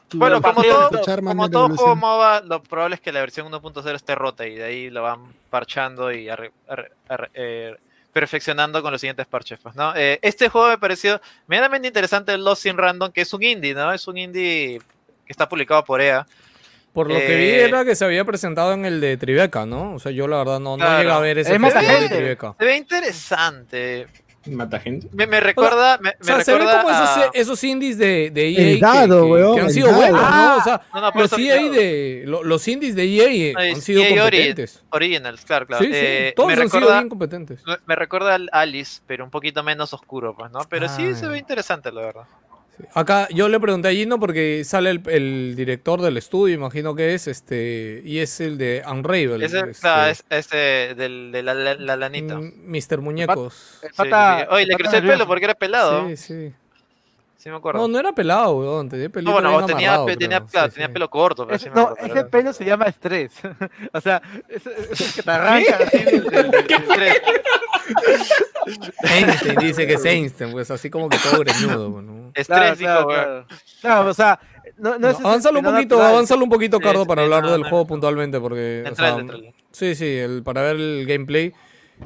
tu- Bueno, como todo, como todo juego. MOBA, lo probable es que la versión 1.0 esté rota y de ahí lo van parchando y arre- arre- arre- eh, perfeccionando con los siguientes parches. pues, ¿no? Eh, este juego me pareció medianamente interesante, el Lost in Random, que es un indie, ¿no? Es un indie que está publicado por EA. Por lo que vi Eh, era que se había presentado en el de Tribeca, ¿no? O sea, yo la verdad no, no Claro. llegué a ver ese de. Tribeca. Se ve interesante. Mata gente. Me, me recuerda. me, O sea, me se ve recuerda como esos, a- esos indies de, de EA El que- dado, que, weón, que han el sido dado. buenos, ¿no? O sea, No, no, los EA no. de lo- los indies de EA No, han es sido EA competentes. Originals, claro, claro. Sí, sí, Eh, todos me han sido recuerda, bien competentes. me recuerda al Alice, pero un poquito menos oscuro, pues, ¿no? Pero sí Ah, se ve interesante, la verdad. Acá yo le pregunté a Gino porque sale el, el director del estudio, imagino que es, este, y es el de Unravel. Ese, este, claro, es este del, de la, la, la lanita. mm, Mr. Muñecos. El Sí, pata- sí, sí. Oye, le creció el pelo porque era pelado. Sí, sí. Sí, me acuerdo. No, no era pelado, weón. Tenía No, pelito bueno, bien tenía, amarrado, pe- tenía, claro, Sí, tenía sí. pelo corto, pero Ese- sí me no, acuerdo, ese pero- pelo se llama estrés. o sea, ese, ese que te arranca así del- del- del estrés. Einstein dice que es Einstein, pues así como que todo greñudo, pues, ¿no? Estrés, Claro, dijo, claro, claro. O sea, no, no es ese Avánzalo un poquito, avánzalo un poquito, Cardo, sí, para hablar no, del no, juego no. puntualmente, porque... o Entrale, sea. Sí, sí, el, para ver el gameplay.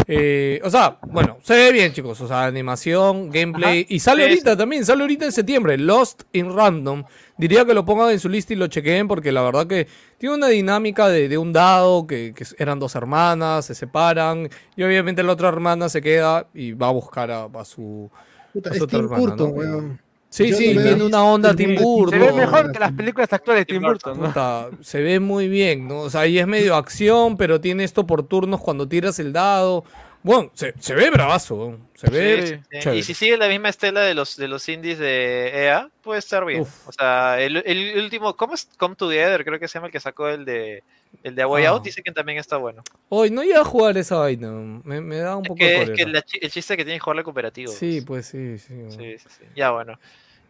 Eh, o sea, bueno, se ve bien, chicos. O sea, animación, gameplay. Y sale ahorita también, sale ahorita en septiembre. Lost in Random. Diría que lo pongan en su lista y lo chequeen porque la verdad que tiene una dinámica de, de un dado, que, que eran dos hermanas, se separan. Y obviamente la otra hermana se queda y va a buscar a, a su... Puta, Es es otra Tim hermana, Burton, ¿no? weón. Sí, Yo sí, veo tiene una onda Tim Burton. Se ve mejor que las películas actuales de Tim Burton, ¿no? Puta, se ve muy bien, ¿no? O sea, ahí es medio acción, pero tiene esto por turnos cuando tiras el dado. Bueno, se, se ve bravazo, se ve Sí, sí. chévere. Y si sigue la misma estela de los, de los indies de EA, puede estar bien. Uf. O sea, el, el último, ¿cómo es? Come Together, creo que se llama el que sacó el de el de A Way Ah. Out, dice que también está bueno. Hoy no iba a jugar esa vaina, me, me da un Es poco que, de es que la el chiste que tiene que jugarle cooperativo. Sí, pues sí, sí. Sí, sí, sí. Ya bueno.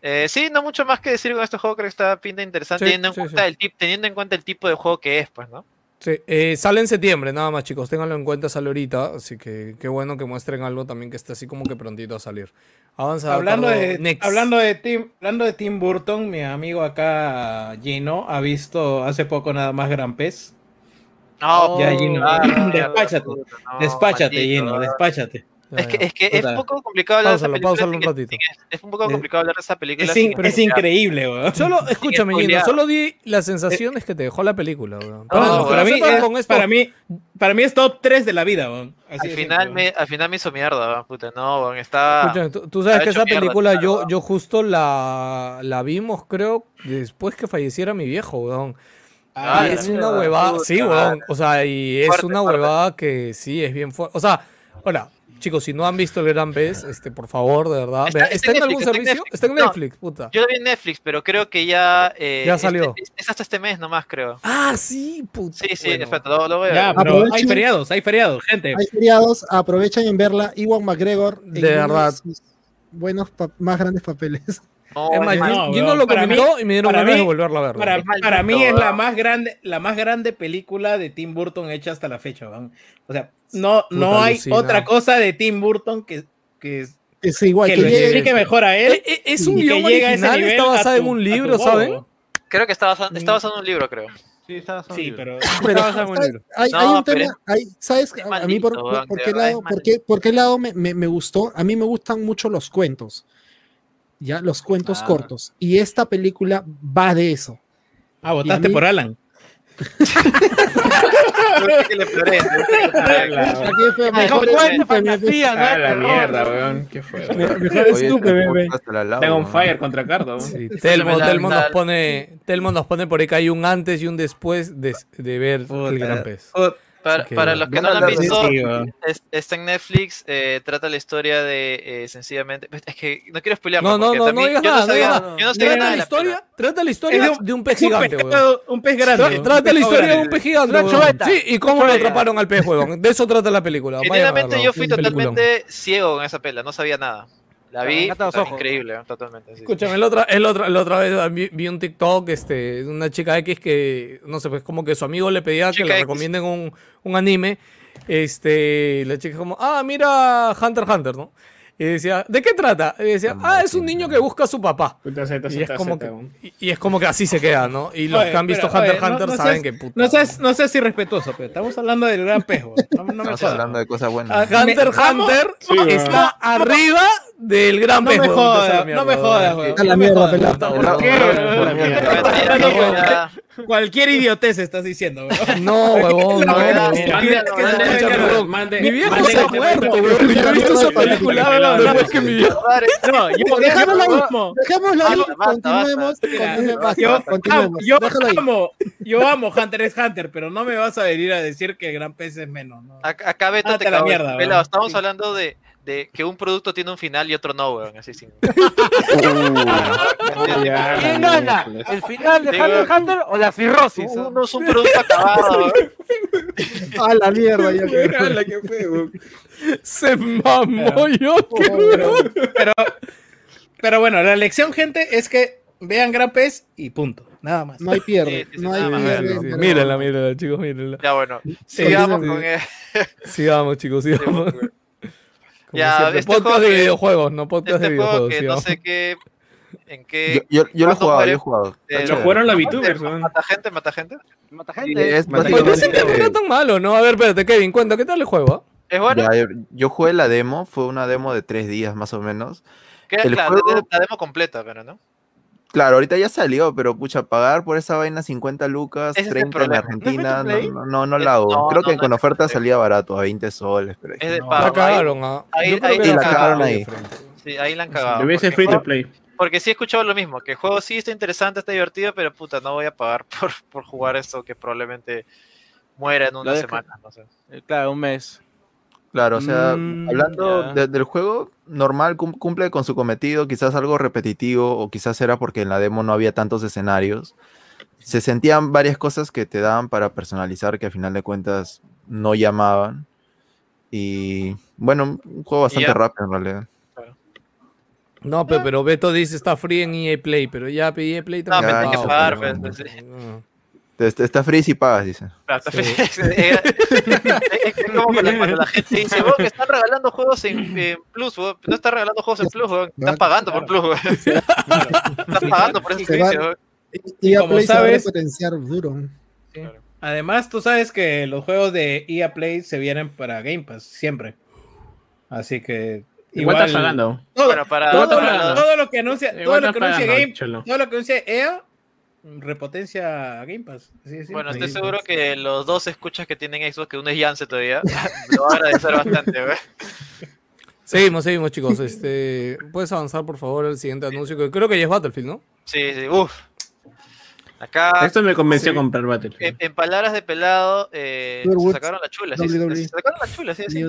Eh, sí, no mucho más que decir con este juego, creo que está pinta interesante, Sí, teniendo, en sí, cuenta sí. El tip, teniendo en cuenta el tipo de juego que es, pues, ¿no? Sí, eh, sale en septiembre, nada más, chicos. Ténganlo en cuenta, sale ahorita. Así que qué bueno que muestren algo también que esté así como que prontito a salir. Avanza. Hablando Cardo, de, next. hablando, de Tim, hablando de Tim Burton, mi amigo acá, Gino, ha visto hace poco nada más Gran Pez. No, Ya, Gino, ah, despáchate, no, despáchate, Gino, despáchate. Es que, es que es un poco complicado hablar de esa película. un ratito. Es un poco complicado hablar de esa película. Es, in- increíble, weón. Solo, escúchame, Gino, solo di las sensaciones que te dejó la película, weón. No, para, mí sepan es, con esto- para, mí, para mí es top 3 de la vida, weón. Así Al final, simple, me, al final me hizo mierda, ¿verdad? puta, no, weón, estaba... Escúchame, tú, tú sabes que esa película yo, weón. yo justo la, la vimos, creo, después que falleciera mi viejo, weón. Ah, y es una huevada, sí, weón. O sea, y es una huevada que sí, es bien fuerte. O sea, hola, chicos, si no han visto el Gran Pez, este, por favor, de verdad. Está- vea, está ¿Está, en en algún Netflix, está en servicio? Netflix. Está en No. Netflix, puta. Yo lo vi en Netflix, pero creo que ya... eh, Ya este- salió. Es, es hasta este mes nomás, creo. Ah, sí, puta. Sí, sí, bueno. espérate, lo, lo voy a Ya, pero hay feriados, hay feriados, gente. Hay feriados, aprovechen en verla. Iwan McGregor. en De verdad. Buenos, más grandes papeles. No, Es más, es no, Gino lo para comentó y me dieron ganas de mí- volverla a ver. Para. Maldito, para mí es la más grande, la más grande película de Tim Burton hecha hasta la fecha, weón. O sea, no, Puta, no hay alucina. otra cosa de Tim Burton que, que, Es igual que que lo llegue- explique mejor a él. Eh, eh, Es un guion llegue a ese original, nivel está basado en un libro. ¿saben? Creo que está basado, está basado en un libro, creo. Sí, está Sí, libres. pero Pero, Está basado en un ¿sabes? libro. Hay, No, hay un tema, hay- ¿sabes? es A mí por, maldito, por- por qué verdad, lado, es por qué, por qué lado me, me- me gustó? A mí me gustan mucho los cuentos, ya, los cuentos Ah. cortos. Y esta película va de eso. ah, votaste mí- por Alan. que le florece, Claro. Aquí fue Ay, mejor ¿cómo estúpeme, fantasía, no Ah, es la terror. mierda, weón. ¿Qué fue? me- mejor Oye, estúpeme, este bebé. podcast te la lavo, Tengo un fire contra Cardo. Sí, Telmo, Telmo nos pone, Telmo nos pone por ahí que hay un antes y un después de, de ver Puta. el Gran Pez. Para, que- para los que no lo han de visto, es- está en Netflix, eh, trata la historia de eh, sencillamente. Es que no quiero spoilear. No, no, no, no digas nada, no digas nada. Yo no sabía Trata nada la de la historia, película. trata la historia Es de un pez un gigante, weón. pescado- un pez grande. Trata Un la historia de grande. un pez gigante, Una. Sí, y cómo lo atraparon al pez, weón. De eso trata la película. Verlo, yo fui un totalmente ciego con esa pela, no sabía nada. La vi, está ojos. increíble, totalmente. sí. Escúchame, el otra, el otra, la otra vez vi, vi un TikTok este, de una chica X que, no sé, pues como que su amigo le pedía que Chica le X. recomienden un, un anime. Este, la chica como, ah, mira Hunter x Hunter, ¿no? Y decía, ¿de qué trata? Y decía, ah, es un niño que busca a su papá. Puta Y es, como que, y, es como que así se queda, ¿no? Y los Oye, que han visto espera, Hunter x Hunter no- no saben seas- que puta. No seas, no seas irrespetuoso, pero estamos hablando del gran weón. No, no Estamos hablando de cosas buenas. Hunter x Hunter está arriba del gran No pez. me jodas, no me jodas, weón. A la No me mierda, Cualquier idiotez estás diciendo, weón. No, huevón, no, Mi viejo ha muerto, weón. Yo he visto esa película después que mi viejo. No, yo Dejémoslo ahí, continuemos, basta, yo, amo, yo amo Hunter x Hunter, pero no me vas a venir a decir que el gran pez es menos. ¿no? Acá, Beto te a la mierda, estamos hablando de, de que un producto tiene un final y otro no, weón. Así sin. ¿Quién gana? ¿El final de Hunter x Hunter o la cirrosis? Uno es un producto acabado. A la mierda, ya que-. Se mamó yo. Pero, pero, pero bueno, la lección, gente, es que vean gran pez y punto. Nada más. No hay pierde, Sí, sí, no hay pierde. pero- Mírenla, mírenla, chicos, mírenla. Ya, bueno. Sigamos sí. con. eh, Sigamos, chicos, sigamos. Como Ya, siempre, este podcast juego de que- videojuegos, no podcast de Este juego videojuegos. que no sigamos. sé qué. ¿En qué? Yo, yo, yo lo he ¿cuándo jugado, yo he jugado. Eh, Lo jugaron la VTubers, weón. ¿Mata gente? ¿Mata gente? Mata Sí, gente. es pensé que no era tan malo, ¿no? A ver, espérate, Kevin, cuenta, ¿qué tal el juego? ¿Es bueno? Ya, yo, yo jugué la demo, fue una demo de tres días más o menos. Que, el claro, juego- de- la demo completa, pero no. Claro, ahorita ya salió, pero pucha, pagar por esa vaina 50 lucas, Ese es el 30 en. Argentina, ¿No no, no, la hago. no, Creo no, que no con oferta salía barato, a 20 soles. Pero Es de No, pago. la cagaron, ah. ahí- la cagaron ahí. Sí, ahí la han cagado. Debe free to play. Porque sí he escuchado lo mismo, que el juego sí está interesante, está divertido, pero puta, no voy a pagar por, por jugar esto que probablemente muera en una semana, no sé. Eh, Claro, un mes. Claro, o sea, Mm, hablando de- del juego, normal, cum- cumple con su cometido, quizás algo repetitivo, o quizás era porque en la demo no había tantos escenarios. Se sentían varias cosas que te daban para personalizar que a final de cuentas no llamaban. Y bueno, un juego bastante rápido en realidad. No, pe- pero Beto dice está free en EA Play, pero ya pe- EA Play No, también. me tengo que no, pagar, pero- sí. No. Está, está free si pagas, dice. Claro, está- es, es- es como cuando, cuando la gente dice, "Weón, que están regalando juegos en, en Plus, weón". no están regalando juegos en Plus, weón. están pagando por Plus, weón. están pagando por ese servicio. weón. Y a como Play sabes- potenciar duro. Además, tú sabes que los juegos de EA Play se vienen para Game Pass, siempre. Así que. Igual estás pagando. Todo, Bueno, para, todo, para todo lo que anuncia, todo lo que estás anuncia Game, todo lo que anuncia EA repotencia a Game Pass. Bueno, estoy seguro que los dos escuchas que tienen Xbox, que uno es Yance todavía, lo va a agradecer bastante. Seguimos, seguimos, chicos. Este, Puedes avanzar, por favor, al siguiente anuncio, que creo que ya es Battlefield, ¿no? Sí, sí, uff. Acá, Esto me convenció sí. a comprar Battlefield. en, en palabras de pelado, eh, se sacaron la chula. Sí, se sacaron la chula, sí,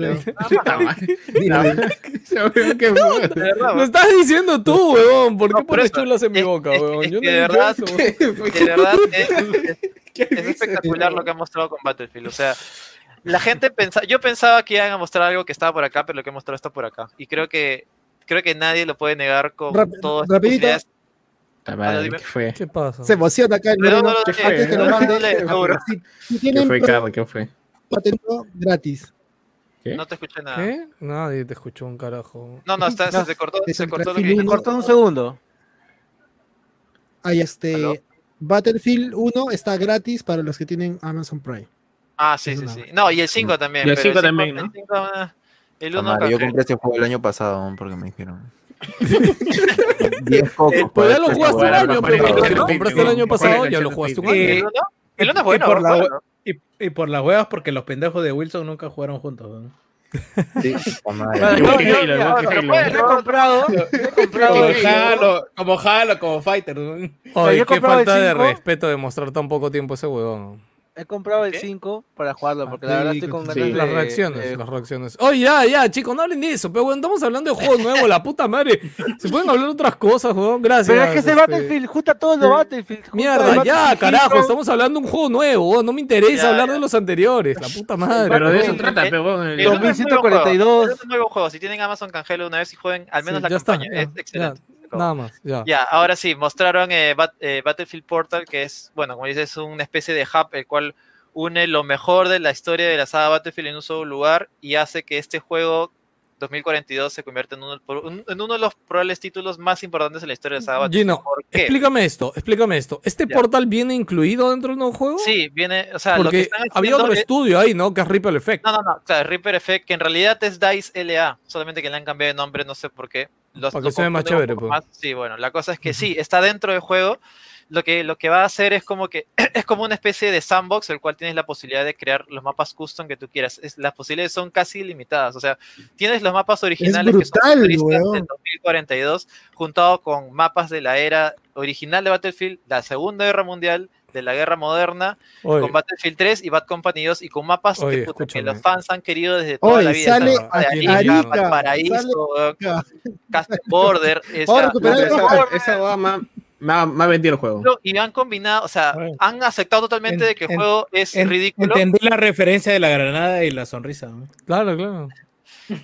verdad, Lo estás diciendo tú, weón. ¿Por qué pones chulas en mi boca, es Yo no he de verdad-. De verdad, es, es- es espectacular lo que han mostrado con Battlefield. O sea, la gente pensaba, yo pensaba que iban a mostrar algo que estaba por acá, pero lo que han mostrado está por acá. Y creo que creo que nadie lo puede negar con Rap- todas rapidito. Madre. ¿Qué fue? ¿Qué pasa? Se emociona acá el Pero Bruno. no ¿Qué fue? Que lo no mande, ¿Qué fue, Carlos? ¿Qué fue? patento gratis. ¿Qué? No te escuché nada. ¿Qué? Nadie te escuchó un carajo. No, no, está- No, se cortó, se el cortó lo que uno. Cortó un segundo. Hay este ¿Aló? Battlefield 1 está gratis para los que tienen Amazon Prime. Ah, sí, Es sí, sí. No, y el 5 también. Y el pero 5 también, ¿no? El 5, ah, el Ah, 1 madre, yo compré ese juego el año pasado aún porque me dijeron. 10 cocos Pues ya lo jugaste un año, pero lo compraste el año pasado, ya lo jugaste un año. El 1 el uno es y bueno. y, y por las huevas, porque los pendejos de Wilson nunca jugaron juntos. ¿no? Sí, he comprado, yo he comprado Como Halo, como Halo, como Fighter. ¿no? Oye, qué falta de respeto de mostrar tan poco tiempo ese huevón. He comprado el ¿Qué? 5 para jugarlo, porque la verdad estoy con ganas Sí. de... Las reacciones, de- las reacciones. Oye, ya, ya, chicos, no hablen de eso, pero bueno, estamos hablando de juegos nuevos, la puta madre. Se pueden hablar de otras cosas, weón. Gracias. Pero es que ese este, Battlefield, junta todos los Battlefield. Mierda, ya, carajo, estamos hablando de un juego nuevo, weón. No me interesa Ya, hablar ya. de los anteriores, la puta madre. Pero de eso trata, pero bueno, el- El uno es muy buen juego, 2142. el uno es muy buen juego. Si tienen Amazon Cangelo una vez y jueguen al menos Sí, la ya está, campaña, ya, es ya, Nada más, ya. Ya, ahora sí, mostraron eh, Bat- eh, Battlefield Portal, que es, bueno, como dices, es una especie de hub el cual une lo mejor de la historia de la saga Battlefield en un solo lugar y hace que este juego 2042 se convierta en uno, en uno de los probables títulos más importantes en la historia de saga. Gino, explícame esto, explícame esto. ¿Este Ya. portal viene incluido dentro del nuevo juego? Sí, viene, o sea, lo que Porque están había otro es- estudio ahí, ¿no? Que es Ripple Effect. No, no, no, claro, Reaper Effect, que en realidad es DICE LA, solamente que le han cambiado de nombre, no sé por qué. Los- Para lo que suene más chévere, pues. más. Sí, bueno, la cosa es que sí, está dentro del juego. Lo que, lo que va a hacer es como que es como una especie de sandbox, el cual tienes la posibilidad de crear los mapas custom que tú quieras. Es, las posibilidades son casi ilimitadas. O sea, tienes los mapas originales que son del 2042, juntado con mapas de la era original de Battlefield, la Segunda Guerra Mundial, de la Guerra Moderna, Oye, con Battlefield 3 y Bad Company 2 y con mapas que, Oye, los fans han querido desde toda Oye, la vida. sale Arica, Arica, Valparaíso. Castle Border, esa, esa va más, más, más vendido el juego. y han combinado, o sea, Bueno. han aceptado totalmente En- de que el en- juego es En- ridículo. Entendí la referencia de la granada y la sonrisa. ¿no? claro, claro.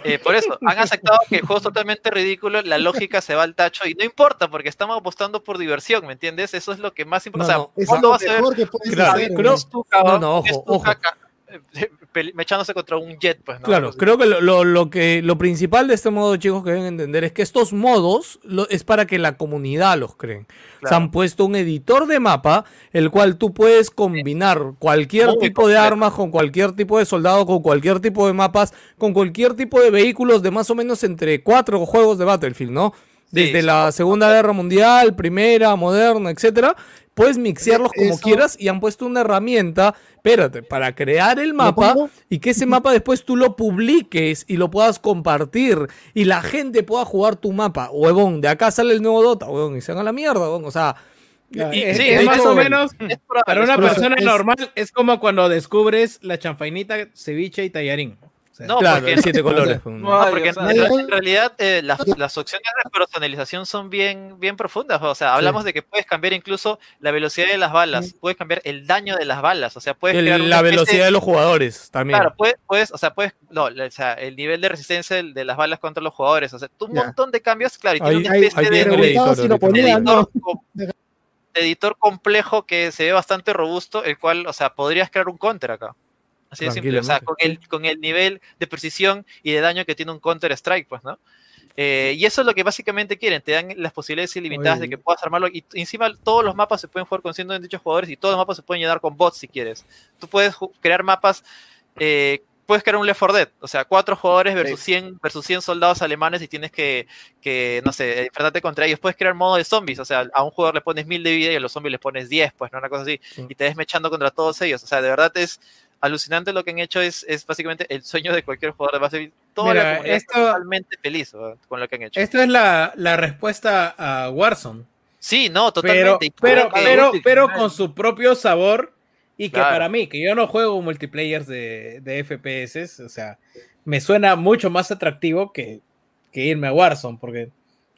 eh, por eso, han aceptado que el juego es totalmente ridículo, la lógica se va al tacho y no importa porque estamos apostando por diversión, ¿me entiendes? Eso es lo que más importa. No, o sea, no, Es que puedes Claro, hacer. tu cabrón, No, no, es ojo, tu ojo. caca. mechándose contra un jet, pues, ¿no? Claro, creo que lo, lo- lo que lo principal de este modo, chicos, que deben entender es que estos modos lo- es para que la comunidad los creen. Se han puesto un editor de mapa, el cual tú puedes combinar cualquier Muy tipo de armas con cualquier tipo de soldado, con cualquier tipo de mapas, con cualquier tipo de vehículos de más o menos entre cuatro juegos de Battlefield, ¿no? Desde sí, la Segunda Guerra Mundial, Primera, Moderna, etcétera. Puedes mixearlos como Eso- quieras y han puesto una herramienta, espérate, para crear el mapa y que ese mapa después tú lo publiques y lo puedas compartir y la gente pueda jugar tu mapa. Huevón, de acá sale el nuevo Dota, huevón, y se hagan la mierda, huevón. O sea, Ya, y- es, sí, es más o menos para una persona es- normal es como cuando descubres la chanfainita, ceviche y tallarín. Sea, No, claro, porque, en siete colores. no, porque o sea, en, realidad eh, las, las opciones de personalización son bien, bien profundas. O sea, hablamos de que puedes cambiar incluso la velocidad de las balas, puedes cambiar el daño de las balas. O sea, puedes El- crear la velocidad de los jugadores también. Claro, puedes, puedes, o sea, puedes, no, o sea, el nivel de resistencia de las balas contra los jugadores, o sea, un montón de cambios, claro, y tiene una especie de, editor si lo ponía, editor, com- de editor complejo que se ve bastante robusto, el cual, o sea, podrías crear un counter acá. Así de simple, o sea, con el, con el nivel de precisión y de daño que tiene un Counter Strike, pues, ¿no? Eh, y eso es lo que básicamente quieren, te dan las posibilidades ilimitadas de que puedas armarlo. Y encima todos los mapas se pueden jugar con 128 jugadores y todos los mapas se pueden llenar con bots si quieres. Tú puedes crear mapas, eh, puedes crear un Left 4 Dead, o sea, cuatro jugadores versus 100, versus 100 soldados alemanes y tienes que, que, no sé, enfrentarte contra ellos. Puedes crear modo de zombies, o sea, a un jugador le pones 1000 de vida y a los zombies le pones 10, pues, ¿no? Una cosa así. Sí. Y te ves mechando contra todos ellos. O sea, de verdad es alucinante lo que han hecho, es, es básicamente el sueño de cualquier jugador de base. Toda Mira, la comunidad esto- está totalmente feliz con lo que han hecho. Esta es la, la respuesta a Warzone. Sí, no, Pero, totalmente. Pero, pero, útil, pero claro. con su propio sabor. Y que Claro. para mí, que yo no juego multiplayers de, de FPS, o sea, me suena mucho más atractivo que, que irme a Warzone, porque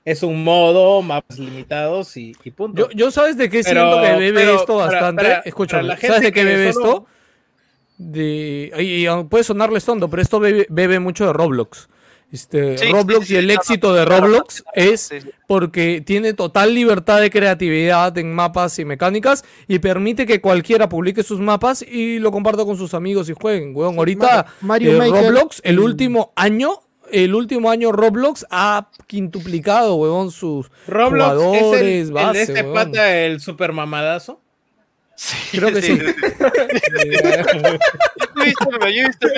es un modo, mapas limitados y, y punto. Yo, yo sabes de qué Pero- siento que bebe pero esto bastante. para- Escúchame, para la ¿sabes gente de qué que bebe solo- esto? De, y, y puede sonarles tonto, pero esto bebe, bebe mucho de Roblox. Este, Sí, Roblox sí, y el éxito de claro, Roblox es Sí, sí. porque tiene total libertad de creatividad en mapas y mecánicas y permite que cualquiera publique sus mapas y lo comparta con sus amigos y jueguen. Weón, ahorita Mario eh, Maker, Roblox, el mm, último año, el último año Roblox ha quintuplicado, huevón, sus Roblox es el, jugadores, el de este weón. pata, el super mamadazo. Sí, Creo que sí.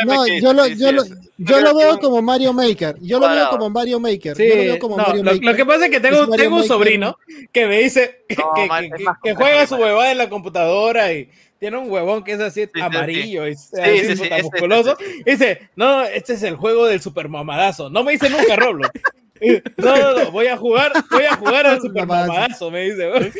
No, yo lo, sí, yo sí, lo, yo lo veo como Mario Maker. Yo lo veo como Mario Maker. Sí, yo lo veo como no, Mario lo, Maker. lo que pasa es que tengo, tengo un sobrino que me dice que, No, que- mal- que- es más que complejo juega su huevada en la computadora y tiene un huevón que es así sí, amarillo y así sí, sí, puta ese- musculoso. Dice, no, este es el juego del super mamadazo. No me dice nunca Roblox. No, no, no, voy a jugar, voy a jugar al super mamadazo, me dice, huevón.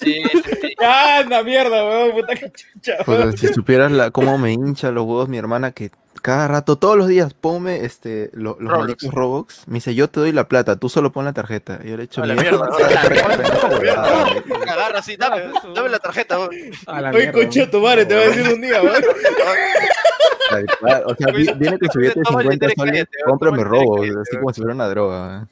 Sí, sí, sí. Ya anda mierda, huevón, puta que chucha, Puta, huevón. si supieras la, cómo me hincha los huevos mi hermana, que cada rato, todos los días, ponme este, lo- los Roblox. malditos Robux. Me dice, yo te doy la plata, tú solo pon la tarjeta. Y yo le he hecho A la mierda. mierda, Agarra así, dame, dame la tarjeta. weón. A la Oye, mierda, concha tu madre, te voy a decir un día, O sea, vi- viene con su billete de Toma el 50 dinero y soles, cómprame cállate, así como si fuera una droga.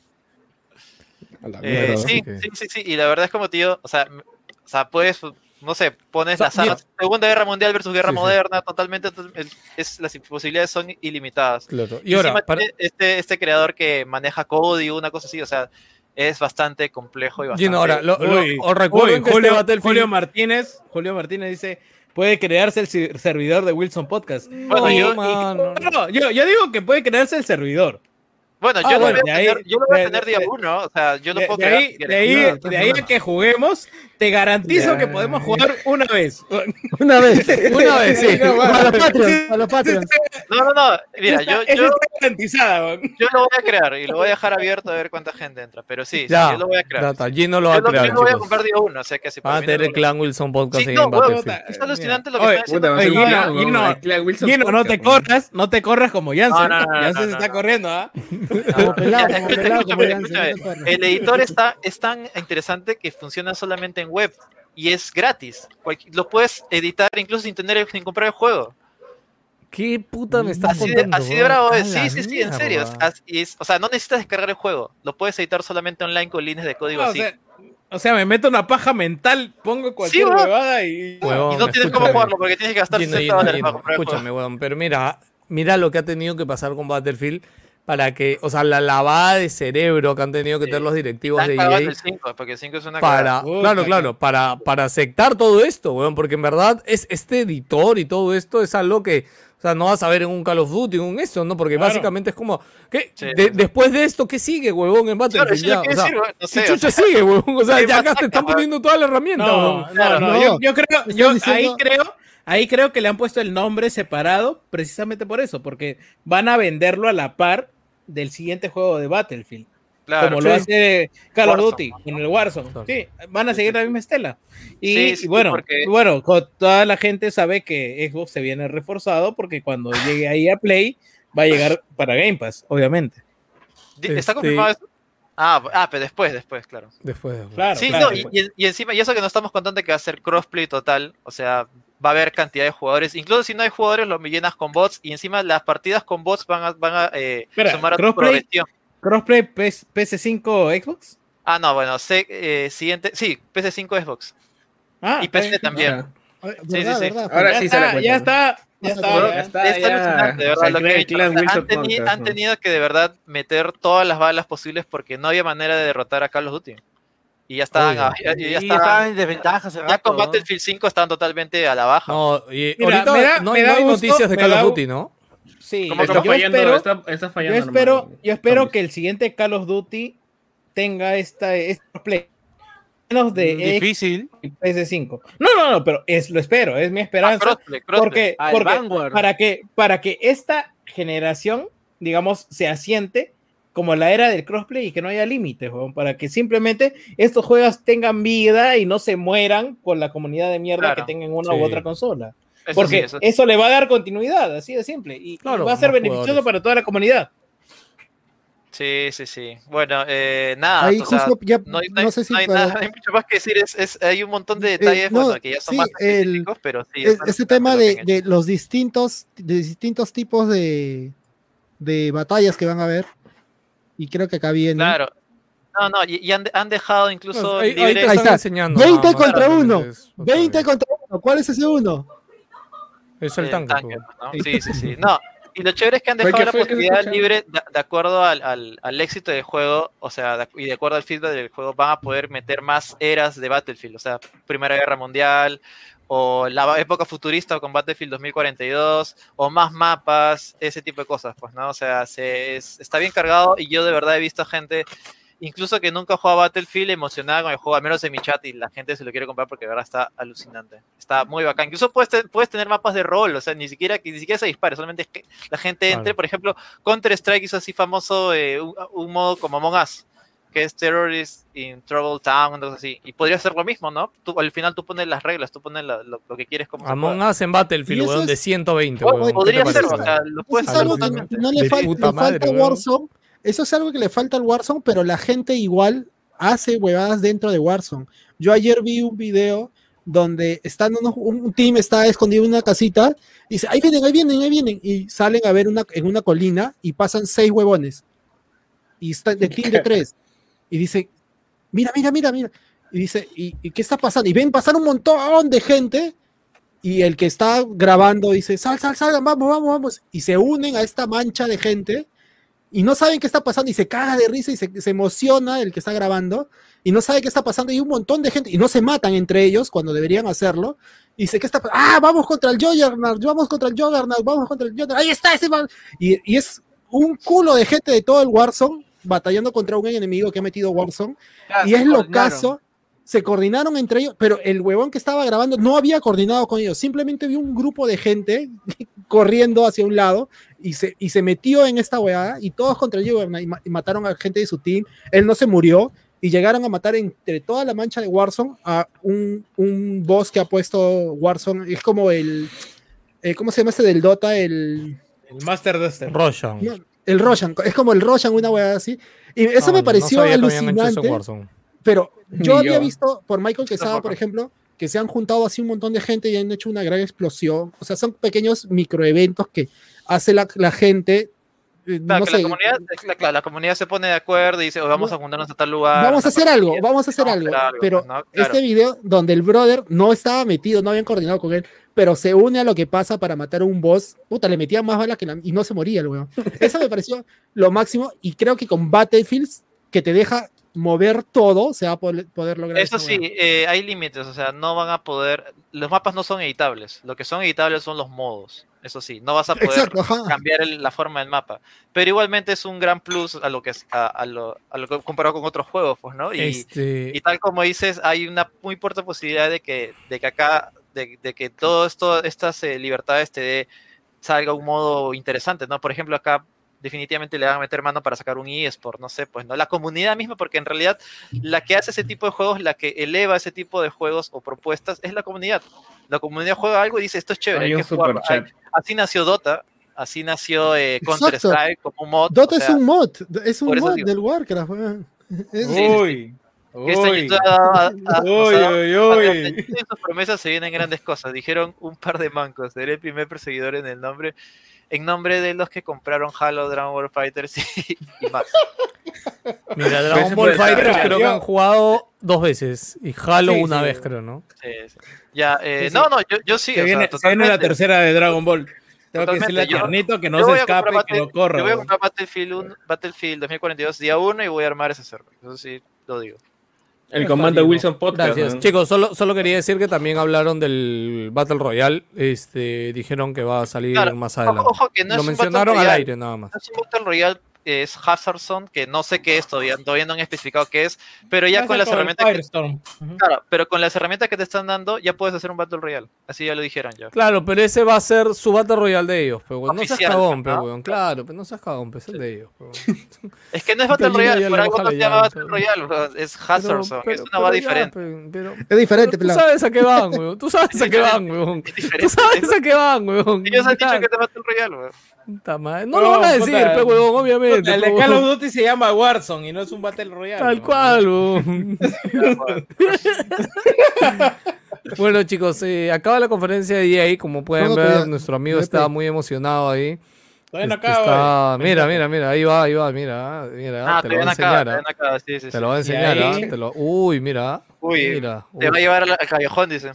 a la Eh, mierda. sí, sí, sí, sí, y la verdad es como tío, o sea, o sea, puedes, no sé, pones O sea, las armas, Segunda Guerra Mundial versus Guerra Sí, sí. Moderna, totalmente, to- el- es, las posibilidades son ilimitadas. Claro. Y ahora, Encima para, este, este creador que maneja código, una cosa así, o sea, es bastante complejo y bastante... Gino, ahora, lo, lo- Uy, os uy, que Julio, este Julio Martínez, Julio Martínez dice, puede crearse el servidor de Wilson Podcast. Bueno, No, yo- mano. No, no, yo, yo digo que puede crearse el servidor. Bueno, yo Ah, lo bueno, voy a de ahí- tener, yo lo voy a de- tener día de- uno, o sea, yo lo De, puedo de crear ahí, si de ahí, No, de ahí a que juguemos, te garantizo Ya. que podemos jugar una vez. Una vez. Una vez, sí. A los Patreons. A los Patreons. No, no, no, mira, yo, yo, está garantizada. yo lo voy a crear y lo voy a dejar abierto a ver cuánta gente entra, pero sí, sí, Ya, yo lo voy a crear. ya está, Gino lo va a crear, yo lo voy a comprar día uno, o sea que si Van a por mí tener el clan Wilson Podcast Sí, no, en es alucinante lo que Oye, ser Gino, no te corras, no te corras como Jansen. No, no, no, no, Jansen no, se no. está corriendo, ¿ah? Escúchame, escúchame. El editor está, es tan interesante que funciona solamente en web y es gratis. Lo puedes editar incluso sin tener sin comprar el juego. ¿Qué puta me estás Así de, contando? así de bravo es. Sí, sí, sí, en serio. es- es- o sea, no necesitas descargar el juego. Lo puedes editar solamente online con líneas de código No, o así. sea, O sea, me meto una paja mental, pongo cualquier weón. huevada y. Huevón, y no tienes cómo jugarlo porque tienes que gastar Gino, 60 Gino, dólares para comprar el. Escúchame, weón, pero mira, mira lo que ha tenido que pasar con Battlefield para que, o sea, la lavada de cerebro que han tenido que tener los directivos de Están EA el 5, porque el 5 es una para, claro, claro, para, para aceptar todo esto, weón, porque en verdad es este editor y todo esto es algo que, o sea, no vas a ver en un Call of Duty, en un esto, ¿no? Porque Claro. básicamente es como, ¿qué? Sí, De- sí. después de esto, ¿qué sigue, huevón, en Claro, Battlefield? eso es ya? O sea, decir, ¿qué o sea, sigue, huevón? O sea, ¿qué ya acá te están poniendo toda la herramienta, No, huevón. no, Claro, no, no. Yo, yo creo, yo diciendo- ahí creo, ahí creo que le han puesto el nombre separado precisamente por eso, porque van a venderlo a la par del siguiente juego de Battlefield, Claro, como lo sí. hace Call of Duty en el Warzone. Sí, van a seguir la misma estela. Y, Sí, sí, y bueno, porque- bueno, toda la gente sabe que Xbox se viene reforzado porque cuando llegue ahí a Play va a llegar para Game Pass, obviamente. ¿Está Este- confirmado eso? Ah, ah, pero después, después, claro. Después, después. Claro, Sí, claro. no, y, y- y encima, y eso que no estamos contando que va a ser crossplay total, o sea, va a haber cantidad de jugadores, incluso si no hay jugadores, lo llenas con bots, y encima las partidas con bots van a, van a eh, Espera, sumar a tu crossplay. progresión. Crossplay PS, PS5 Xbox. Ah, no, bueno, sé, eh, siguiente, sí, PC5 Xbox. Ah, y PC también. Ay, sí, ¿Verdad, sí. verdad? Ahora sí se la ya está, ya está, ya de verdad, lo que he han, tenido que de verdad meter todas las balas posibles porque no había manera de derrotar a Call of Duty. Y ya estaban, Obvio. a- ya, ya ya estaban- estaban en desventaja hace ya rato, con ¿no? Battlefield 5 estaban totalmente a la baja. No, y Mira, ahorita me da- no, me hay- da no hay gusto, noticias de Call of Duty, ¿no? Sí, ¿Cómo Está yo fallando, espero, está, está yo fallando. espero, hermano. yo espero Zombies. que el siguiente Call of Duty tenga esta, este play. Menos de Mm, Difícil. y PS5. No, no, no, pero es lo espero, es mi Ah, esperanza. crossplay, crossplay. porque Ah, porque para que para que esta generación, digamos, se asiente como la era del crossplay y que no haya límites, weón, para que simplemente estos juegos tengan vida y no se mueran con la comunidad de mierda Claro. que tengan una Sí. u otra consola. Eso Porque sí, eso le va a dar continuidad, así de simple. Y, va a ser beneficioso jugadores. para toda la comunidad. Sí, sí, sí. Bueno, eh, nada. Ahí o sea, justo ya, no, hay- no, no hay- sé si no hay para- nada, no hay mucho más que decir. Es, es- hay un montón de detalles Eh, no, bueno, que ya son sí, más el- específicos, pero sí. este tema de los distintos, de distintos tipos de, de batallas que van a haber, y creo que acá viene. Claro. No, no, y, y han, han dejado incluso Ahí, ahí te libre- Ahí están está. enseñando. 20 nada más, contra realmente uno. es otra 20 vez. contra uno. ¿Cuál es ese uno? Es el el tanque. tanque, pues. ¿no? Sí, sí, sí. No, y lo chévere es que han dejado ¿qué la posibilidad libre de, de acuerdo al, al, al éxito del juego, o sea, de- y de acuerdo al feedback del juego, van a poder meter más eras de Battlefield, o sea, Primera Guerra Mundial, o la época futurista con Battlefield 2042, o más mapas, ese tipo de cosas, pues, ¿no? O sea, se, es- está bien cargado y yo de verdad he visto gente incluso que nunca jugaba Battlefield, emocionada con el juego, al menos en mi chat, y la gente se lo quiere comprar porque de verdad está alucinante. Está muy bacán. Incluso puedes, te- puedes tener mapas de rol, o sea, ni siquiera, ni siquiera se dispare, solamente es que la gente entre. Claro. Por ejemplo, Counter-Strike hizo así famoso eh, un, un modo como Among Us, que es Terrorist in Trouble Town, entonces así. Y podría ser lo mismo, ¿no? Tú, al final tú pones las reglas, tú pones la- lo, lo que quieres como Among. Us en Battlefield, weón, es- de 120, O- weón. ¿Qué te Podría ser, parece? o sea, lo puedes Eso es hacer algo que totalmente. no le, De fal- puta le falta madre, a weón. Warzone. Eso es algo que le falta al Warzone, pero la gente igual hace huevadas dentro de Warzone. Yo ayer vi un video donde están unos- un, team está escondido en una casita y dice, ahí vienen, ahí vienen, ahí vienen. Y salen a ver una, en una colina y pasan seis huevones. Y está de team de tres. Y dice, mira, mira, mira, mira. Y dice, ¿y, qué está pasando? Y ven pasar un montón de gente. Y el que está grabando dice, sal, sal, salgan, vamos, vamos, vamos. Y se unen a esta mancha de gente y no saben qué está pasando y se caga de risa y se, emociona el que está grabando y no sabe qué está pasando y un montón de gente y no se matan entre ellos cuando deberían hacerlo. Y dice, ¿qué está? Ah, vamos contra el Juggernaut, vamos contra el Juggernaut, vamos contra el Juggernaut. Ahí está ese man. Y, y es un culo de gente de todo el Warzone batallando contra un enemigo que ha metido Warzone. Claro, Y es lo caso, se coordinaron entre ellos, pero el huevón que estaba grabando no había coordinado con ellos, simplemente vio un grupo de gente corriendo hacia un lado y se, y se metió en esta hueá y todos contra el Juggernaut y, ma- y mataron a gente de su team, él no se murió y llegaron a matar entre toda la mancha de Warzone a un, un boss que ha puesto Warzone, es como el, eh, ¿cómo se llama este del Dota? El... El Master Duster. Roshan. no, el Roshan, es como el Roshan, una hueá así. Y eso me no pareció en alucinante. Pero yo Ni había yo. visto por Michael Quesada, por ejemplo, que se han juntado así un montón de gente y han hecho una gran explosión. O sea, son pequeños microeventos que hace la, la gente Claro, no que sé, la, comunidad, la, comunidad se pone de acuerdo y dice, "Oh, vamos a juntarnos a tal lugar. vamos a hacer algo, así". vamos a hacer algo. Pero ¿no? Claro. este video donde el brother no estaba metido, no habían coordinado con él, pero se une a lo que pasa para matar a un boss, puta, le metían más balas que la- y no se moría el weón. Eso me pareció lo máximo y creo que con Battlefields, que te deja mover todo, se va a poder, poder lograr Eso sí, eh, hay límites, o sea, no van a poder, los mapas no son editables, lo que son editables son los modos, eso sí, no vas a poder Exacto, cambiar el- la forma del mapa, pero igualmente es un gran plus a lo que es, a, a lo, a lo que comparado con otros juegos, pues, ¿no? Y, Este, y tal como dices, hay una muy fuerte posibilidad de que, de que acá, de, de que todo esto, estas eh, libertades te dé, salga un modo interesante, ¿no? Por ejemplo, acá definitivamente le van a meter mano para sacar un eSport, no sé, pues, ¿no? La comunidad misma, porque en realidad la que hace ese tipo de juegos, la que eleva ese tipo de juegos o propuestas, es la comunidad. La comunidad juega algo y dice, esto es chévere, Hay hay un que jugarlo. Hay- Así nació Dota, así nació eh, Counter-Strike como un mod. Dota o es sea, un mod, es un mod digo. del Warcraft. Es-. Uy, que este uy, uy, sea, uy, uy. sus promesas se vienen grandes cosas. Dijeron un par de mancos. Seré el primer perseguidor en el nombre, en nombre de los que compraron Halo, Dragon Ball Fighters y, y más. mira, Dragon Ese Ball. Fighters creo que han jugado dos veces y Halo Sí, una sí. vez, creo, ¿no? Sí, sí. Ya, eh, Sí, sí. no, no, yo, yo sí. Se o sea, viene, se viene la tercera de Dragon Ball. Tengo que decirle a Tiernito que no se escape y que Battle- no corra. Yo voy a comprar Battlefield, 1 Battlefield 2042 día 1 y voy a armar ese server. Eso sí, lo digo. El comando Wilson Podcast. Gracias. ¿no? Chicos, solo, solo quería decir que también hablaron del Battle Royale. Este, dijeron que va a salir Claro, más adelante. ojo que no Lo es un mencionaron Battle al Royale. aire nada más. No es un Battle Royale, es Hazard Zone, que no sé qué es todavía, todavía no han especificado qué es, pero ya con las herramientas que, claro, pero con las herramientas que te están dando ya puedes hacer un Battle Royale. Así ya lo dijeron ya. Claro, pero ese va a ser su Battle Royale de ellos, pero No seas cagón, pe, ¿no? weón. Claro, pero no seas cagón, es el de ellos. Es que no es Battle Royale, ya por algo no se llama Battle. Royale, es Hazard Pero- Zone, pero- es una pero va diferente. pero- Es diferente, pero tú sabes a qué van, weón. Tú sabes a qué van, weón. Tú sabes a qué van, weón. Ellos han dicho que es Battle Royale, weón. No lo van a decir, puta, pe, weón, obviamente. El de Call of. Duty se llama Warzone y no es un Battle Royale. Tal ¿no? cual. Bueno, chicos, eh, acaba la conferencia de EA. Como pueden ver, nuestro amigo está play. muy emocionado ahí. Todavía no Este, acaba, está- Mira, mira, mira, ahí va, ahí va, mira, mira, Ah, te te lo va a ven acá, enseñar. te ah. ven acá, sí, sí, Te sí. lo va a enseñar, ahí- ah, te lo- Uy, mira. Uy, mira. Te va a llevar al al callejón, dice.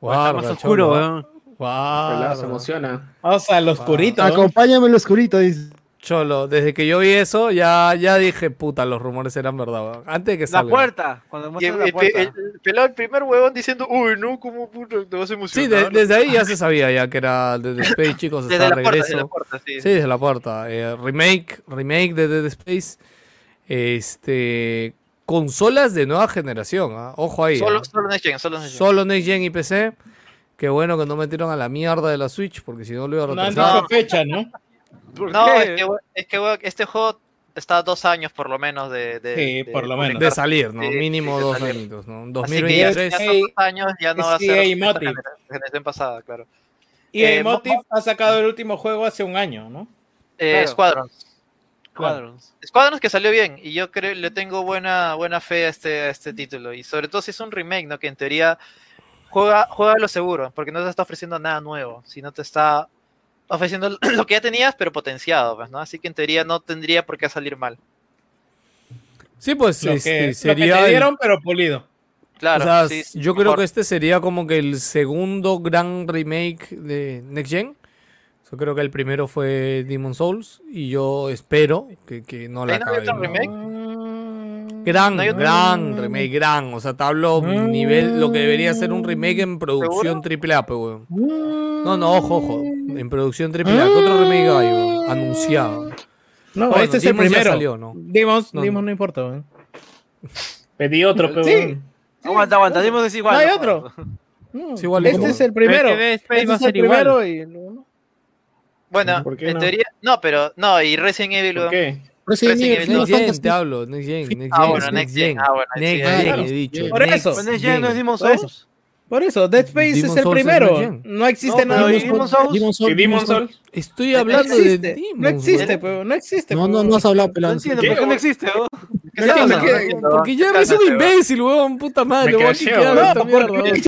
Guarda, más oscuro, weón. Pelado se emociona. Vamos al oscurito. ¿no? Acompáñame en lo oscurito, dice. Cholo, desde que yo vi eso, ya, ya dije, puta, los rumores eran verdad, weón. Antes de que La salga. puerta, cuando muestran el, la puerta. el- el pelado, el primer huevón diciendo, uy, no, como puta, te vas a Sí, emocionar. de- desde ahí ya se sabía ya que era Dead Space, chicos, desde está la puerta, regreso. desde la puerta, sí. Sí, desde la puerta. Eh, remake, remake de Dead Space. Este, consolas de nueva generación, ¿ah? ojo ahí. Solo, ¿ah? solo Next Gen, solo Next Gen. Solo Next Gen y PC. Qué bueno que no metieron a la mierda de la Switch, porque si no lo iba a No han retrasar. dicho fecha, ¿no? ¿Por No, qué? es que, es que este juego está a dos años por lo menos de. de- Sí, de por lo menos. De salir, ¿no? Sí, Mínimo sí, dos añitos, ¿no? Así que 2023. ya, ya son dos años, ya no va a ser. EA esta Motive. genera- generación pasada, claro. Y Eh, el Motive ha sacado el último juego hace un año, ¿no? Eh, Claro. Squadrons. Cuadros. Squadrons que salió bien y yo creo le tengo buena buena fe a este, a este título y sobre todo si es un remake, ¿no? Que en teoría juega juega a lo seguro, porque no te está ofreciendo nada nuevo, sino te está ofreciendo lo que ya tenías pero potenciado, pues, ¿no? Así que en teoría no tendría por qué salir mal. Sí, pues Lo este, que, lo que sería. te el- dieron, pero pulido. Claro, o sea, sí, sí, yo creo que este sería como que el segundo gran remake de Next Gen. Yo creo que el primero fue Demon Souls y yo espero que, que no la ¿Ahí no hay acaben. otro ¿no? remake? Gran, gran remake, gran. O sea, te hablo Mm. nivel, lo que debería ser un remake en producción triple A, pues, weón. No, no, ojo, ojo. En producción triple A. ¿Qué otro remake hay, weón? Anunciado. No, Bueno, este es el primero. salió, ¿no? Demons, No, Demons no. no importa, weón. Pedí otro, pero. Sí. Aguanta, aguanta, dimos es igual. No hay otro. Es igual, este ¿cómo? es el primero. Este va a es el ser igual. primero y... no. Bueno, ¿Por qué en no? teoría no, pero no, y Resident Evil ¿Por qué? Resident Resident Evil Evil Final Next Gen, Fantasy. te hablo. Next Gen, Next Ah, Gen, bueno, Next Gen. Ah, bueno, Next sí, Gen, claro. he dicho. Por Next eso. Pues Next Gen no es Gen. Demon Por eso. Souls. Por eso, Dead Space Demon es el Souls primero. No existe No, nada pero más. ¿y Demon Souls? Demon ¿Y Souls, Demon Demon Souls. Souls? Estoy No hablando existe, de no Demon, existe, weón. pero no existe. No, no, weón. no has hablado, No pelado. entiendo. ¿por qué no existe? No. No, Porque ¿qué ya eres un imbécil, weón, puta madre. Me crasheo, No, porque-.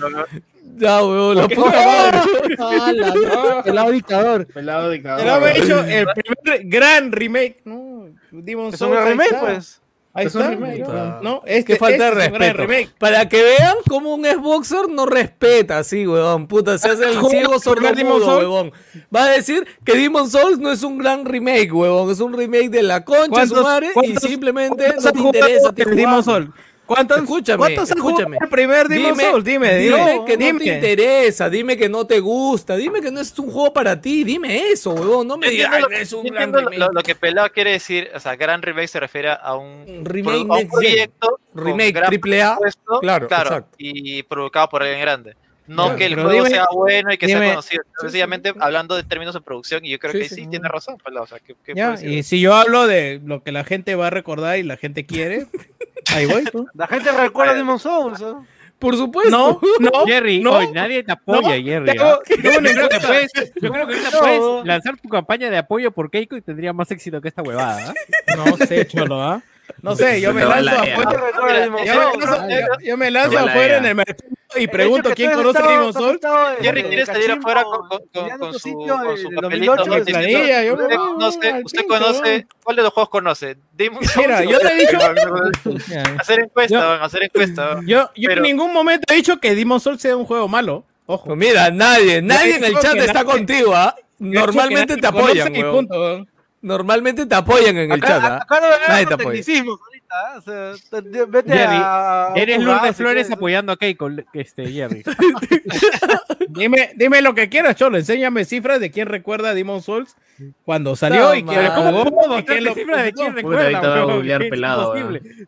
Ya, weón, la puta madre. Ah, la- No. Pelado dictador. Pelado dictador. Pero me hecho el primer gran remake. No, Demon Es Souls. un remake, está. pues. Ahí Es un está. remake. No, No, este, Qué falta de este gran respeto. Para que vean cómo un Xboxer no respeta así, weón. Puta, se hace el ¿Cómo ciego Souls? huevón. Va a decir que Demon Souls no es un gran remake, huevón. Es un remake de la concha de su ¿Cuántos- madre y simplemente ¿Cuántos no te interesa. te el Demon. Souls? ¿Cuántos, Escúchame, ¿cuántos escúchame. el primer Demon Dime- Souls? Dime, Dime dime. que no dime. te interesa, dime que no te gusta, dime que no es un juego para ti, dime eso, huevón. No me digas, entiendo "Ay, lo- es un gran remake. lo, lo que Pelado quiere decir, o sea, gran remake se refiere a un, Un pro- remake a un proyecto Remake gran triple A, presupuesto, claro, exacto. y provocado por alguien grande. No Claro, que el juego dime- sea bueno y que dime- sea conocido, sencillamente hablando de términos de producción, y yo creo Sí, que sí, sí, no. tiene razón, Pelado, o sea, ¿qué- qué Ya, y si yo hablo de lo que la gente va a recordar y la gente quiere, ahí voy. ¿no? La gente recuerda Demon Souls. ¿no? Por supuesto. No, no, Jerry, no, hoy nadie te apoya, no, Jerry. te una Yo creo que puedes, yo creo que ahorita No. puedes lanzar tu campaña de apoyo por Keiko y tendría más éxito que esta huevada. ¿ah? No sé, cholo, ¿ah? No sé, yo me No, lanzo la- afuera. ¿Quién recuerda Demon Yo me lanzo, afuera en el mercado y pregunto quién conoce Souls. estado en- Jerry quiere salir afuera con, su, sitio con su en papelito. 2008, diciendo, planilla, yo me usted conoce. ¿cuál de los juegos conoce? Demon. Mira, yo le he dicho- hacer encuesta, hacer encuesta. Yo, en ningún momento he dicho que Demon Souls sea un juego malo. Ojo. Pues mira, nadie, nadie en el chat está contigo, ¿ah? Normalmente te apoyan, Normalmente te apoyan en el Acá, chat, ¿ah? acá no Nadie te apoya. tecnicismos ahorita. O sea, te- vete Jerry, a. Eres Lourdes Flores apoyando a Keiko, este, Jerry. Dime, dime lo que quieras, Cholo. Enséñame cifras de quién recuerda Demon Souls cuando salió No, y quién ¿Cómo lo cifras de quién recuerda? a pelado.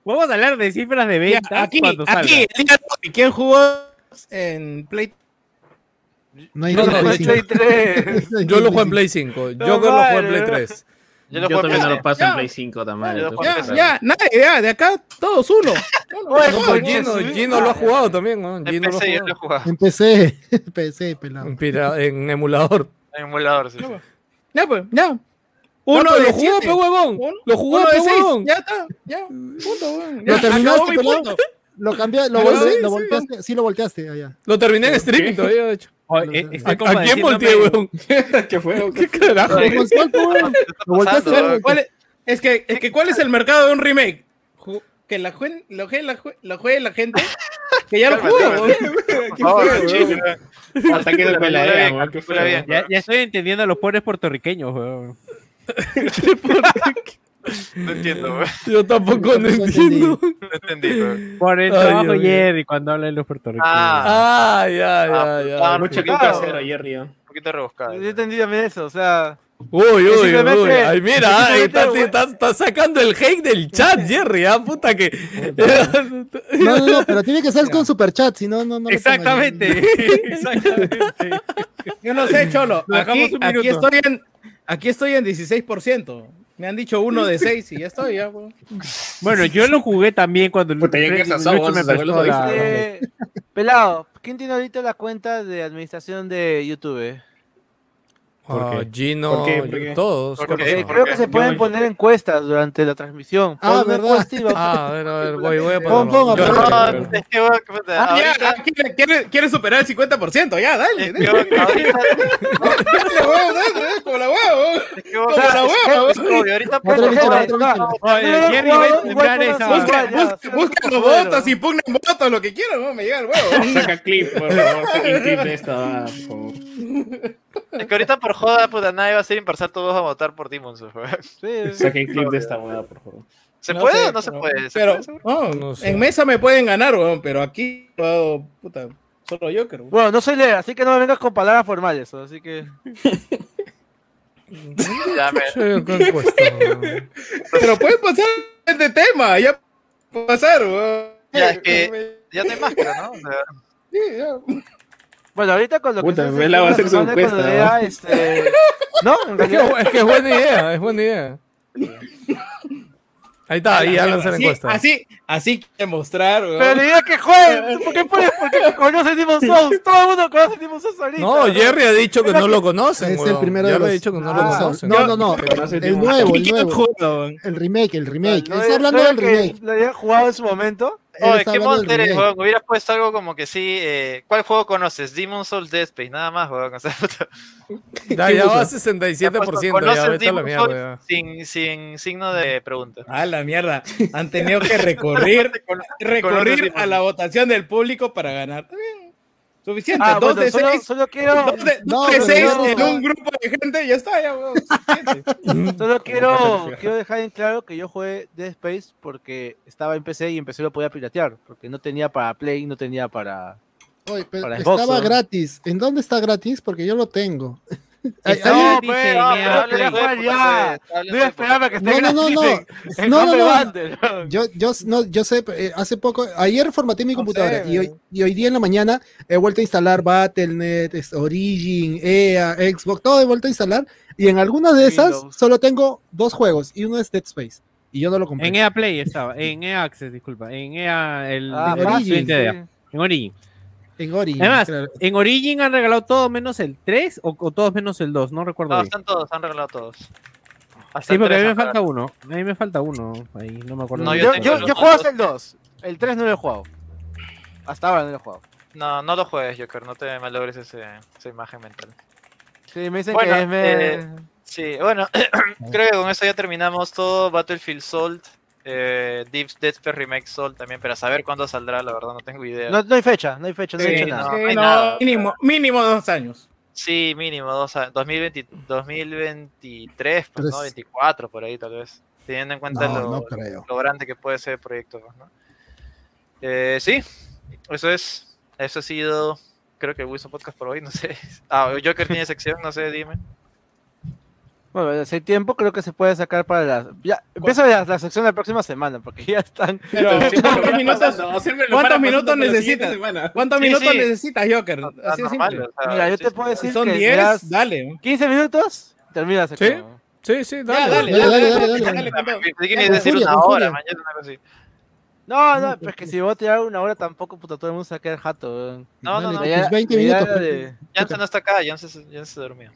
Vamos a hablar de cifras de Ya, ventas Aquí, cuando salga. aquí, ¿quién jugó en Play? No hay No, no. Play 3. Yo lo juego en Play 5, Joker lo juego en Play 3. Yo Yo, lo juego en también no lo paso Ya. en Play 5 también. En Ya, ya, nadie, ya, de acá todos uno. Gino, Gino lo ha jugado también, ¿no? En Gino ha PC yo lo he jugado. En PC, PC, pelado. En, pira- en emulador. En emulador, sí. Ya, pues, ya. Uno lo jugó, pe huevón. Lo jugó, pe huevón. Ya está, ya. Punto, weón. ¿Lo terminaste, pelado? Lo cambié, lo, volteaste, sí lo volteaste allá. Lo terminé en streaming todavía, de hecho. Oye, eh, ¿A, quién volteé, huevón? ¿Qué fue? ¿Qué carajo? Oye, ¿Cómo es weón? Que, es que ¿cuál es el mercado de un remake? Que la jue- lo juegue la, jue- lo juegue la gente que ya lo jugó. Weón. Weón. Weón, feo. Ya, ya estoy entendiendo a los pobres puertorriqueños, weón. No entiendo, weón. Yo tampoco no entiendo. No entendí, weón. Por el Ay, trabajo. Jerry cuando habla de los puertorriqueños. Ah. Ya, ya, ya. Mucho que casero, Jerry. ¿no? Un poquito rebuscado. Yo entendí también eso, o sea. Uy, uy, uy. Ay, mira, ay, está, simplemente, está- está sacando el hate del chat, Jerry. Ah, puta que. No, no, no, pero tiene que ser con superchat, si no, no, no. Exactamente. Exactamente. Yo no sé, Cholo. Aquí, aquí estoy en aquí estoy en 16%. Me han dicho uno de 6 y ya estoy, ya, weón. Bueno, yo lo jugué también cuando Puta, ya que Lucho estás ahogando, me sus abuelos prestó la- audífonos. Eh, pelado, ¿quién tiene ahorita la cuenta de administración de YouTube? Ah, Gino, ¿Por qué? ¿Por qué? todos. Eh, creo que se Yo- pueden poner encuestas durante la transmisión. Ah, ¿verdad? y Ah, a ver, a ver, voy, voy a Pon, pon, ponerlo. Yo- aprovecha. No, es que, weón, que puta, Ah, ah, ¿quiere, superar el 50%, ya, dale. dale. ahorita- como la weón, Como la ahorita la- Busca, los votos, impugnen votos, lo que quieran, me llega el huevo. Saca clip, por favor. Saca clip de esta, por favor. Es que ahorita por joda, puta, nadie va a ser imparcial, todos a votar por Demon Souls. Sí, clip de esta weá, por favor. ¿Se No puede sé, o no se pero- puede? ¿Se Pero, puede, no, sé. en mesa me pueden ganar, weón, pero aquí, puta, solo Joker. weón. Bueno, no soy leer, así que no me vengas con palabras formales, así que... Ya, me-. Pero puede pasar de tema, ya puede pasar, weón. Ya, es que- ya hay máscara, ¿no? O sea, Sí, ya. Bueno, ahorita con lo que Puta, se hace Vela va a hacer su encuesta, ¿no? este... No, Es realidad... que, es que es buena idea, es buena idea. Ahí está, ahí ya lanzan la encuesta. así, así quiere mostrar, weón. Pero la idea que jueguen, ¿por qué pones? ¿Por qué conoces Demon Souls? Todo el mundo conoce Demon Souls ahorita. No, Jerry ha dicho que no lo conocen, Es el primero de Jerry ha los- dicho que no Ah, lo No, conocen. no, no, no. El nuevo, el ¿Quién nuevo. El remake, el remake. Está hablando del que remake. Lo había jugado en su momento. Está qué monster eres, weón. Hubieras puesto algo como que sí. Eh, ¿Cuál juego conoces? Demon Souls Dead Space, nada más, weón. O sea, puta, Ya, va a ya 67%, puesto, ya ¿conoces mierda. Souls? Sin, sin signo de pregunta. A la mierda. Han tenido que recurrir, recurrir a la votación del público para ganar. Está bien. Suficiente. Ah, dos bueno, de solo, seis. solo quiero, Dos de, No, dos de pero seis vamos en un grupo de gente, ya está, ya, weón. Suficiente. solo quiero, quiero dejar en claro que yo jugué Dead Space porque estaba en PC y en PC lo podía piratear, porque no tenía para Play, no tenía para... Oye, pero para Xbox, estaba ¿no? gratis. ¿En dónde está gratis? Porque yo lo tengo. No, pero pues, de No tu iba a esperar a que esté No, no, no. Yo, yo, no, yo sé, eh, hace poco, ayer formateé mi No computadora sé, y, hoy, y hoy día en la mañana he vuelto a instalar Battle.net, Origin, EA, Xbox, todo he vuelto a instalar y en algunas de esas solo tengo dos juegos y uno es Dead Space y yo no lo compré. En EA Play estaba, en EA Access, disculpa, en EA el Ah, el Origin, sí. en Origin. En Origin. Además, claro. en Origin han regalado todo menos el 3 o, o todos menos el 2, no recuerdo No, bien. están todos, han regalado todos. Hasta Sí, porque a mí me falta regalado. uno. A mí me falta uno. Ahí no me acuerdo. No. Yo, yo, yo juego dos. hasta el 2. El 3 no lo he jugado. Hasta ahora no lo he jugado. No, no lo juegues, Joker, no te malogres ese, esa imagen mental. Sí, me dicen Bueno, que es me... eh, Sí, bueno, creo que con eso ya terminamos todo. Battlefield Salt, eh, Deep Dead Space Remake Salt también, pero a saber cuándo saldrá, la verdad no tengo idea. no, no hay fecha, no hay fecha, no Sí, dicho no. nada. hay no, nada. mínimo, mínimo dos años. Sí, mínimo, dos a- 2020 2023, pues, ¿no? Tres. 24 por ahí tal vez, teniendo en cuenta No, lo, lo grande que puede ser el proyecto. pues, ¿no? Eh, sí, eso es, eso ha sido, creo que el Wilson Podcast por hoy, no sé. Ah, Joker tiene sección, no sé, dime. Bueno, hace hay tiempo creo que se puede sacar para la... Ya, empieza la, la sección la próxima semana, porque ya están... Pero, ¿cuántos minutos, ¿cuántos minutos necesitas? semana. ¿cuántos Sí, minutos sí. necesitas, Joker? Así de normal, simple. o sea, Mira, yo sí, te puedo decir Son que 10, das dale. 15 minutos, termina la sección. Sí, sí, dale. dale, Dale, dale, dale, dale, decir una hora, mañana una cosa así. No, no, pues que si voy a tirar una hora tampoco, puta, todo el mundo se va a quedar jato. weón. No, no, no. Ya- 20 ya minutos. pues. de- Jansen no está acá, Jansen se, Jansen se durmió.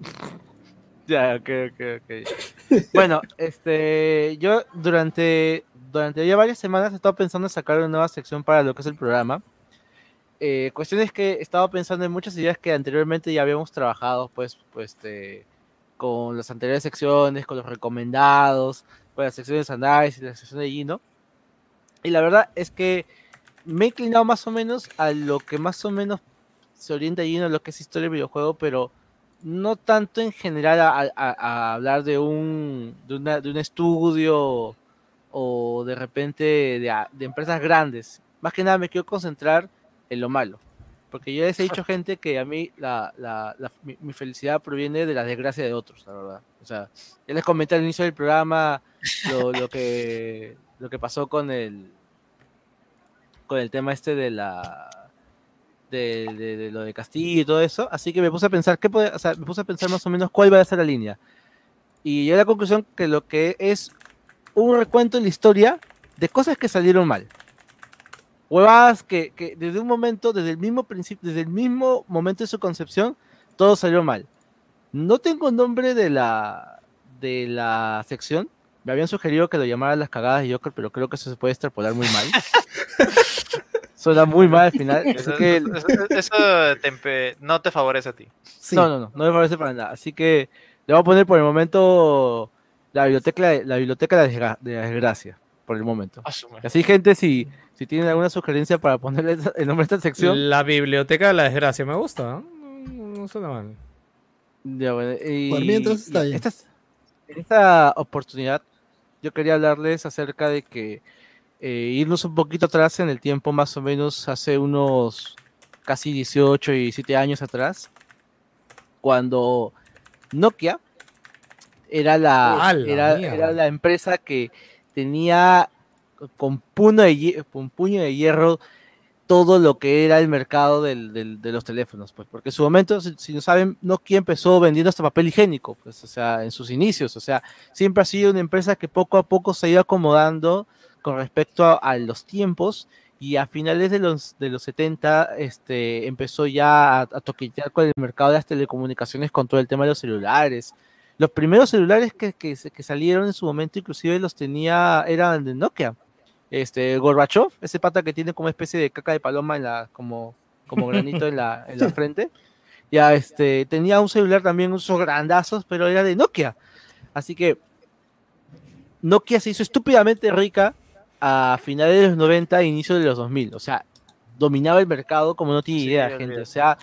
Ya, ok, ok, ok. Bueno, este, yo durante, durante ya varias semanas he estado pensando en sacar una nueva sección para lo que es el programa. Eh, cuestión es que he estado pensando en muchas ideas que anteriormente ya habíamos trabajado, pues, pues, este, con las anteriores secciones, con los recomendados, con las secciones de análisis, la sección de Gino. Y la verdad es que me he inclinado más o menos a lo que más o menos se orienta Gino, lo que es historia del videojuego, pero no tanto en general a, hablar de un, de, una- de un estudio o de repente de, empresas grandes. Más que nada me quiero concentrar en lo malo. Porque yo les he dicho gente que a mí la, la- mi felicidad proviene de la desgracia de otros, la verdad. O sea, ya les comenté al inicio del programa lo, lo que, lo que pasó con el, con el tema este de la de, de- de lo de Castillo y todo eso, así que me puse a pensar qué puede, o sea, me puse a pensar más o menos cuál va a ser la línea. Y llegué a la conclusión que lo que es un recuento en la historia de cosas que salieron mal. Huevadas que, que desde un momento, desde el mismo principio, desde el mismo momento de su concepción, todo salió mal. No tengo nombre de la de la sección. Me habían sugerido que lo llamara las cagadas de Joker, pero creo que eso se puede extrapolar muy mal. Suena muy mal al final. Así Eso, que eso- eso te empe- no te favorece a ti. Sí. no, no, no, no me parece para nada. Así que le voy a poner por el momento la biblioteca, la biblioteca de la desgra- de la desgracia, por el momento. Asume. Así, gente, si, si tienen alguna sugerencia para ponerle el nombre de esta sección, La biblioteca de la desgracia me gusta. ¿no? No, no suena mal. ya, bueno, y- Por mientras está bien. esta- en esta oportunidad, yo quería hablarles acerca de que eh, irnos un poquito atrás en el tiempo, más o menos hace unos casi 18 y 17 años atrás, cuando Nokia era la, ¡A la era, la empresa que tenía con puño, de, con puño de hierro todo lo que era el mercado del- del- de los teléfonos, pues, porque en su momento, si, si no saben, Nokia empezó vendiendo hasta papel higiénico, pues, o sea, en sus inicios, o sea, siempre ha sido una empresa que poco a poco se ha ido acomodando con respecto a, a los tiempos y a finales de los, de los 70 este, empezó ya a, a toquetear con el mercado de las telecomunicaciones con todo el tema de los celulares. Los primeros celulares que, que, que salieron en su momento inclusive los tenía, eran de Nokia. este, Gorbachev, ese pata que tiene como especie de caca de paloma en la, como, como granito en la, en la frente. Ya, este, tenía un celular también, unos grandazos, pero era de Nokia. Así que Nokia se hizo estúpidamente rica a finales de los 90 e inicio de los 2000. O sea, dominaba el mercado como no tiene Sí, idea, gente. O sea,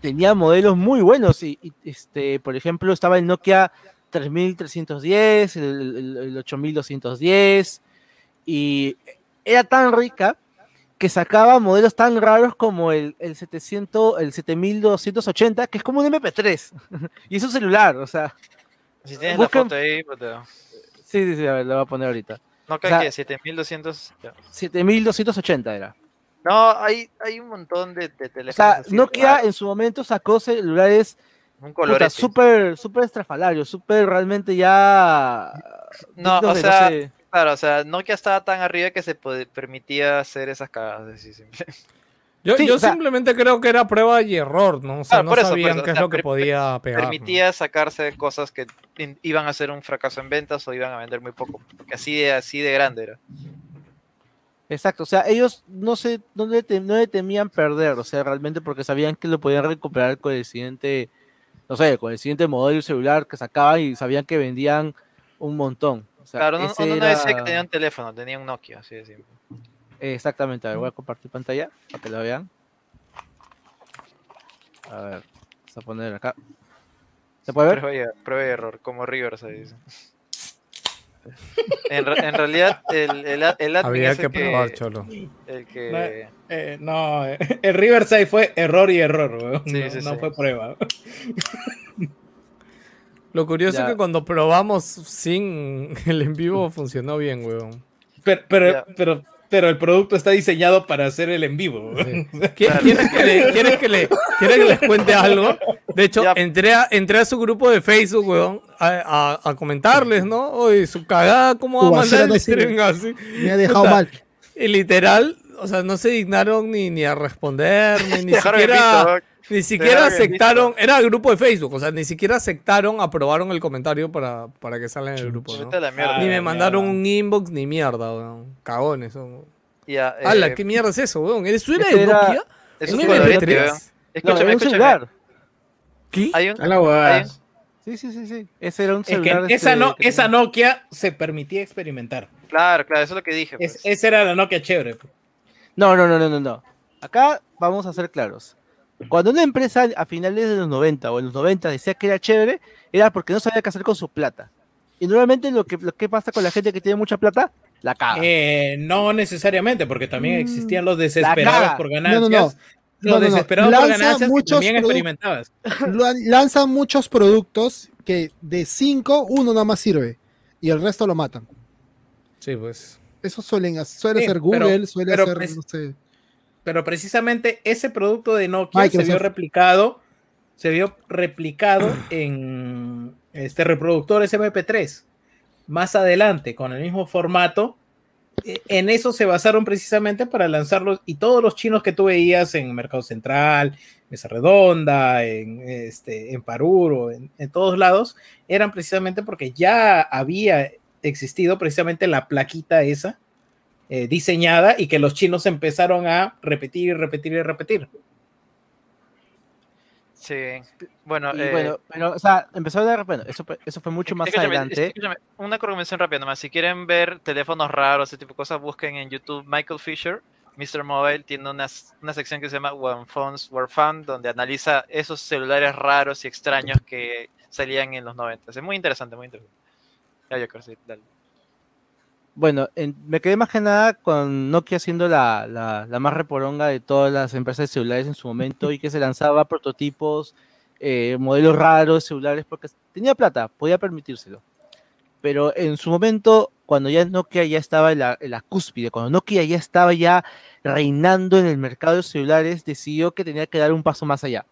tenía modelos muy buenos. Y, y, este, por ejemplo, estaba el Nokia 3310, el, el- el 8210. Y era tan rica que sacaba modelos tan raros como el, el 700, el 7280, que es como un MP3. y es un celular, o sea. Si tienes Busca- la foto ahí, puta. Sí, sí, sí, a ver, lo voy a poner ahorita. No, O que sea- que 7200. ya. 7280 era. No, hay, hay un montón de, de O teléfonos. sea, así, Nokia raros, en su momento sacó celulares un colorete. súper, súper estrafalarios, súper realmente ya. No, o de, sea, sé, Claro, o sea, Nokia estaba tan arriba que se permitía hacer esas cagadas. así, simple. Yo, Sí, yo o sea- simplemente creo que era prueba y error, ¿no? O sea, Claro, no por eso, por sabían eso, qué o es lo que podía pegar. ¿no? Permitía sacarse cosas que iban a ser un fracaso en ventas o iban a vender muy poco. Porque así de, así de grande era. Exacto, o sea, ellos no se, no le, tem- no le temían perder, o sea, realmente porque sabían que lo podían recuperar con el siguiente, no sé, con el siguiente modelo celular que sacaban y sabían que vendían un montón. O sea, claro, ese uno no decía que era- tenía un teléfono, tenía un Nokia, así de simple. Exactamente, a ver, voy a compartir pantalla para que lo vean. A ver, vamos a poner acá. ¿Se puede ver? Prueba y, prueba y error, como Riverside dice. En, re- en realidad, el, el, el admin Había es que el probar, cholo. El que... Eh, no, eh, el Riverside fue error y error, weón. Sí, no, sí, no sí. fue prueba. Lo curioso Ya. es que cuando probamos sin el en vivo funcionó bien, weón. Pero, pero, pero, pero el producto está diseñado para hacer el en vivo. ¿Qui- ¿Quieres que, le, quieres que le- quieres que les cuente algo? De hecho, Ya. entré a, entré a su grupo de Facebook, weón, a, a- a comentarles, ¿no? Oye, su cagada, ¿cómo va a mandar el así? Me ha dejado Puta, mal. Y literal, o sea, no se dignaron ni, ni a responder, ni, ni siquiera. Ni siquiera aceptaron, era el grupo de Facebook, o sea, ni siquiera aceptaron, aprobaron el comentario para, para que salga en el grupo, ¿no? La mierda. Ni me mandaron mierda. un inbox ni mierda, weón. Cagones. Ya, eh, ¡Hala, qué mierda es eso, weón! ¿Eres tú era Ese de era- Nokia? es ¿Un un colorete, MP3? weón. No, Escúchame, escúchame. celular. ¿Qué? Hay un, hay un- Sí, sí, sí, sí. Ese era un Es que celular. esa, este, no, que esa Nokia se permitía experimentar. Claro, claro, eso es lo que dije. Es- pues. esa era la Nokia chévere. pues. No, no, no, no, no, no. Acá vamos a ser claros. Cuando una empresa a finales de los 90 o en los 90 decía que era chévere, era porque no sabía qué hacer con su plata. Y normalmente lo que, lo que pasa con la gente que tiene mucha plata, la caga. Eh, no necesariamente, porque también Mm, existían los desesperados por No, ganancias. no, no. Los No, no, no. desesperados por ganancias que muchos también productos. experimentabas. Lan- Lanzan muchos productos que de cinco, uno nada más sirve. Y el resto lo matan. Sí, pues. Eso suelen, hacer- suele Sí, ser Google, pero- suele pero ser, no sé. Pero precisamente ese producto de Nokia se vio replicado, se vio replicado en este reproductores MP3. Más adelante, con el mismo formato, eh, en eso se basaron precisamente para lanzarlos y todos los chinos que tú veías en Mercado Central, Mesa Redonda, en, este, en Paruro, en, en todos lados, eran precisamente porque ya había existido precisamente la plaquita esa eh, diseñada y que los chinos empezaron a repetir y repetir y repetir. Sí. Bueno, Y eh, bueno, pero, o sea, empezó a dar, bueno, eso, fue- eso fue mucho más escúchame, adelante. escúchame, una recomendación rápida nomás. Si quieren ver teléfonos raros, ese tipo de cosas, busquen en YouTube Michael Fisher. Mr. Mobile tiene una, una sección que se llama When Phones Were Fun, donde analiza esos celulares raros y extraños que salían en los 90. Es muy interesante, muy interesante. Ya, yo creo, sí, dale. Bueno, en- me quedé más que nada con Nokia siendo la, la, la más reporonga de todas las empresas de celulares en su momento y que se lanzaba prototipos, eh, modelos raros, celulares, porque tenía plata, podía permitírselo. Pero en su momento, cuando ya Nokia ya estaba en la, en la cúspide, cuando Nokia ya estaba ya reinando en el mercado de celulares, decidió que tenía que dar un paso más allá.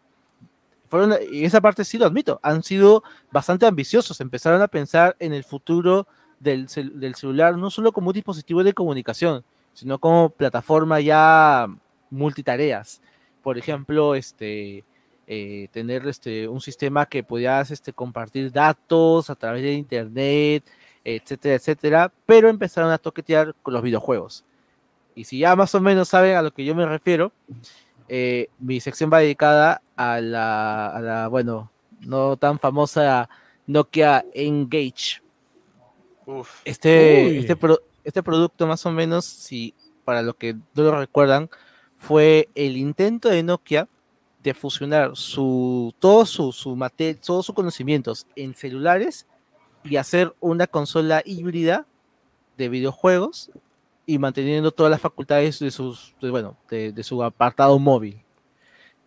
Fueron, y esa parte sí lo admito, han sido bastante ambiciosos, empezaron a pensar en el futuro del, del celular no solo como un dispositivo de comunicación, sino como plataforma ya multitareas. Por ejemplo, este, eh, tener este, un sistema que pudieras este, compartir datos a través de internet, etcétera, etcétera, pero empezaron a toquetear con los videojuegos. Y si ya más o menos saben a lo que yo me refiero, eh, mi sección va dedicada a la, bueno, no tan famosa Nokia Engage. Uf. Este, Uy. este, pro- este producto más o menos, si para los que no lo recuerdan, fue el intento de Nokia de fusionar su, todo su, su mate- todos sus conocimientos en celulares y hacer una consola híbrida de videojuegos y manteniendo todas las facultades de sus de, bueno de, de su apartado móvil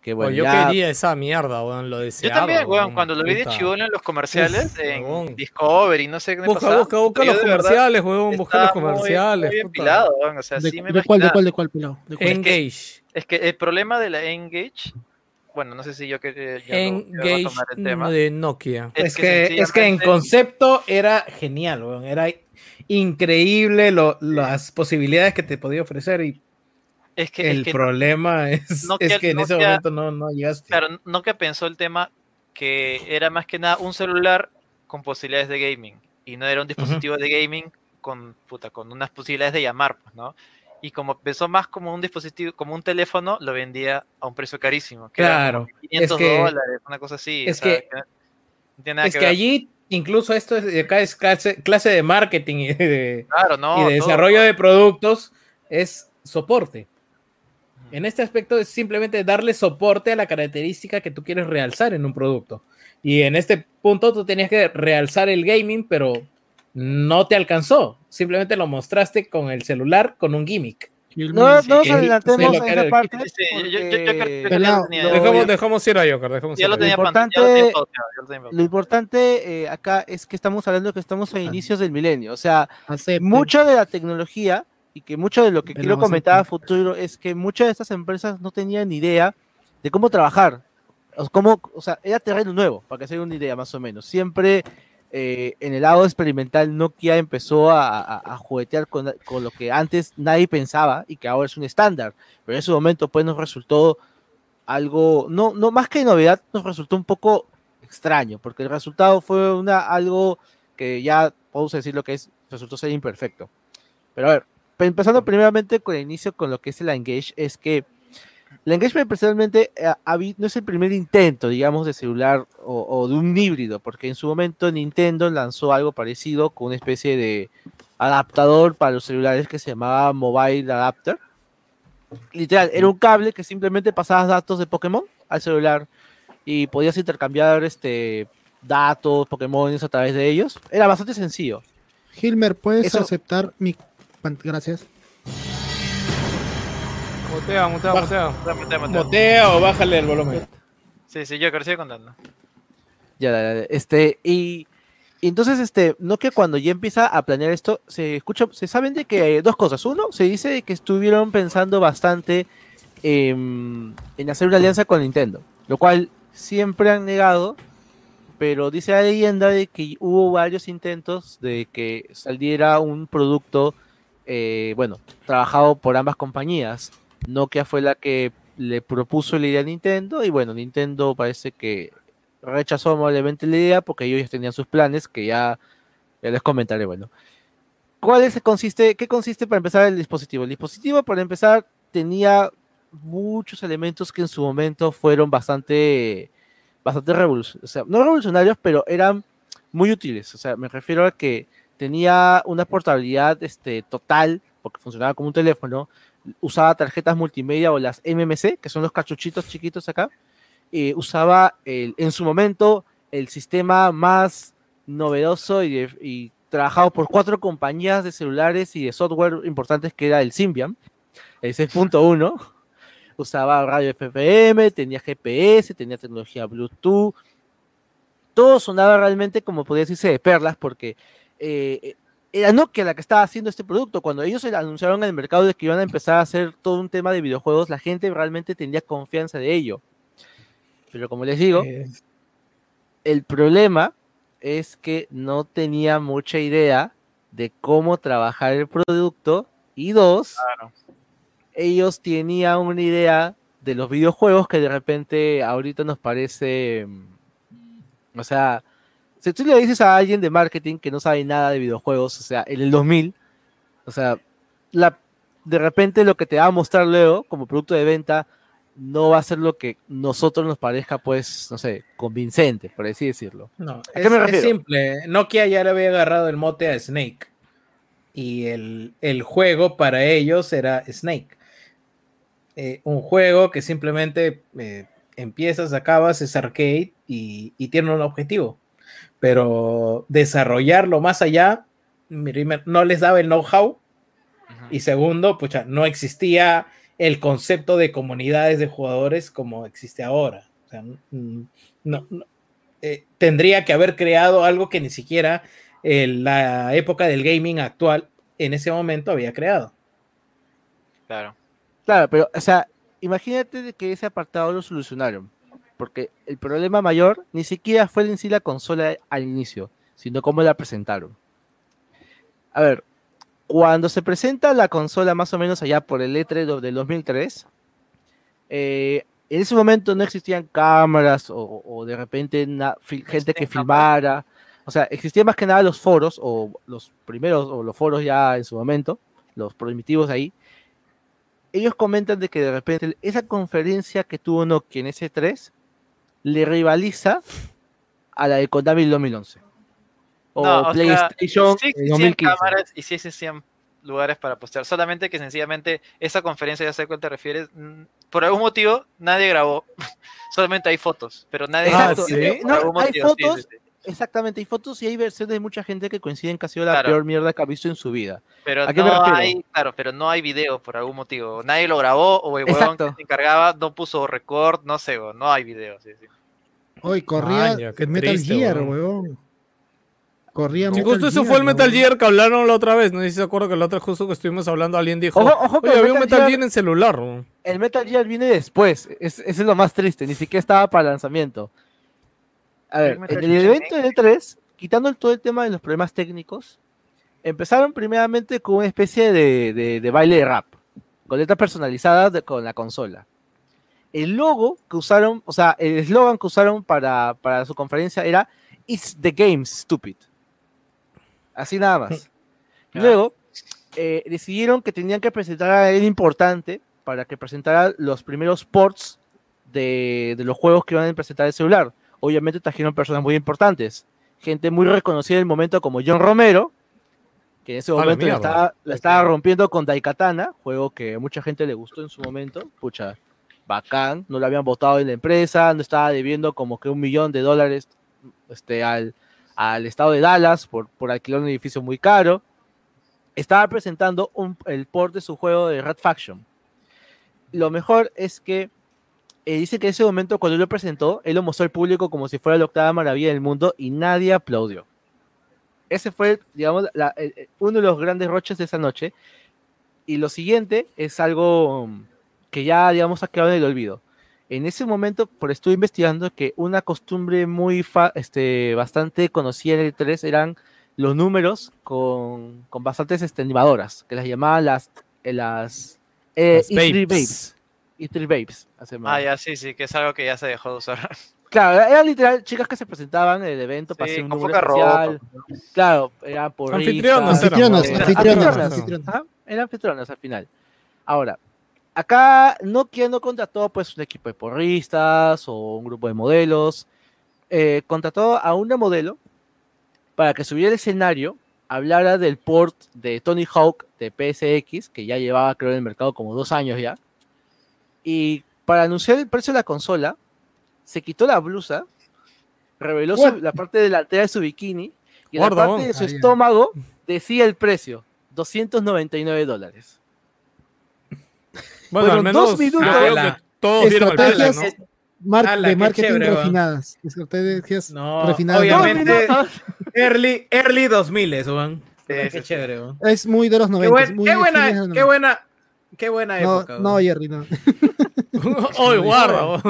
que bueno yo ya- quería esa mierda, weón, lo Yo deseaba. también, weón, weón, cuando lo vi de chivolo en los comerciales, Uf, en huevón. Discovery, no sé qué me Busca, pasaba, busca, busca yo los comerciales, weón, busca los muy- comerciales. Muy pilado, weón, o sea, ¿De, sí me de cuál, de cuál, de cuál, cuál? Engage. Es que el problema de la Engage, bueno, no sé si yo que eh, ya lo- ya voy a Engage tomar el tema. de Nokia. Es que, es que en concepto era genial, weón. Era increíble lo- las posibilidades que te podía ofrecer y es que, es el que problema es, que en ese momento no, no llegaste. Claro, Nokia pensó el tema que era más que nada un celular con posibilidades de gaming y no era un dispositivo de gaming con puta, con unas posibilidades de llamar, pues, ¿no? Y como pensó más como un dispositivo, como un teléfono, lo vendía a un precio carísimo. Que Claro, como 500 es que- dólares, una cosa así. es que- no es que que ver. allí, incluso esto es, acá es clase, clase de marketing y de, Claro, no. y de todo. desarrollo de productos, es soporte. En este aspecto es simplemente darle soporte a la característica que tú quieres realzar en un producto. Y en este punto tú tenías que realzar el gaming, pero no te alcanzó. Simplemente lo mostraste con el celular con un gimmick. no, no nos adelantemos que esa parte Dejamos, dejamos ir a Joker, dejamos ir lo a lo importante- lo importante eh, acá es que estamos hablando que estamos a inicios del milenio o sea Acepten. mucha de la tecnología y que mucho de lo que quiero comentar a futuro es que muchas de estas empresas no tenían ni idea de cómo trabajar. O, cómo, o sea, era terreno nuevo, para que se den una idea más o menos. Siempre eh, en el lado experimental Nokia empezó a, a- a juguetear con, con lo que antes nadie pensaba y que ahora es un estándar. Pero en ese momento pues nos resultó algo, no, no más que novedad, nos resultó un poco extraño, porque el resultado fue una, algo que ya podemos decir lo que es, resultó ser imperfecto. Pero a ver, empezando primeramente con el inicio con lo que es el Engage, es que la Engage personalmente eh, no es el primer intento, digamos, de celular o, o de un híbrido, porque en su momento Nintendo lanzó algo parecido con una especie de adaptador para los celulares que se llamaba Mobile Adapter. Literal, era un cable que simplemente pasabas datos de Pokémon al celular y podías intercambiar este datos, Pokémon a través de ellos. Era bastante sencillo. Hilmer, ¿puedes Eso- aceptar mi... Gracias. Mutea, mutea, mutea. Mutea, mutea, mutea. Motea o bájale el volumen. Sí, sí, yo sigue contando. Ya, este, y, y entonces, este, no que cuando ya empieza a planear esto, se escucha, se saben de que hay dos cosas. Uno, se dice que estuvieron pensando bastante en hacer una alianza con Nintendo, lo cual siempre han negado, pero dice la leyenda de que hubo varios intentos de que saliera un producto, eh, bueno, trabajado por ambas compañías. Nokia fue la que le propuso la idea a Nintendo y bueno, Nintendo parece que rechazó amablemente la idea porque ellos ya tenían sus planes que ya, ya les comentaré. Bueno, ¿cuál es, consiste, ¿qué consiste para empezar el dispositivo? El dispositivo, para empezar, tenía muchos elementos que en su momento fueron bastante, bastante revolucionarios, o sea, no revolucionarios, pero eran muy útiles. O sea, me refiero a que tenía una portabilidad este, total, porque funcionaba como un teléfono, usaba tarjetas multimedia o las MMC, que son los cachuchitos chiquitos acá, usaba en su momento el sistema más novedoso y, y trabajado por cuatro compañías de celulares y de software importantes que era el Symbian, el 6.1. Usaba radio FFM, tenía GPS, tenía tecnología Bluetooth. Todo sonaba realmente como podría decirse de perlas porque eh, era Nokia la que estaba haciendo este producto. Cuando ellos anunciaron en el mercado de que iban a empezar a hacer todo un tema de videojuegos, la gente realmente tenía confianza de ello. Pero como les digo, Eh, el problema es que no tenía mucha idea de cómo trabajar el producto. Y dos, Claro. ellos tenían una idea de los videojuegos que de repente ahorita nos parece, mm, o sea, Si tú le dices a alguien de marketing que no sabe nada de videojuegos, o sea, en el 2000, o sea, la, de repente lo que te va a mostrar luego como producto de venta no va a ser lo que nosotros nos parezca, pues, no sé, convincente, por así decirlo. No, ¿A es, qué me es refiero? simple. Nokia ya le había agarrado el mote a Snake. Y el, el juego para ellos era Snake. Eh, un juego que simplemente eh, empiezas, acabas, es arcade y, y tiene un objetivo. Pero desarrollarlo más allá, primero, no les daba el know-how. Y segundo, pucha, no existía el concepto de comunidades de jugadores como existe ahora. O sea, mm, no, no- eh, tendría que haber creado algo que ni siquiera en la época del gaming actual en ese momento había creado. Claro. Claro, pero, o sea, imagínate que ese apartado lo solucionaron. Porque el problema mayor ni siquiera fue en sí la consola al inicio, sino cómo la presentaron. A ver, cuando se presenta la consola más o menos allá por el E3 do- del 2003, eh, en ese momento no existían cámaras o, o de repente na- fil- gente que filmara. O sea, existían más que nada los foros o los primeros o los foros ya en su momento, los primitivos ahí, ellos comentan de que de repente esa conferencia que tuvo Nokia en ese 3 le rivaliza a la de Konami del 2011. O No, o sea, PlayStation sí en existían 2015. cámaras y sí existían lugares para postear. Solamente que sencillamente esa conferencia, ya sé a cuál te refieres, por algún motivo nadie grabó. Solamente hay fotos, pero nadie Exacto. grabó. Por no, algún hay motivo, sí, sí, fotos, sí. Exactamente, hay fotos y hay versiones de mucha gente que coinciden que ha sido la Claro. peor mierda que ha visto en su vida. Pero ¿A qué me no refiero? hay, claro, pero no hay video por algún motivo. Nadie lo grabó o el huevón que se encargaba no puso record, no sé, no hay video. Sí, sí. Hoy corría qué Metal triste, Gear, weón. huevón. Corría Sí, Metal justo eso fue el. Metal Gear que hablaron la otra vez. No sé si se acuerdan que la otra justo que estuvimos hablando, alguien dijo, Ojo, ojo que oye, había un Metal Gear- Gear en celular. weón". El Metal Gear viene después, es, eso es lo más triste, ni siquiera estaba para lanzamiento. A ver, en el evento del E3, quitando el- todo el tema de los problemas técnicos, empezaron primeramente con una especie de, de- de baile de rap, con letras personalizadas de- con la consola. El logo que usaron, o sea, el eslogan que usaron para, para su conferencia era It's the game, stupid. Así nada más. Luego, eh, decidieron que tenían que presentar a alguien importante para que presentara los primeros ports de, de los juegos que iban a presentar el celular. Obviamente trajeron personas muy importantes, gente muy reconocida en el momento como John Romero, que en ese A la momento la estaba, la estaba rompiendo con Daikatana, juego que a mucha gente le gustó en su momento. Pucha, bacán, no lo habían votado en la empresa, no estaba debiendo como que un millón de dólares este, al, al estado de Dallas por, por alquilar un edificio muy caro. Estaba presentando un- el port de su juego de Red Faction. Lo mejor es que eh, dice que en ese momento cuando lo presentó, él lo mostró al público como si fuera la octava maravilla del mundo y nadie aplaudió. Ese fue, digamos, la- el- uno de los grandes roches de esa noche. Y lo siguiente es algo mm, que ya, digamos, ha quedado en el olvido. En ese momento, por estuve investigando que una costumbre muy fa- este, bastante conocida en el 3 eran los números con, con bastantes este, animadoras, que las llamaban las, eh, las, eh, Las E3 babes. Babes. E3 Babes. se llamaba. Ah, ya, sí, sí, que es algo que ya se dejó de usar. Claro, eran literal chicas que se presentaban en el evento para Sí, hacer un con número ropa. Claro, eran por Anfitrionas eran, Anfitrionas, anfitrionas, eran anfitrionas al final. Ahora, acá Nokia no contrató pues un equipo de porristas o un grupo de modelos. eh, contrató a una modelo para que subiera al escenario, hablara del port de Tony Hawk de PSX, que ya llevaba creo en el mercado como dos años ya. Y para anunciar el precio de la consola, se quitó la blusa, reveló su- la parte delantera de su bikini y en la parte de su Ah, estómago decía el precio, 299 dólares. Bueno, Fueron al menos dos minutos. Ala. todos vieron el Estrategias ¿no? mar- Ala, de qué marketing chévere, refinadas. Estrategias No, refinadas. obviamente. Early, early 2000 weón. Sí, Qué sí, sí. chévere, weón. Es muy de los Qué, 90. buen- muy qué fines de buena, los qué 90. buena, qué buena No, época. no, weón. Jerry, no. Oye, guarda.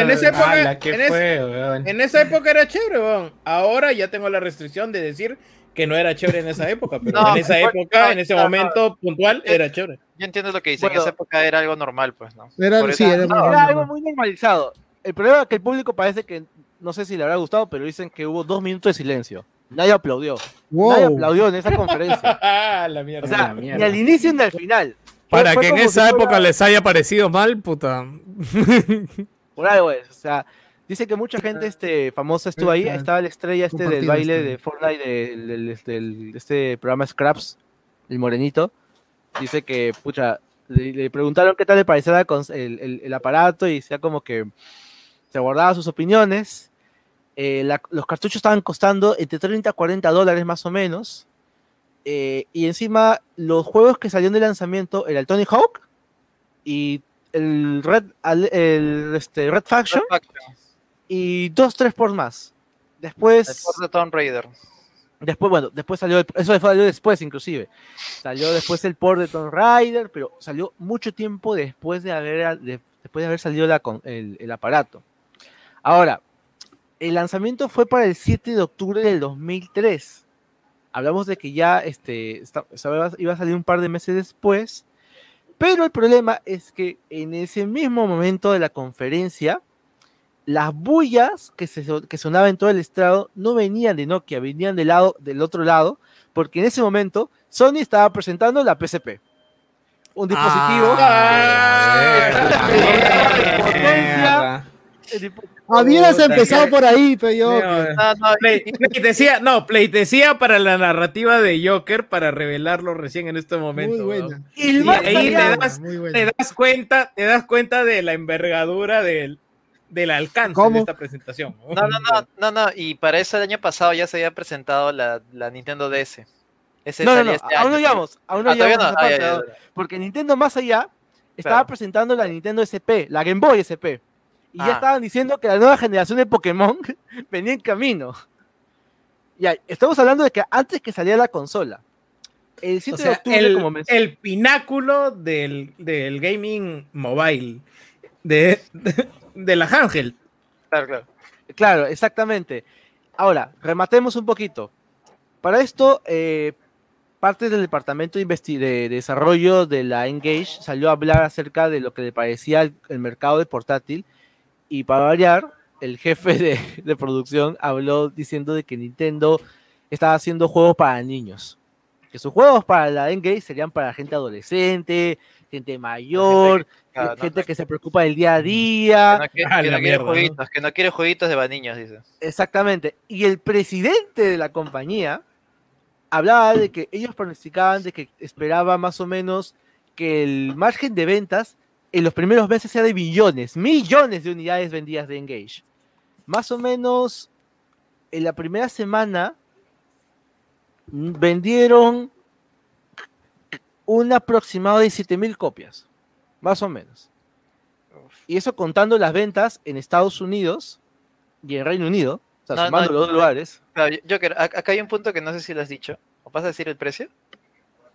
en esa época, Ala, ¿qué en, es- fue, weón? en esa época era chévere, weón. Ahora ya tengo la restricción de decir que no era chévere en esa época, pero No, en esa época, no, en ese no, no. momento puntual, era chévere. Yo entiendo lo que dicen, Bueno. en esa época era algo normal, pues, ¿no? Era- sí, era no, algo muy normalizado. El problema es que el público parece que no sé si le habrá gustado, pero dicen que hubo dos minutos de silencio. Nadie aplaudió. Wow. Nadie aplaudió en esa conferencia. Ah, la mierda. O sea, la ni mierda. al inicio ni al final. Para que en esa fuera- época les haya parecido mal, puta. Por algo es. O sea, dice que mucha gente este, famosa estuvo ahí. Estaba la estrella este del baile este. de Fortnite del, del- del- de este programa Scraps, el morenito. Dice que, pucha, le, le preguntaron qué tal le parecía el, el- el aparato y decía como que se guardaba sus opiniones. Eh, la- los cartuchos estaban costando entre 30 a 40 dólares más o menos. Eh, y encima, los juegos que salieron de lanzamiento era el Tony Hawk y el Red, el, este, Red Faction y dos, tres por más. Después, El port de Tomb Raider. después, bueno, después salió, el- eso salió después inclusive. Salió después el port de Tomb Raider, pero salió mucho tiempo después de haber, de- después de haber salido la con- el, el aparato. Ahora, el lanzamiento fue para el 7 de octubre del 2003. Hablamos de que ya este, iba a salir un par de meses después, pero el problema es que en ese mismo momento de la conferencia, las bullas que, se, que sonaban en todo el estrado no venían de Nokia, venían del, lado, del otro lado, porque en ese momento Sony estaba presentando la PSP. Un dispositivo. Dispo- Habías Puta, empezado que- por ahí, pero yo. No, No, Play- pleitesía, no, pleitesía para la narrativa de Joker para revelarlo recién en este momento. Muy weón. buena. Y Y ahí das-. Te das cuenta, te das cuenta de la envergadura del, del alcance ¿Cómo? de esta presentación. No, no, no, no, no, y para eso el año pasado ya se había presentado la, la Nintendo DS. Ese No, no, salía no, este aún no llegamos, aún no Ah, llegamos no. Ah, porque Nintendo más allá estaba Claro. presentando la Nintendo SP, la Game Boy SP, y Ah. ya estaban diciendo que la nueva generación de Pokémon venía en camino. Ya, estamos hablando de que antes que saliera la consola, el 7 O de octubre, el, como el pináculo del, del gaming mobile, de, de, de la handheld. Claro, claro. Claro, exactamente. Ahora, rematemos un poquito. Para esto, eh, parte del departamento de, de desarrollo de la Engage salió a hablar acerca de lo que le parecía el, el mercado de portátil y para variar, el jefe de, de producción habló diciendo de que Nintendo estaba haciendo juegos para niños. Que sus juegos para la Engage serían para gente adolescente, gente mayor, gente no, que se preocupa del día a que día. no quiere, Ah, que no quiere mierda, ¿no? jueguitos, que no quiere jueguitos de niños, dice. Exactamente. Y el presidente de la compañía hablaba de que ellos pronosticaban de que esperaba más o menos que el margen de ventas en los primeros meses sea de billones, millones de unidades vendidas de Engage. Más o menos en la primera semana mm, vendieron un aproximado de 7000 copias, más o menos. Y eso contando las ventas en Estados Unidos y en Reino Unido, o sea, No, sumando no, los dos lugares. Claro, Joker, ac- acá hay un punto que no sé si lo has dicho. ¿O vas a decir el precio?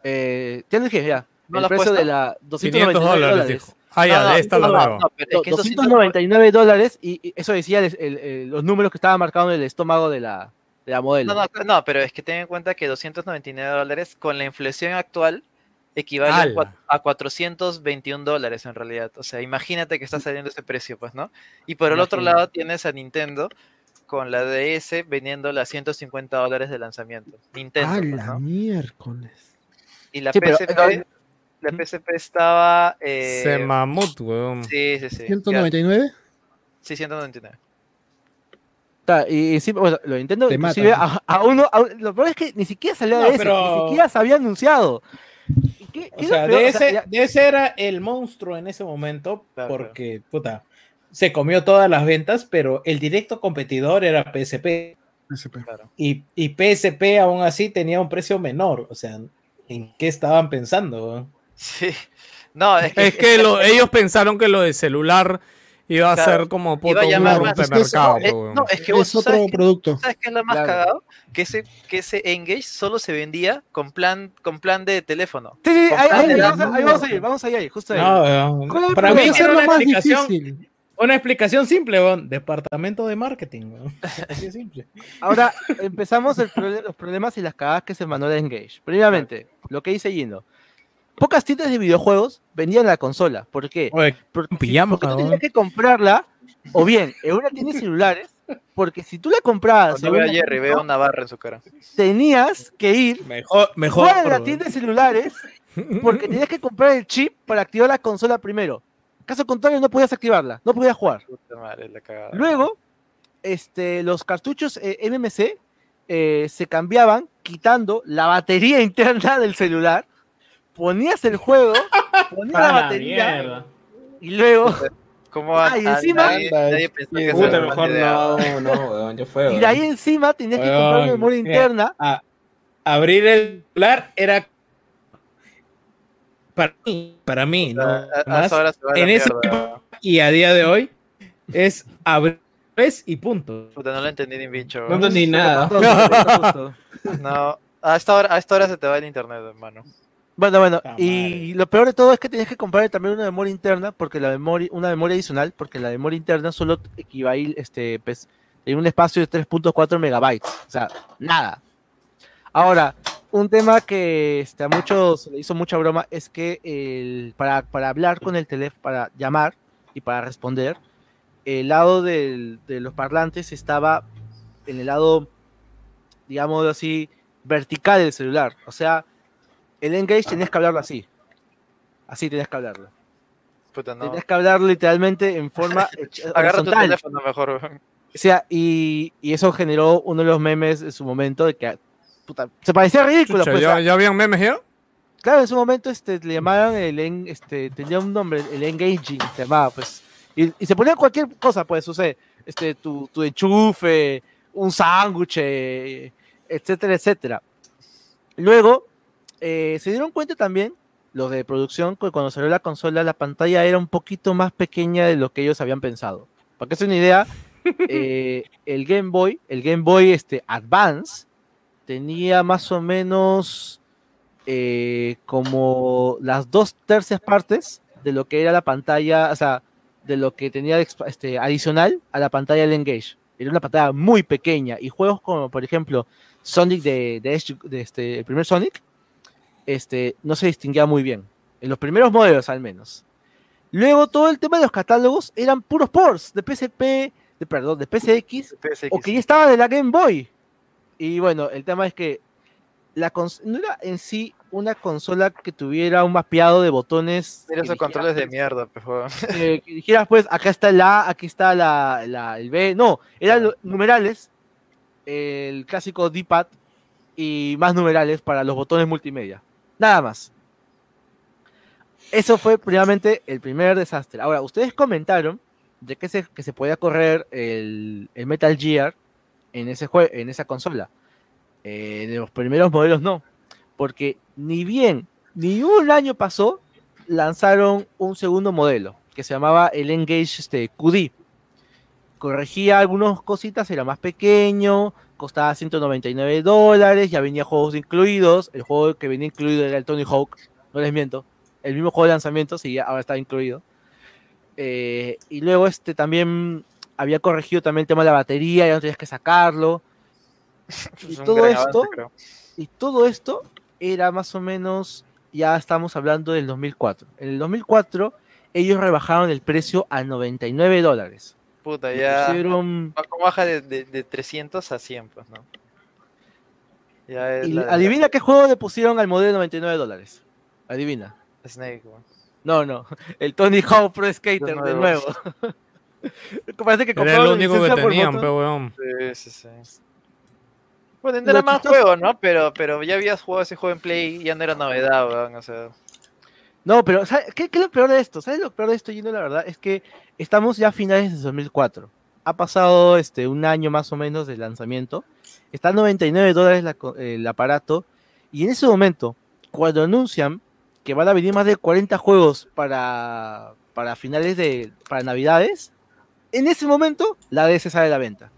Eh, ya lo dije, ya. ¿No el precio puesto? de la 500 299 dólares, dólares. Ah, ya, No, no, de esta no, la no, nueva. no, pero es Do- que eso sí no- 299 dólares y, y eso decía el- el- el- los números que estaban marcados en el estómago de la, de la modelo. No, no, no, pero es que ten en cuenta que 299 dólares con la inflación actual equivale a ¡Hala! cua- a 421 dólares en realidad. O sea, imagínate que está saliendo ese precio, pues, ¿no? Y por el otro lado tienes a Nintendo con la DS vendiendo las 150 dólares de lanzamiento. Nintendo, ¡A pues, la ¿no? miércoles! Y la Sí, pero- PSP, la PSP estaba... eh, Se mamut, weón. Sí, sí, sí. ¿199? Sí, 199. Ta- Y, encima, bueno, lo Nintendo, Te inclusive, a, a uno, a- lo peor es que ni siquiera salió No, de ese, pero- ni siquiera se había anunciado. ¿Y qué- O sea, de O sea, ese, ya- de ese era el monstruo en ese momento, Claro, porque, puta, se comió todas las ventas, pero el directo competidor era PSP. SP. Y, y PSP aún así tenía un precio menor. O sea, ¿en qué estaban pensando? Sí. No, es que... Es que lo- ellos pensaron que lo de celular iba a Claro, ser como llamar más, es no, es que vos Es otro sabes que- producto. ¿Sabes qué es lo más Claro. cagado? Que ese, que ese Engage solo se vendía con plan, con plan de teléfono. Sí, sí, ahí, vamos, a, ahí vamos a ir, vamos a ir, ahí, justo ahí. No, ¿Cuál es para mí era lo una más difícil. una explicación simple, weón. Departamento de marketing. Así simple. Ahora empezamos el los problemas y las cagadas que se mandó de Engage. Primeramente, lo que dice Gino. Pocas tiendas de videojuegos vendían la consola. ¿Por qué? Oye, Porque, tú tenías que comprarla, o bien en una tienda de celulares, Porque si tú la comprabas, Cuando veo a Jerry, veo una barra en su cara. tenías que ir Mejor, de la tienda de celulares porque tenías que comprar el chip para activar la consola primero. Caso contrario, no podías activarla, no podías jugar. Puta madre, la cagada. Luego, este, los cartuchos eh, MMC eh, se cambiaban quitando la batería interna del celular, ponías el juego, ponías la batería mierda. y luego, ¿Cómo Ah, y encima- nadie, nadie pensó que Puta, esa era mejor buena idea? no, no, weón, yo fue, y de ahí encima tenías que comprar una Weón, memoria mira, interna. a- abrir el celular era para mí, para mí, ¿no? A- Más, en ese tiempo y a día de hoy es abrir y punto. Puta, no lo entendí ni bicho. No entendí nada. No, a esta hora, a esta hora se te va el internet, hermano. Bueno, bueno, y lo peor de todo es que tenías que comprar también una memoria interna, porque la memoria, una memoria adicional, porque la memoria interna solo equivale este, pues, en un espacio de 3.4 megabytes, o sea, nada. Ahora, un tema que este, a muchos le hizo mucha broma es que el, para, para hablar con el teléfono, para llamar y para responder, el lado del- de los parlantes estaba en el lado, digamos así, vertical del celular, o sea, el engage tenías que hablarlo así. Así tenías que hablarlo. Puta, no. Tenías que hablarlo literalmente en forma Agarra tu horizontal. teléfono mejor. O sea, y, y eso generó uno de los memes en su momento de que puta, se parecía ridículo. Chucha, pues, ¿ya, ya habían memes ya? Claro, en su momento este, le llamaban el en- este, tenía un nombre, el engaging, se llamaba, pues. Y, y se ponía cualquier cosa, pues, o sea, este, tu, tu enchufe, un sándwich, eh, etcétera, etcétera. Luego, eh, se dieron cuenta también, los de producción, que cuando salió la consola, la pantalla era un poquito más pequeña de lo que ellos habían pensado. Para que se una idea, eh, el Game Boy, el Game Boy este, Advance, tenía más o menos eh, como las dos tercias partes de lo que era la pantalla, o sea, de lo que tenía este, adicional a la pantalla del Engage. Era una pantalla muy pequeña y juegos como, por ejemplo, Sonic de, de este, el primer Sonic, este, no se distinguía muy bien. En los primeros modelos, al menos. Luego, todo el tema de los catálogos eran puros ports de PSP, de, perdón, de PSX, PSX. o que ya estaba de la Game Boy. Y bueno, el tema es que la no era en sí una consola que tuviera un mapeado de botones. Mira que esos controles de mierda, pues, weón. eh, que dijeras, pues, acá está el A, aquí está la, la- el B. No, eran lo- numerales, el clásico D-pad y más numerales para los botones multimedia. Nada más. Eso fue primeramente el primer desastre. Ahora, ustedes comentaron de que se, que se podía correr el, el Metal Gear en, ese en esa consola. Eh, de los primeros modelos no. Porque ni bien, ni un año pasó, lanzaron un segundo modelo que se llamaba el Engage este, QD. Corregía algunas cositas, era más pequeño, costaba 199 dólares, ya venía juegos incluidos. El juego que venía incluido era el Tony Hawk, no les miento. El mismo juego de lanzamiento, sí, ahora está incluido. Eh, y luego este también había corregido también el tema de la batería, ya no tenías que sacarlo. Y Es todo esto, avance, y todo esto era más o menos, ya estamos hablando del 2004. En el 2004 ellos rebajaron el precio a 99 dólares. Puta, ya. pusieron- ¿Cómo baja de, de, de 300 a 100, pues, no? Ya es y la- adivina qué juego le pusieron al modelo de 99 dólares. Adivina. Snake, weón. No, no. El Tony Hawk Pro Skater de nuevo. nuevo. Parece que Era el la único que tenían, moto. pe weón. Sí, sí, sí. Bueno, Lo era más chistoso- juego, ¿no? Pero, pero ya habías jugado ese juego en Play y ya no era novedad, weón. O sea, No, pero ¿sabes ¿qué, qué es lo peor de esto? ¿Sabes lo peor de esto, Gino? La verdad es que estamos ya a finales de 2004. Ha pasado este, un año más o menos del lanzamiento. Está a 99 dólares el aparato. Y en ese momento, cuando anuncian que van a venir más de 40 juegos para, para finales de para Navidades, en ese momento la DS sale a la venta.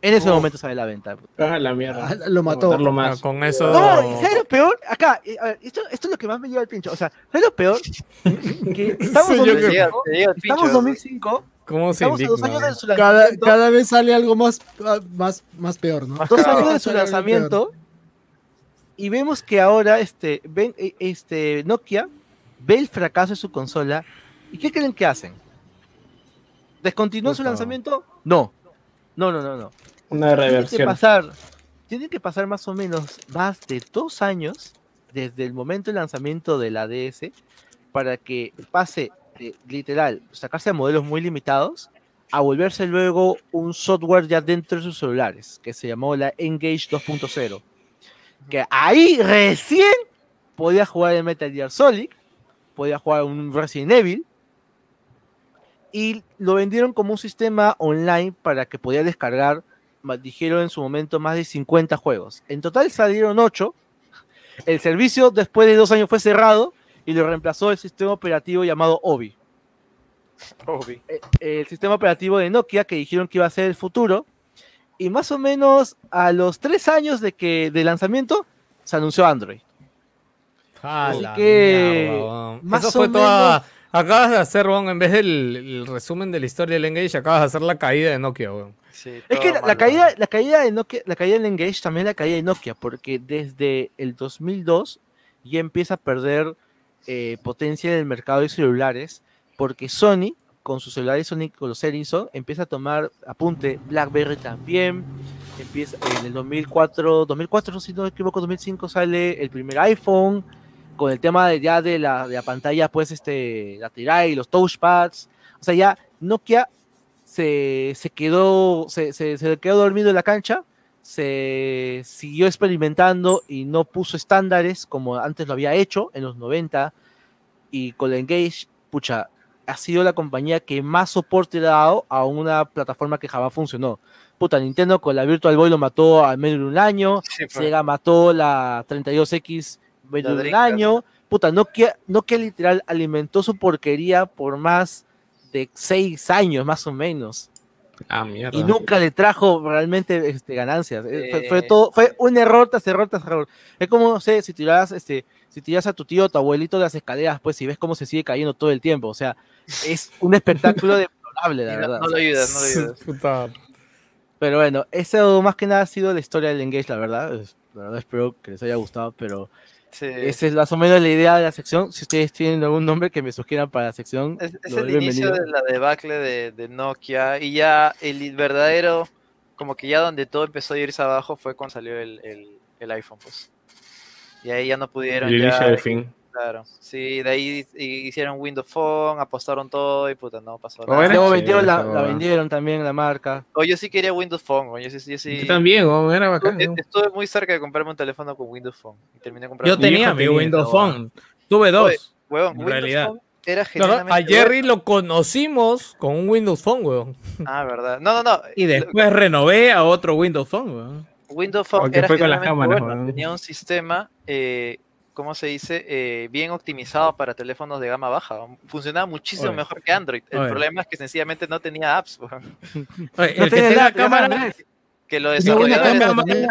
En ese Uf. momento sale la venta. Ah, la mierda. Ah, lo mató. Ah. Con eso. No, ¿y ¿sabes lo peor? Acá, eh, a ver, esto, esto es lo que más me lleva al pincho. O sea, ¿sabes lo peor? Que estamos en Soy yo te que- 2005, llega, te llega el estamos pincho, en 2005, ¿Cómo se estamos a dos años de su Cada, lanzamiento, cada vez sale algo más, ah, más, más peor, ¿no? Más dos años de su lanzamiento, y vemos que ahora este, ven, eh, este, Nokia ve el fracaso de su consola, ¿y qué creen que hacen? ¿Descontinúan su lanzamiento? No. No, no, no, no. Una Tiene que reversión. pasar, tiene que pasar más o menos más de dos años desde el momento del lanzamiento de la DS para que pase de literal sacarse a modelos muy limitados a volverse luego un software ya dentro de sus celulares que se llamó la Engage 2.0 que ahí recién podía jugar el Metal Gear Solid podía jugar un Resident Evil y lo vendieron como un sistema online para que podía descargar dijeron en su momento más de 50 juegos. En total salieron 8. El servicio después de dos años fue cerrado y lo reemplazó el sistema operativo llamado Obi. Eh, El sistema operativo de Nokia que dijeron que iba a ser el futuro. Y más o menos a los tres años de que de lanzamiento se anunció Android. Ah, Así que, mierda, más Eso o fue toda. Acabas de hacer, weón, en vez del el resumen de la historia del Engage, acabas de hacer la caída de Nokia, weón. Sí, Es que la, caída, la caída de Nokia, la caída del Engage también es la caída de Nokia, porque desde el 2002 ya empieza a perder eh, potencia en el mercado de celulares, porque Sony, con sus celulares Sony, con los Ericsson, empieza a tomar apunte, BlackBerry también, empieza en el 2004, 2004 si no me equivoco, 2005 sale el primer iPhone, con el tema de, ya de la, de la pantalla, pues, este, lateral y los touchpads, o sea, ya Nokia se, se quedó, se, se- se quedó dormido en la cancha, se siguió experimentando y no puso estándares como antes lo había hecho en los 90 y con la Engage, pucha, ha sido la compañía que más soporte le ha dado a una plataforma que jamás funcionó. Puta, Nintendo con la Virtual Boy lo mató al menos de un año, Sí. Sega mató la 32X menos de un año, puta, Nokia, Nokia literal alimentó su porquería por más de seis años más o menos Ah, mierda. y nunca le trajo realmente este, ganancias. Eh, Fue, todo, fue un error tras error tras error. Es como, no sé, si tiras, este, si tiras a tu tío o tu abuelito de las escaleras, pues si ves cómo se sigue cayendo todo el tiempo. O sea, es un espectáculo deplorable, la no, verdad. no lo ayudas, no lo ayudas. Puta. Pero bueno, eso más que nada ha sido la historia del Engage, la verdad. La verdad espero que les haya gustado, pero Sí. esa es más o menos la idea de la sección. Si ustedes tienen algún nombre que me sugieran para la sección, Es, el inicio de la debacle de, de Nokia y ya el verdadero, como que ya donde todo empezó a irse abajo fue cuando salió el, el, el iPhone, pues. Y ahí ya no pudieron. El inicio ya, del fin. Claro. Sí, de ahí hi- hicieron Windows Phone, apostaron todo y puta, no pasó Oh, nada. Luego vendieron la, vendieron también la marca. O yo sí quería Windows Phone, o yo sí, yo sí- Yo también, weón, era bacán. Estuve, ¿no? estuve muy cerca de comprarme un teléfono con Windows Phone. Y terminé comprando Yo tenía mi Windows Phone. Tuve dos. Oye, en Windows realidad. Phone era Claro, genuinamente a Jerry lo conocimos con un Windows Phone, weón. Ah, verdad. No, no, no. Y después renové a otro Windows Phone, weón. Windows Phone era fue con las cámaras, bueno. Tenía un sistema, eh, ¿cómo se dice? Eh, bien optimizado para teléfonos de gama baja. Funcionaba muchísimo Oye. mejor que Android. El Oye. problema es que sencillamente no tenía apps. Oye, No el que tenía tenga cámara, nada. Que lo desarrolladores cámara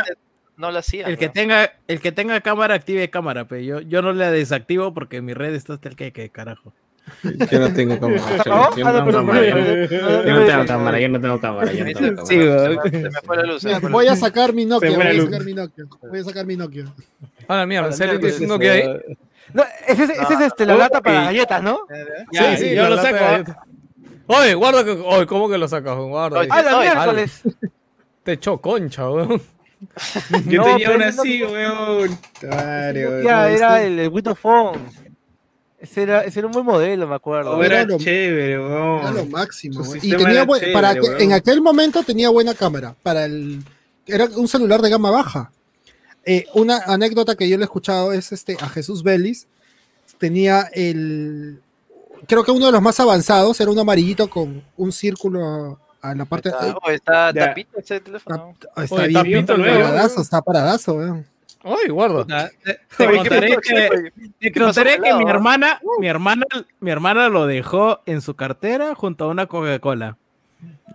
no lo hacían. el que weón. tenga, el que tenga cámara active cámara, pero yo, yo no la desactivo porque mi red está hasta el que, que carajo. Yo no tengo cámara. Yo Ah, no no, tengo cámara. Yo no tengo cámara, yo no tengo cámara. Yo no tengo cámara. Sí. Se me fue la luz. se me Mira, fue la voy luz. a sacar mi Nokia, voy a sacar mi Nokia. Voy a sacar mi Nokia. A la mierda, A ¿en la serio mierda, tienes uno que hay? No, ese, es- ese es este, la lata para galletas, ¿no? Ya, Sí, sí, yo lo saco. galletas. Oye, guarda que. Oye, ¿cómo que lo sacas? weón? Guarda. Oye, ¡Ah, la miércoles! Te echó concha, weón. Yo No, tenía una ese no- así, weón. Claro, Ya, no, era el, el Phone. Ese era, ese era un buen modelo, me acuerdo. Oh, era Era lo- chévere, Era lo weón. máximo. Y tenía buen- chévere, para que- weón. en aquel momento tenía buena cámara. Para el era un celular de gama baja. Eh, una anécdota que yo le he escuchado es este a Jesús Vélez. Tenía el creo que uno de los más avanzados era un amarillito con un círculo a la parte. Está, eh, oh, está Ya. tapito ese teléfono. está está Oye, bien, tapito está paradazo, weón. está paradazo, weón. Ay, guarda. Puta, Te, te Oye, ¿qué contaré que, mi hermana, mi hermana, mi hermana lo dejó en su cartera junto a una Coca-Cola.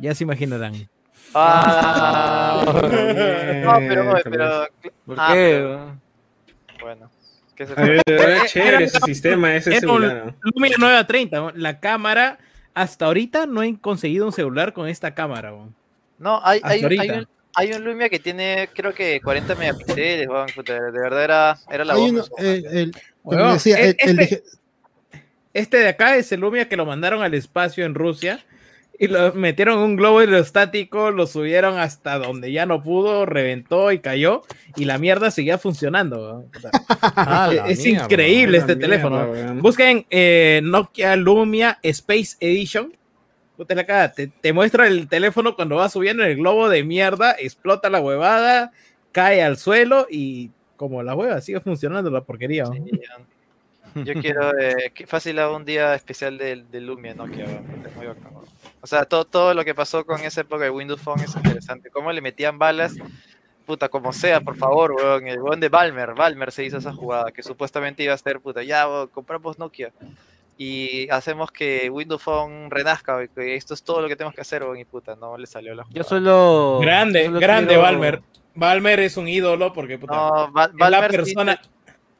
Ya se imaginarán. Ah, no, pero, pero, ¿Por ah, qué? pero- weón? bueno. ¿qué se A ver, Era chévere ese sistema, ese celular. ¿no? Lumia 930. La cámara, hasta ahorita no he conseguido un celular con esta cámara. weón. No, hay, hay, un- hay un, hay un Lumia que tiene, creo que 40 megapíxeles, de verdad era, era la bomba. Este de acá es el Lumia que lo mandaron al espacio en Rusia. Y lo metieron en un globo aerostático, lo subieron hasta donde ya no pudo, reventó y cayó, y la mierda seguía funcionando. O sea, Ah, es increíble este teléfono. Busquen eh, Nokia Lumia Space Edition. Te, te muestra el teléfono cuando va subiendo en el globo de mierda, explota la huevada, cae al suelo y como la hueva sigue funcionando la porquería. ¿no? Sí, yo- Yo quiero, eh, que fácil hago un día especial del de Lumia Nokia, es muy bacán. O sea, todo, todo lo que pasó con esa época de Windows Phone es interesante. Cómo le metían balas, puta, como sea, por favor, weón. El weón de Balmer, Balmer se hizo esa jugada, que supuestamente iba a ser, puta, ya, weón, compramos Nokia. Y hacemos que Windows Phone renazca, weón, que esto es todo lo que tenemos que hacer, weón, y puta, no le salió la Yo jugada. solo. Grande, yo solo grande quiero- Balmer. Balmer es un ídolo porque puta, No, Val- es la Balmer sí- persona.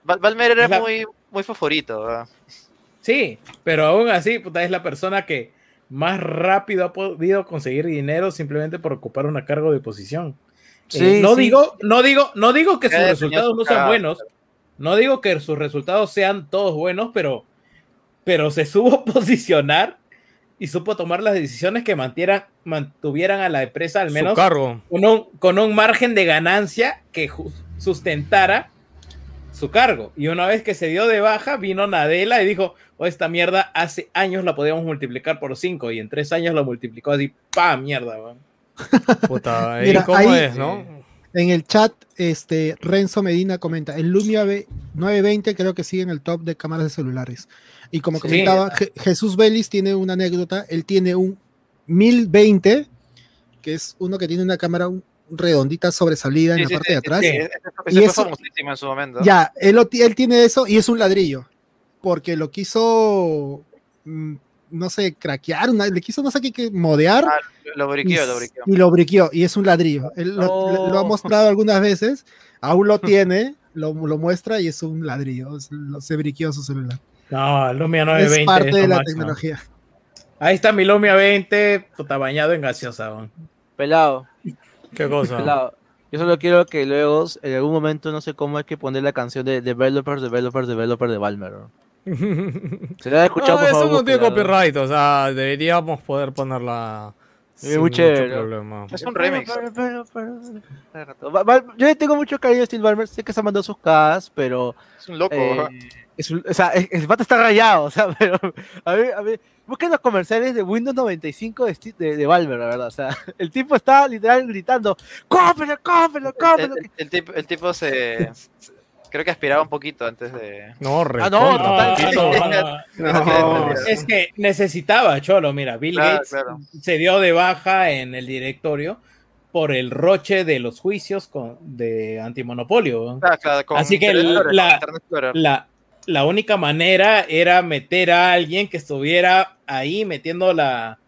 Val- Balmer era la- muy, muy favorito, weón. Sí, pero aún así, puta, es la persona que más rápido ha podido conseguir dinero simplemente por ocupar una cargo de posición. Eh, no sí. digo, no digo, no digo que sus resultados no sean buenos. No digo que sus resultados sean todos buenos, pero, pero se supo posicionar y supo tomar las decisiones que mantieran, mantuvieran a la empresa al menos cargo. con un, con un margen de ganancia que sustentara su cargo. Y una vez que se dio de baja, vino Nadella y dijo, oh, esta mierda hace años la podíamos multiplicar por 5 y en 3 años la multiplicó así, pa, mierda, weón. Puta, ahí Mira, cómo ahí- es, ¿no? En el chat, este, Renzo Medina comenta, el Lumia B- 920 creo que sigue en el top de cámaras de celulares. Y como Sí. comentaba, Je- Jesús Vélez tiene una anécdota, él tiene un 1020, que es uno que tiene una cámara un- redondita sobresalida en Sí, la sí, parte sí, de atrás. Y eso- famosísimo en su momento. Ya, él, tiene eso y es un ladrillo, porque lo quiso, mm, no sé, craquear, una- le quiso no sé qué, modear. Ah, lo y, briqueó, lo briqueó. y lo briqueó, y es un ladrillo. Él lo, No. lo ha mostrado algunas veces, aún lo tiene, lo, lo muestra y es un ladrillo. es- lo- se briqueó su celular. No, el Lumia Es 920 parte es de lo la máximo. tecnología. Ahí está mi Lumia 20, puta, bañado en gaseosa. Pelado, ¿Qué cosa? pelado. Yo solo quiero que luego, en algún momento, no sé cómo hay que poner la canción de Developers, Developers, Developers de Balmer. ¿no? Se la ha escuchado, No, por eso favor. no tiene copyright, o sea, deberíamos poder ponerla sin mucho chévere. problema. Es un remix. Yo le tengo mucho cariño a Steve Ballmer, sé que se ha mandado sus cadas, pero Es un loco. eh, es un- o sea, el pata está rayado, o sea, pero a ver, a ver, busquen los comerciales de Windows 95 de, Steve- de, de la verdad, o sea, el tipo está literal gritando, cómpralo, cómpralo, El, cómpralo. el- el tipo, el tipo se, se- Creo que aspiraba un poquito antes de. No, Ah, no, total, No, No. no, es que necesitaba Cholo, mira, Bill Claro, Gates claro. se dio de baja en el directorio por el roche de los juicios con, de antimonopolio. ¿no? Claro, con Así que. La, la única manera era meter a alguien que estuviera ahí metiendo la,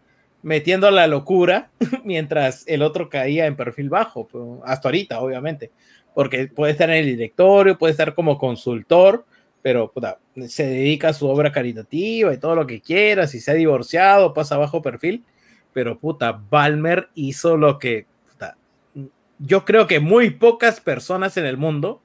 metiendo la locura mientras el otro caía en perfil bajo, pues, hasta ahorita, obviamente, porque puede estar en el directorio, puede estar como consultor, pero puta, se dedica a su obra caritativa y todo lo que quiera, si se ha divorciado, pasa bajo perfil, pero puta, Balmer hizo lo que, yo creo que muy pocas personas en el mundo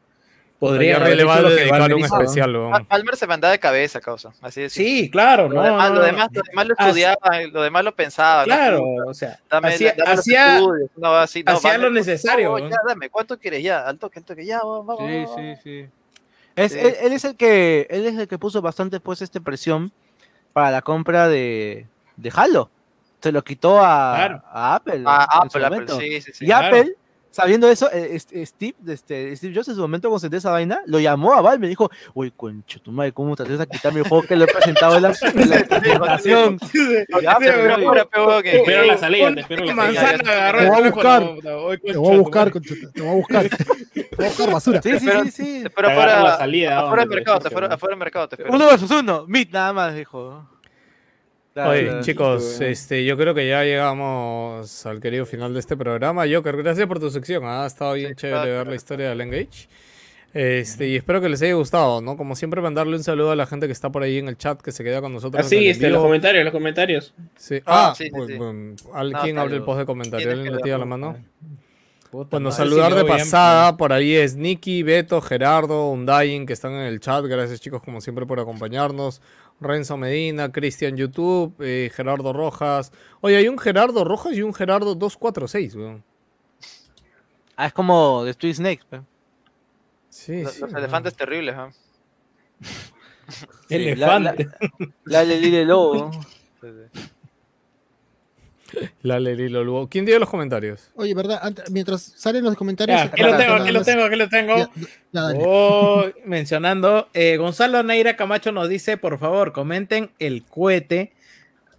Podría relevar lo que dedicar un ¿no? especial, Pa- weón. Palmer se mandaba de cabeza, causa. Así es. Sí, claro, Lo, no, demás, no, lo, no. demás, lo demás lo Haz- estudiaba, lo demás lo pensaba. ¿no? Claro, o sea, Dame, hacía, dame hacía- estudios, no, así, no, hacía lo necesario, ¿no? ya, dame, ¿cuánto quieres ya? Al toque, al toque, ya, vamos, vamos. Sí, sí, sí. Es, Sí. Él, él es el que él es el que puso bastante pues este presión para la compra de, de Halo. Se lo quitó a, Claro. a Apple. Ah, Apple, Apple, momento. sí, sí, sí. y claro. Apple, sabiendo eso, eh, este, Steve, este, Steve Jobs en su momento cuando se dio esa vaina, lo llamó a Valve y dijo, uy, concho, tu madre, ¿cómo te atreves a quitarme el juego que le he presentado en la, en la presentación? Ya, Pero Te espero la salida, te espero la salida. Te voy a buscar. Te voy a buscar, te voy a buscar. Te voy a buscar basura. Sí, sí, sí, sí. Pero afuera, la salida, afuera del mercado, afuera, afuera del mercado, te espero. Uno versus uno, Meet nada más, dijo. Claro, Oye, claro. chicos, este, yo creo que ya llegamos al querido final de este programa. Joker, gracias por tu sección. Ha estado bien chévere claro, ver la historia del Engage. Este, y espero que les haya gustado, ¿no? Como siempre, mandarle un saludo a la gente que está por ahí en el chat, que se queda con nosotros. Así, el este, en los comentarios, los comentarios. Sí. Ah, Ah, sí, sí, pues, sí. bueno, ¿al- No, ¿quién está abre el post de comentarios? ¿Alguien le tira la mano? Puta Bueno, madre, saludar sí, de yo bien- pasada, por ahí es Nicky, Beto, Gerardo, Undying, que están en el chat. Gracias chicos como siempre por acompañarnos. Renzo Medina, Cristian YouTube, eh, Gerardo Rojas. Oye, hay un Gerardo Rojas y un Gerardo 246, weón. Ah, es como The Street Snakes, pe. Sí, Los, sí, los weón. elefantes terribles, ¿ah? Sí, Elefante. La, la, la Lili Lobo. Sí, sí. La Lelilo Lugo. ¿Quién dio los comentarios? Oye, ¿verdad? Ant- mientras salen los comentarios. Ya, aquí lo tengo, aquí lo tengo, aquí lo tengo. Ya, ya, dale. Oh, mencionando, eh, Gonzalo Neira Camacho nos dice, por favor, comenten el cohete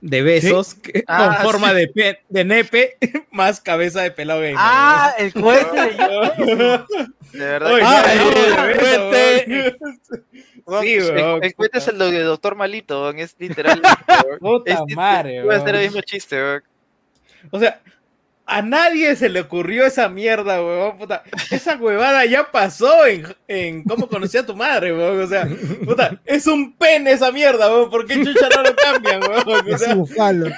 de besos que- Ah, con forma sí. de, pe- de nepe más cabeza de pelado gamer. Ah, el cohete de De verdad. Oye, que- Ah, el cohete. sí, el- cuento es el de Doctor Malito, es literal. Puta es, madre, Voy a hacer el mismo chiste, weón. O sea, a nadie se le ocurrió esa mierda, weón. Puta. Esa huevada ya pasó en, en cómo conocí a tu madre, weón. O sea, puta, es un pene esa mierda, weón. ¿Por qué chucha no lo cambian, weón? O Es un falo.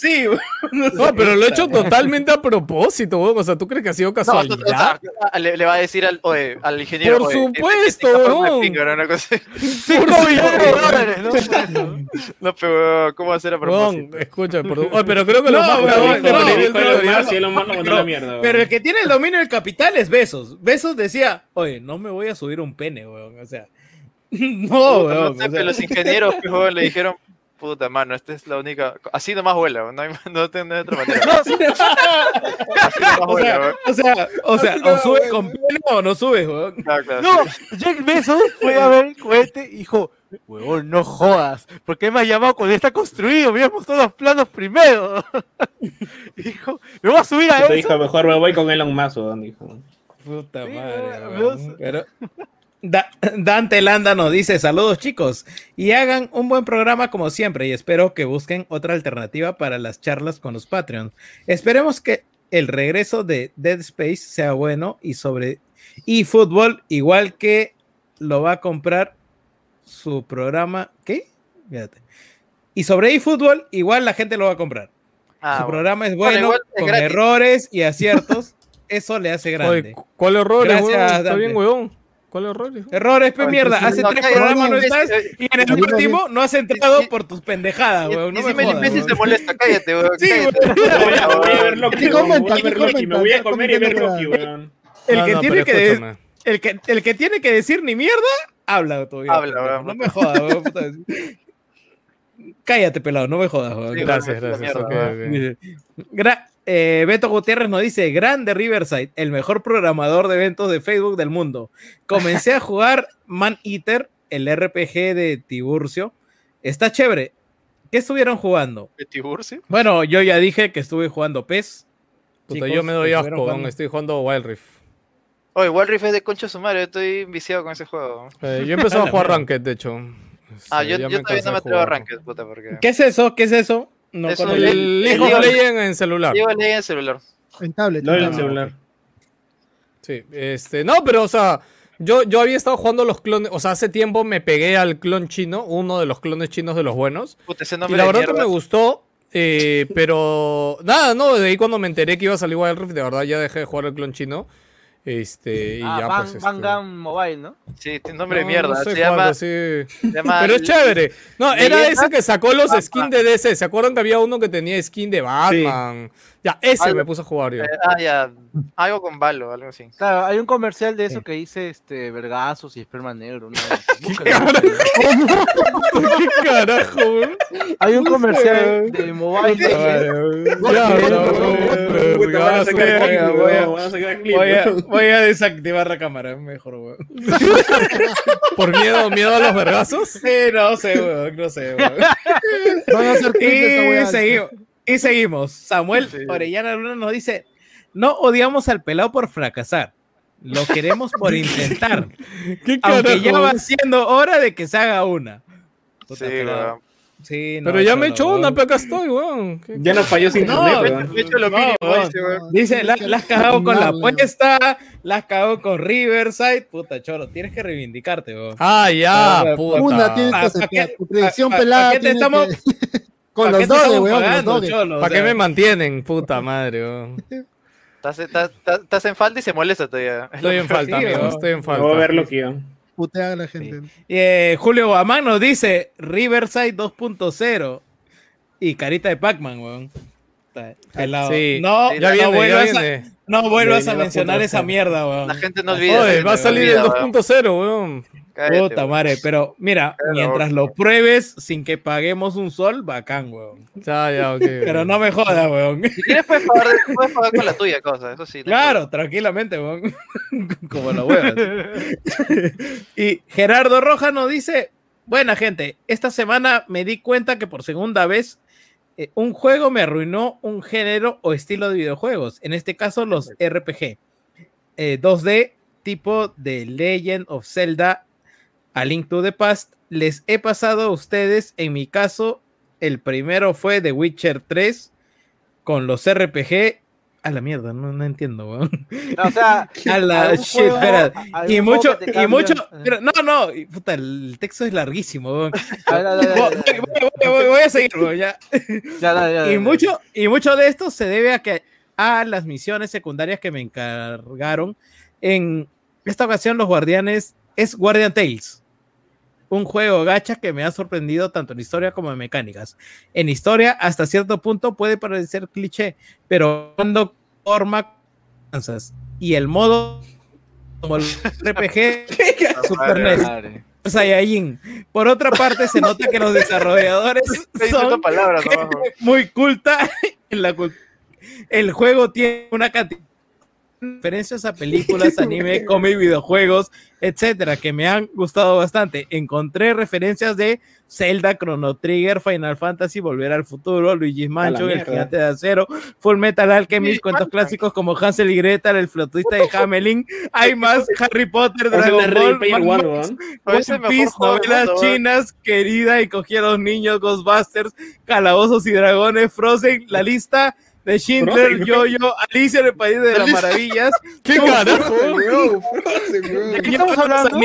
Sí, weón. No, pero lo he hecho totalmente a propósito, weón. O sea, ¿tú crees que ha sido No, o sea, casualidad? le, le va a decir al, oye, al ingeniero. Por oye, supuesto, weón. Cinco millones de dólares, ¿no? No, pero ¿cómo va a ser a Weón, propósito? escucha, por... Oye, pero creo que lo más. Pero el que tiene el dominio del capital es Besos. Besos decía, oye, no me voy a subir un pene, weón. O sea, no, weón. no o sé, sea, pero los ingenieros pues, weón, le dijeron, puta mano, esta es la única. Así nomás vuela, weón, no hay, no tiene otra manera. Así nomás o vuela, sea, weón. o sea, o sea, o subes con pene o no subes, weón. Claro, claro, No, sí. Jack Bezos fue a ver el cohete y dijo, huevón, no jodas, ¿por qué me has llamado cuando está construido? Me mostrado los planos primero. Dijo, me voy a subir a Te eso. dijo, mejor me voy con Elon Musk, weón, dijo. Puta Sí, madre, weón, weón. Pero Da- Dante Landa nos dice saludos chicos y hagan un buen programa como siempre y espero que busquen otra alternativa para las charlas con los Patreons. Esperemos que el regreso de Dead Space sea bueno y sobre y fútbol igual que lo va a comprar su programa ¿qué? Fíjate. Y sobre eFootball igual la gente lo va a comprar. Ah, su bueno. programa es Bueno, bueno es con gratis. errores y aciertos. Eso le hace grande. Oye, ¿cuál error, Gracias? Está bien, weón. ¿Cuál error? hijo? Errores, pe Ay, mierda. pues, Hace no, tres programas no estás y en el último no has entrado y- por tus pendejadas, Y, weón. No me imbécil se molesta, cállate, weón. Sí, cállate. weón. Voy a, voy a ver Loki, ¿Qué weón, comenta? voy a ver ¿Qué Loki, me voy a comer y ver Loki, weón. El que tiene que el que el que tiene que decir ni mierda, habla todavía. Habla, weón. No me jodas, weón. Cállate, pelado, no me jodas, Gracias, gracias. Eh, Beto Gutiérrez nos dice, grande Riverside, el mejor programador de eventos de Facebook del mundo. Comencé a jugar Man Eater, el RPG de Tiburcio. Está chévere. ¿Qué estuvieron jugando? ¿De Tiburcio? Bueno, yo ya dije que estuve jugando PES. Puta, Chicos, yo me doy asco, jugando- estoy jugando Wild Rift. Oye, Wild Rift es de concha sumario, yo estoy viciado con ese juego. Eh, yo he empezado a jugar. Ranked, de hecho. Ah, yo, yo me todavía no me atrevo a jugar. Ranked, puta, porque... ¿Qué es eso? ¿Qué es eso? No conozco. es El League El of League of- Legends en celular. En el celular. En tablet. LOL en en celular. Sí, este, no, pero o sea, yo, yo había estado jugando los clones, o sea, hace tiempo me pegué al clon chino, uno de los clones chinos de los buenos, Puta, ese y la verdad que me gustó, eh, pero nada, no, de ahí cuando me enteré que iba a salir Wild Rift, de verdad ya dejé de jugar el clon chino, este, y Ah, ya Bang, pues, este, Bangam Mobile, ¿no? Sí, tiene nombre de mierda. no sé se, cuál, llama, sí. se llama- Pero es chévere. No, era ese que sacó los skins de DC. ¿Se acuerdan que había uno que tenía skin de Batman? Ya, ese Algo- me puse a jugar yo. eh, ah, ya. Algo con Valo, algo así. Claro, hay un comercial de eso Sí. que dice este vergazos y esperma negro. ¿no? ¿Qué carajo? ¿Qué carajo? Hay un comercial de mobile. Voy a- desactivar la cámara, mejor, weón. ¿Por miedo, miedo a los vergazos? Sí, no sé, weón, no sé, weón. Van a esa Y seguimos, y seguimos. Samuel Sí. Orellana Luna nos dice: No odiamos al pelado por fracasar. Lo queremos por intentar. ¿Qué aunque ya va siendo hora de que se haga una. Puta, Sí, weón. Sí, no, Pero ya me echó weón. una, pero acá estoy, weón. ¿Qué- Ya nos falló sin No, internet, hecho, lo No, dice, weón. Dice, la, la has cagado con la apuesta, la has cagado con Riverside. Puta, cholo, tienes que reivindicarte, weón. Ah, ya, Ah, puta. Una tienes que aceptar. Tu predicción pelada. qué te estamos- Con ¿Para los dobles, weón, ¿Para qué me mantienen? Puta madre, weón. Estás, estás- estás- en falta y se molesta todavía. Es Estoy en falta, sí, amigo, estoy en No voy a ver falta. Loki, weón. putean a la gente. Eh, Julio Guamán nos dice Riverside 2.0 y carita de Pac-Man, weón. Sí. No, Ya no viene, ya vuelvas, a, viene. No vuelvas a mencionar 2.0. esa mierda, weón. La gente no olvida. Oye, va a salir el olvida, weón. 2.0, weón. Cállate, Puta madre, pero mira, mientras lo pruebes sin que paguemos un sol, bacán, weón. Ya, ya, ok. Pero no me jodas, weón. Si quieres puedes pagar, puedes pagar con la tuya, cosa, eso sí. Claro, tranquilamente, weón. Como lo huevas. y Gerardo Roja nos dice: Buena gente, esta semana me di cuenta que por segunda vez eh, un juego me arruinó un género o estilo de videojuegos. En este caso, los RPG. Eh, 2D, tipo de Legend of Zelda a Link to the Past. Les he pasado a ustedes, en mi caso, el primero fue The Witcher 3 con los RPG. A la mierda, no, no entiendo, weón. No, o sea, A la shit, juego- espera. algún Y mucho, y mucho, eh. pero no, no, puta, el texto es larguísimo, weón. Voy, a seguir, weón, ya. Ya, Y mucho, y mucho de esto se debe a que a las misiones secundarias que me encargaron. En esta ocasión, los guardianes es Guardian Tales. Un juego gacha que me ha sorprendido tanto en historia como en mecánicas. En historia, hasta cierto punto puede parecer cliché, pero cuando forma cansas. Y el modo como el RPG Super NES Madre. Saiyajin. Por otra parte, se nota que los desarrolladores son muy culta en la El juego tiene una cantidad referencias a películas, anime, cómic, videojuegos, etcétera, que me han gustado bastante. Encontré referencias de Zelda, Chrono Trigger, Final Fantasy, Volver al Futuro, Luigi's Mansion, El. Gigante de Acero, Full Metal Alchemist, cuentos clásicos como Hansel y Gretel, El Flautista de Hamelin, hay más Harry Potter, Dragon Ball, One, Piece, novelas weón. chinas, querida y cogí a los niños, Ghostbusters, Calabozos y Dragones, Frozen, la lista de Schindler, Yo-Yo, Alicia en el País de las Maravillas, ¿Qué carajo? ¿De qué estamos hablando?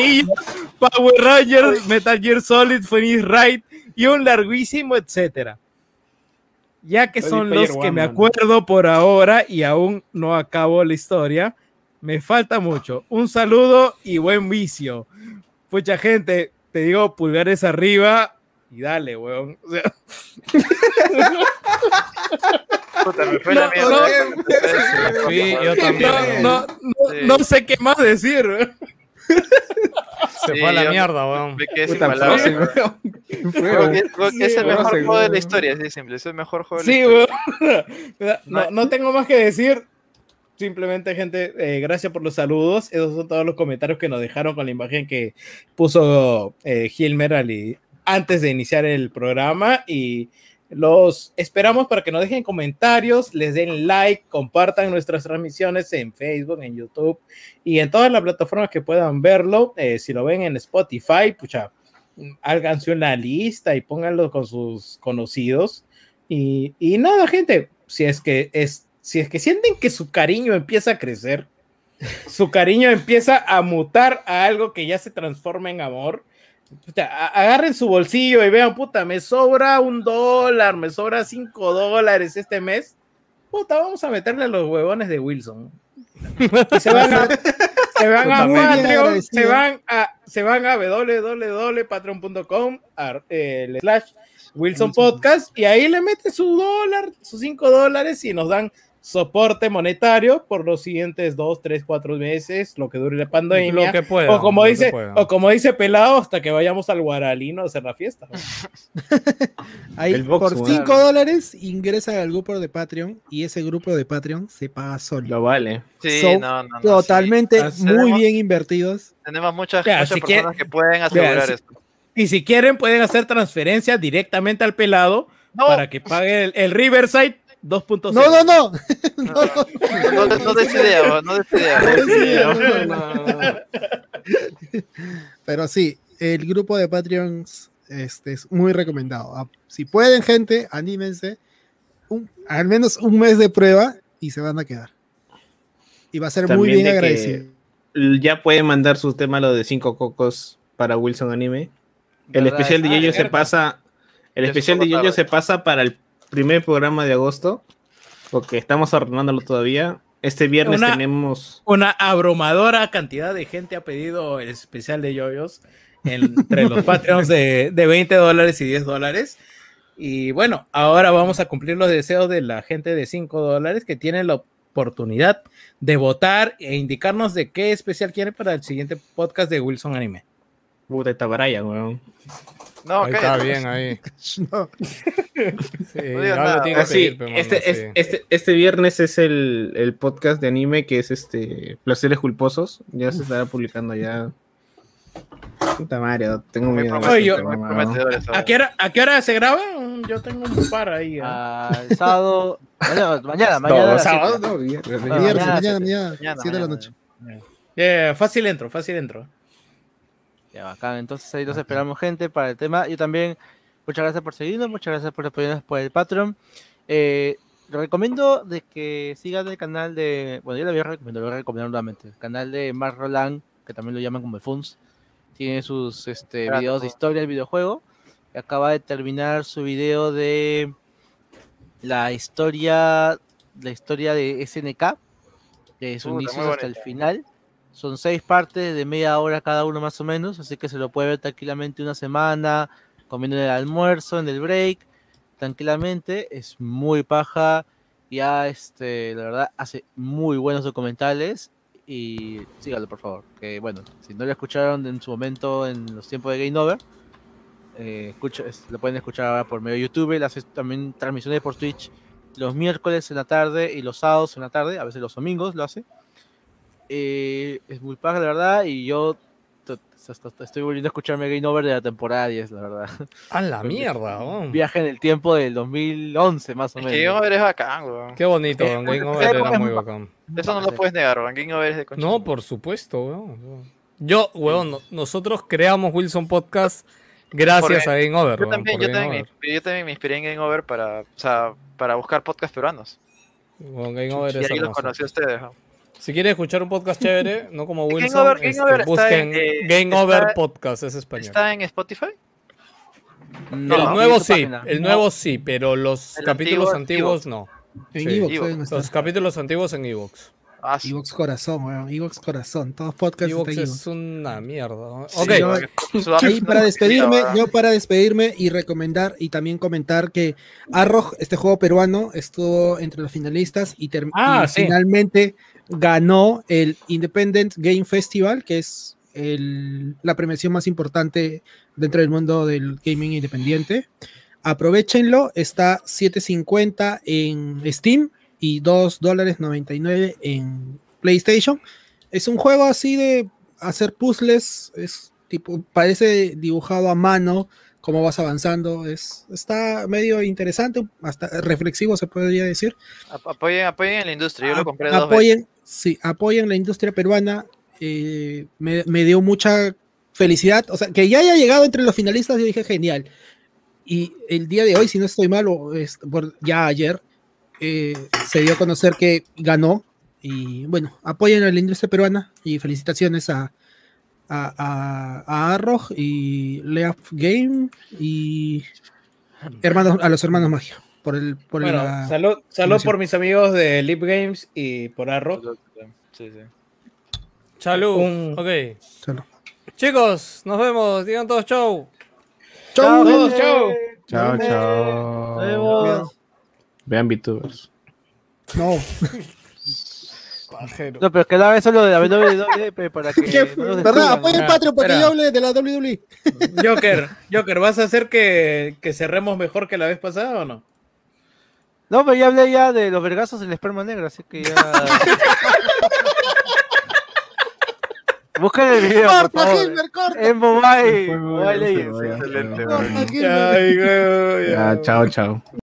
Power Rangers, Metal Gear Solid, Phoenix Wright y un larguísimo etcétera. Ya que son los que me acuerdo por ahora y aún no acabo la historia, me falta mucho. Un saludo y buen vicio. Mucha gente, te digo pulgares arriba y dale, weón. O sea, Puta, me fue la No, mierda. Sí, yo también. no, no, no, Sí. no sé qué más decir. weón. Se Sí, fue a la mierda, weón. Me quedé sin Puta, palabras. Frozen, weón. weón. Creo que, creo que es el Sí, mejor juego de la historia, así de simple. Es el mejor juego de la Sí, historia. weón. No, no tengo más que decir. Simplemente, gente, eh, gracias por los saludos. Esos son todos los comentarios que nos dejaron con la imagen que puso eh, Gilmer al- antes de iniciar el programa. Y los esperamos para que nos dejen comentarios, les den like, compartan nuestras transmisiones en Facebook, en YouTube y en todas las plataformas que puedan verlo. Eh, si lo ven en Spotify, pucha, háganse una lista y pónganlo con sus conocidos. Y, y nada, gente, si es que es, si es que sienten que su cariño empieza a crecer, su cariño empieza a mutar a algo que ya se transforma en amor. Puta, agarren su bolsillo y vean, puta, me sobra un dólar, me sobra cinco dólares este mes. Puta, vamos a meterle a los huevones de Wilson. Y se van a, se van a Patreon, se van a, se van a www.patreon.com eh, slash Wilson Podcast y ahí le mete su dólar, sus cinco dólares y nos dan soporte monetario por los siguientes dos, tres, cuatro meses, lo que dure la pandemia. Lo que pueda. o como lo que dice, pueda. o como dice Pelado, hasta que vayamos al Guaralino a hacer la fiesta. Ahí, El box, por weón. 5 dólares ingresan al grupo de Patreon y ese grupo de Patreon se paga solo. Lo vale. Sí, Son no, no, no, Totalmente sí. muy Tenemos- bien invertidos. Tenemos muchas, Vea, muchas si personas quiere- que pueden asegurar si- esto. Y si quieren, pueden hacer transferencia directamente al Pelado No, para que pague el, el Riverside 2.0. No, no, no. no, no, no, no idea. Pero sí, el grupo de Patreons este, es muy recomendado. Ah, Si pueden, gente, anímense. Un- al menos un mes de prueba y se van a quedar. Y va a ser muy También bien de que- agradecido. Ya pueden mandar su tema lo de cinco cocos para Wilson Anime. El especial de Yoyo se pasa. El especial de Yoyo se pasa para el primer programa de agosto. Porque estamos ordenándolo todavía. Este viernes Una- tenemos. Una abrumadora cantidad de gente ha pedido el especial de yoyos entre los Patreons de, de 20 dólares y 10 dólares. Y bueno, ahora vamos a cumplir los deseos de la gente de 5 dólares que tienen la oportunidad de votar e indicarnos de qué especial quieren para el siguiente podcast de Wilson Anime. Puta, está Brian, weón. No, ahí está bien, ahí. No. Sí, tiene Ah, sí, mano, este, es- sí. este, este viernes es el, el podcast de anime que es este Placeres Culposos. Ya se estará publicando ya. Puta madre, tengo Muy miedo. Yo- eso. ¿A qué hora, a qué hora se graba? Yo tengo un par ahí. ¿ah? Ah, el sábado. Mañana, mañana. mañana No, sábado, no, viernes. Viernes, mañana, mañana, siete. mañana, Mañana, 7 de la mañana. noche. Yeah, fácil entro, fácil entro. Ya, bacán. Entonces ahí los esperamos, gente, para el tema. Yo también, muchas gracias por seguirnos, muchas gracias por apoyarnos por el Patreon. Eh, recomiendo de que sigan el canal de. Bueno, yo lo había recomendado, lo voy a recomendar nuevamente. El canal de Mark Roland, que también lo llaman como el Funs. Tiene sus este, videos de historia del videojuego. Acaba de terminar su video de la historia, la historia de SNK, de su Puta, inicio muy hasta el final. Son seis partes de media hora cada uno más o menos, así que se lo puede ver tranquilamente una semana, comiendo en el almuerzo, en el break, tranquilamente. Es muy paja, ya este, la verdad, hace muy buenos documentales y sígalo por favor. Que bueno, si no lo escucharon en su momento en los tiempos de Game Over, eh, lo pueden escuchar ahora por medio de YouTube, hace también transmisiones por Twitch los miércoles en la tarde y los sábados en la tarde, a veces los domingos lo hace. Eh, es muy paja, la verdad, y yo estoy volviendo a escucharme Game Over de la temporada 10, la verdad. A la mierda, weón. Viaje en el tiempo del 2011, más o Es menos. que Game Over es bacán, weón. Qué bonito, Eh, weón. Game bueno, Over era muy bacán. Eso no lo puedes negar, weón. Game Over es de concha. No, por supuesto, weón. Yo, weón, no- nosotros creamos Wilson Podcast gracias Por- a Game Over, Yo weón, también, yo, Game también Over. me, yo también me inspiré en Game Over para, o sea, para buscar podcasts peruanos. Weón, Game Over Y es ahí los conocí a ustedes. ¿no? Si quieres escuchar un podcast chévere, no como Game Wilson, Over- Game este, Over busquen en, eh, Game está- Over Podcast, es español. ¿Está en Spotify? No, el nuevo sí, página. el No. nuevo sí, pero los El capítulos antiguo, antiguos no. En Sí. Evox, Evox. deben estar. Los capítulos antiguos en Evox. Ah. Evox Corazón, weón. Evox Corazón. Todos podcasts Evox es una mierda. Sí, Ok, para me despedirme, yo para despedirme y recomendar y también comentar que Arroj, este juego peruano, estuvo entre los finalistas y, Ah, y sí. finalmente ganó el Independent Game Festival, que es el- la premiación más importante dentro del mundo del gaming independiente. Aprovechenlo, está 7.50 en Steam y 2 dólares 99 en PlayStation. Es un juego así de hacer puzzles, es tipo, parece dibujado a mano, cómo vas avanzando, es, está medio interesante, hasta reflexivo se podría decir. Ap- Apoyen, apoyen en la industria. Yo lo Ap- compré dos veces. apoyen, sí, apoyen la industria peruana, eh, me, me dio mucha felicidad, o sea, que ya haya llegado entre los finalistas, yo dije genial. Y el día de hoy, si no estoy mal, o es- por- ya ayer, eh, se dio a conocer que ganó. Y bueno, apoyen a la industria peruana y felicitaciones a, a, a, a Arroj y Leaf Game y hermanos, a los hermanos Magia. Por el, por Bueno, la- salud, por mis amigos de Lip Games y por Arro. Sí, sí. Salud. Un- Ok. Salud. Chicos, nos vemos. Digan todos chau. ¡Chau! Todos, chao. Chao, chao. Nos vemos. Vean VTubers. No. No, pero que la vez solo de la WWE para que. ¿Verdad? Apoya el Patreon para que yo hable de la WWE. Joker, Joker, ¿vas a hacer que, que cerremos mejor que la vez pasada o no? No, pero ya hablé ya de los vergazos en la esperma negra, así que ya. Busquen el video, por Corta, favor. Gilbert, corta. En Mobile. Mobile Legends. bueno. Excelente, Corta. Ay, güey, Ya, chao, chao.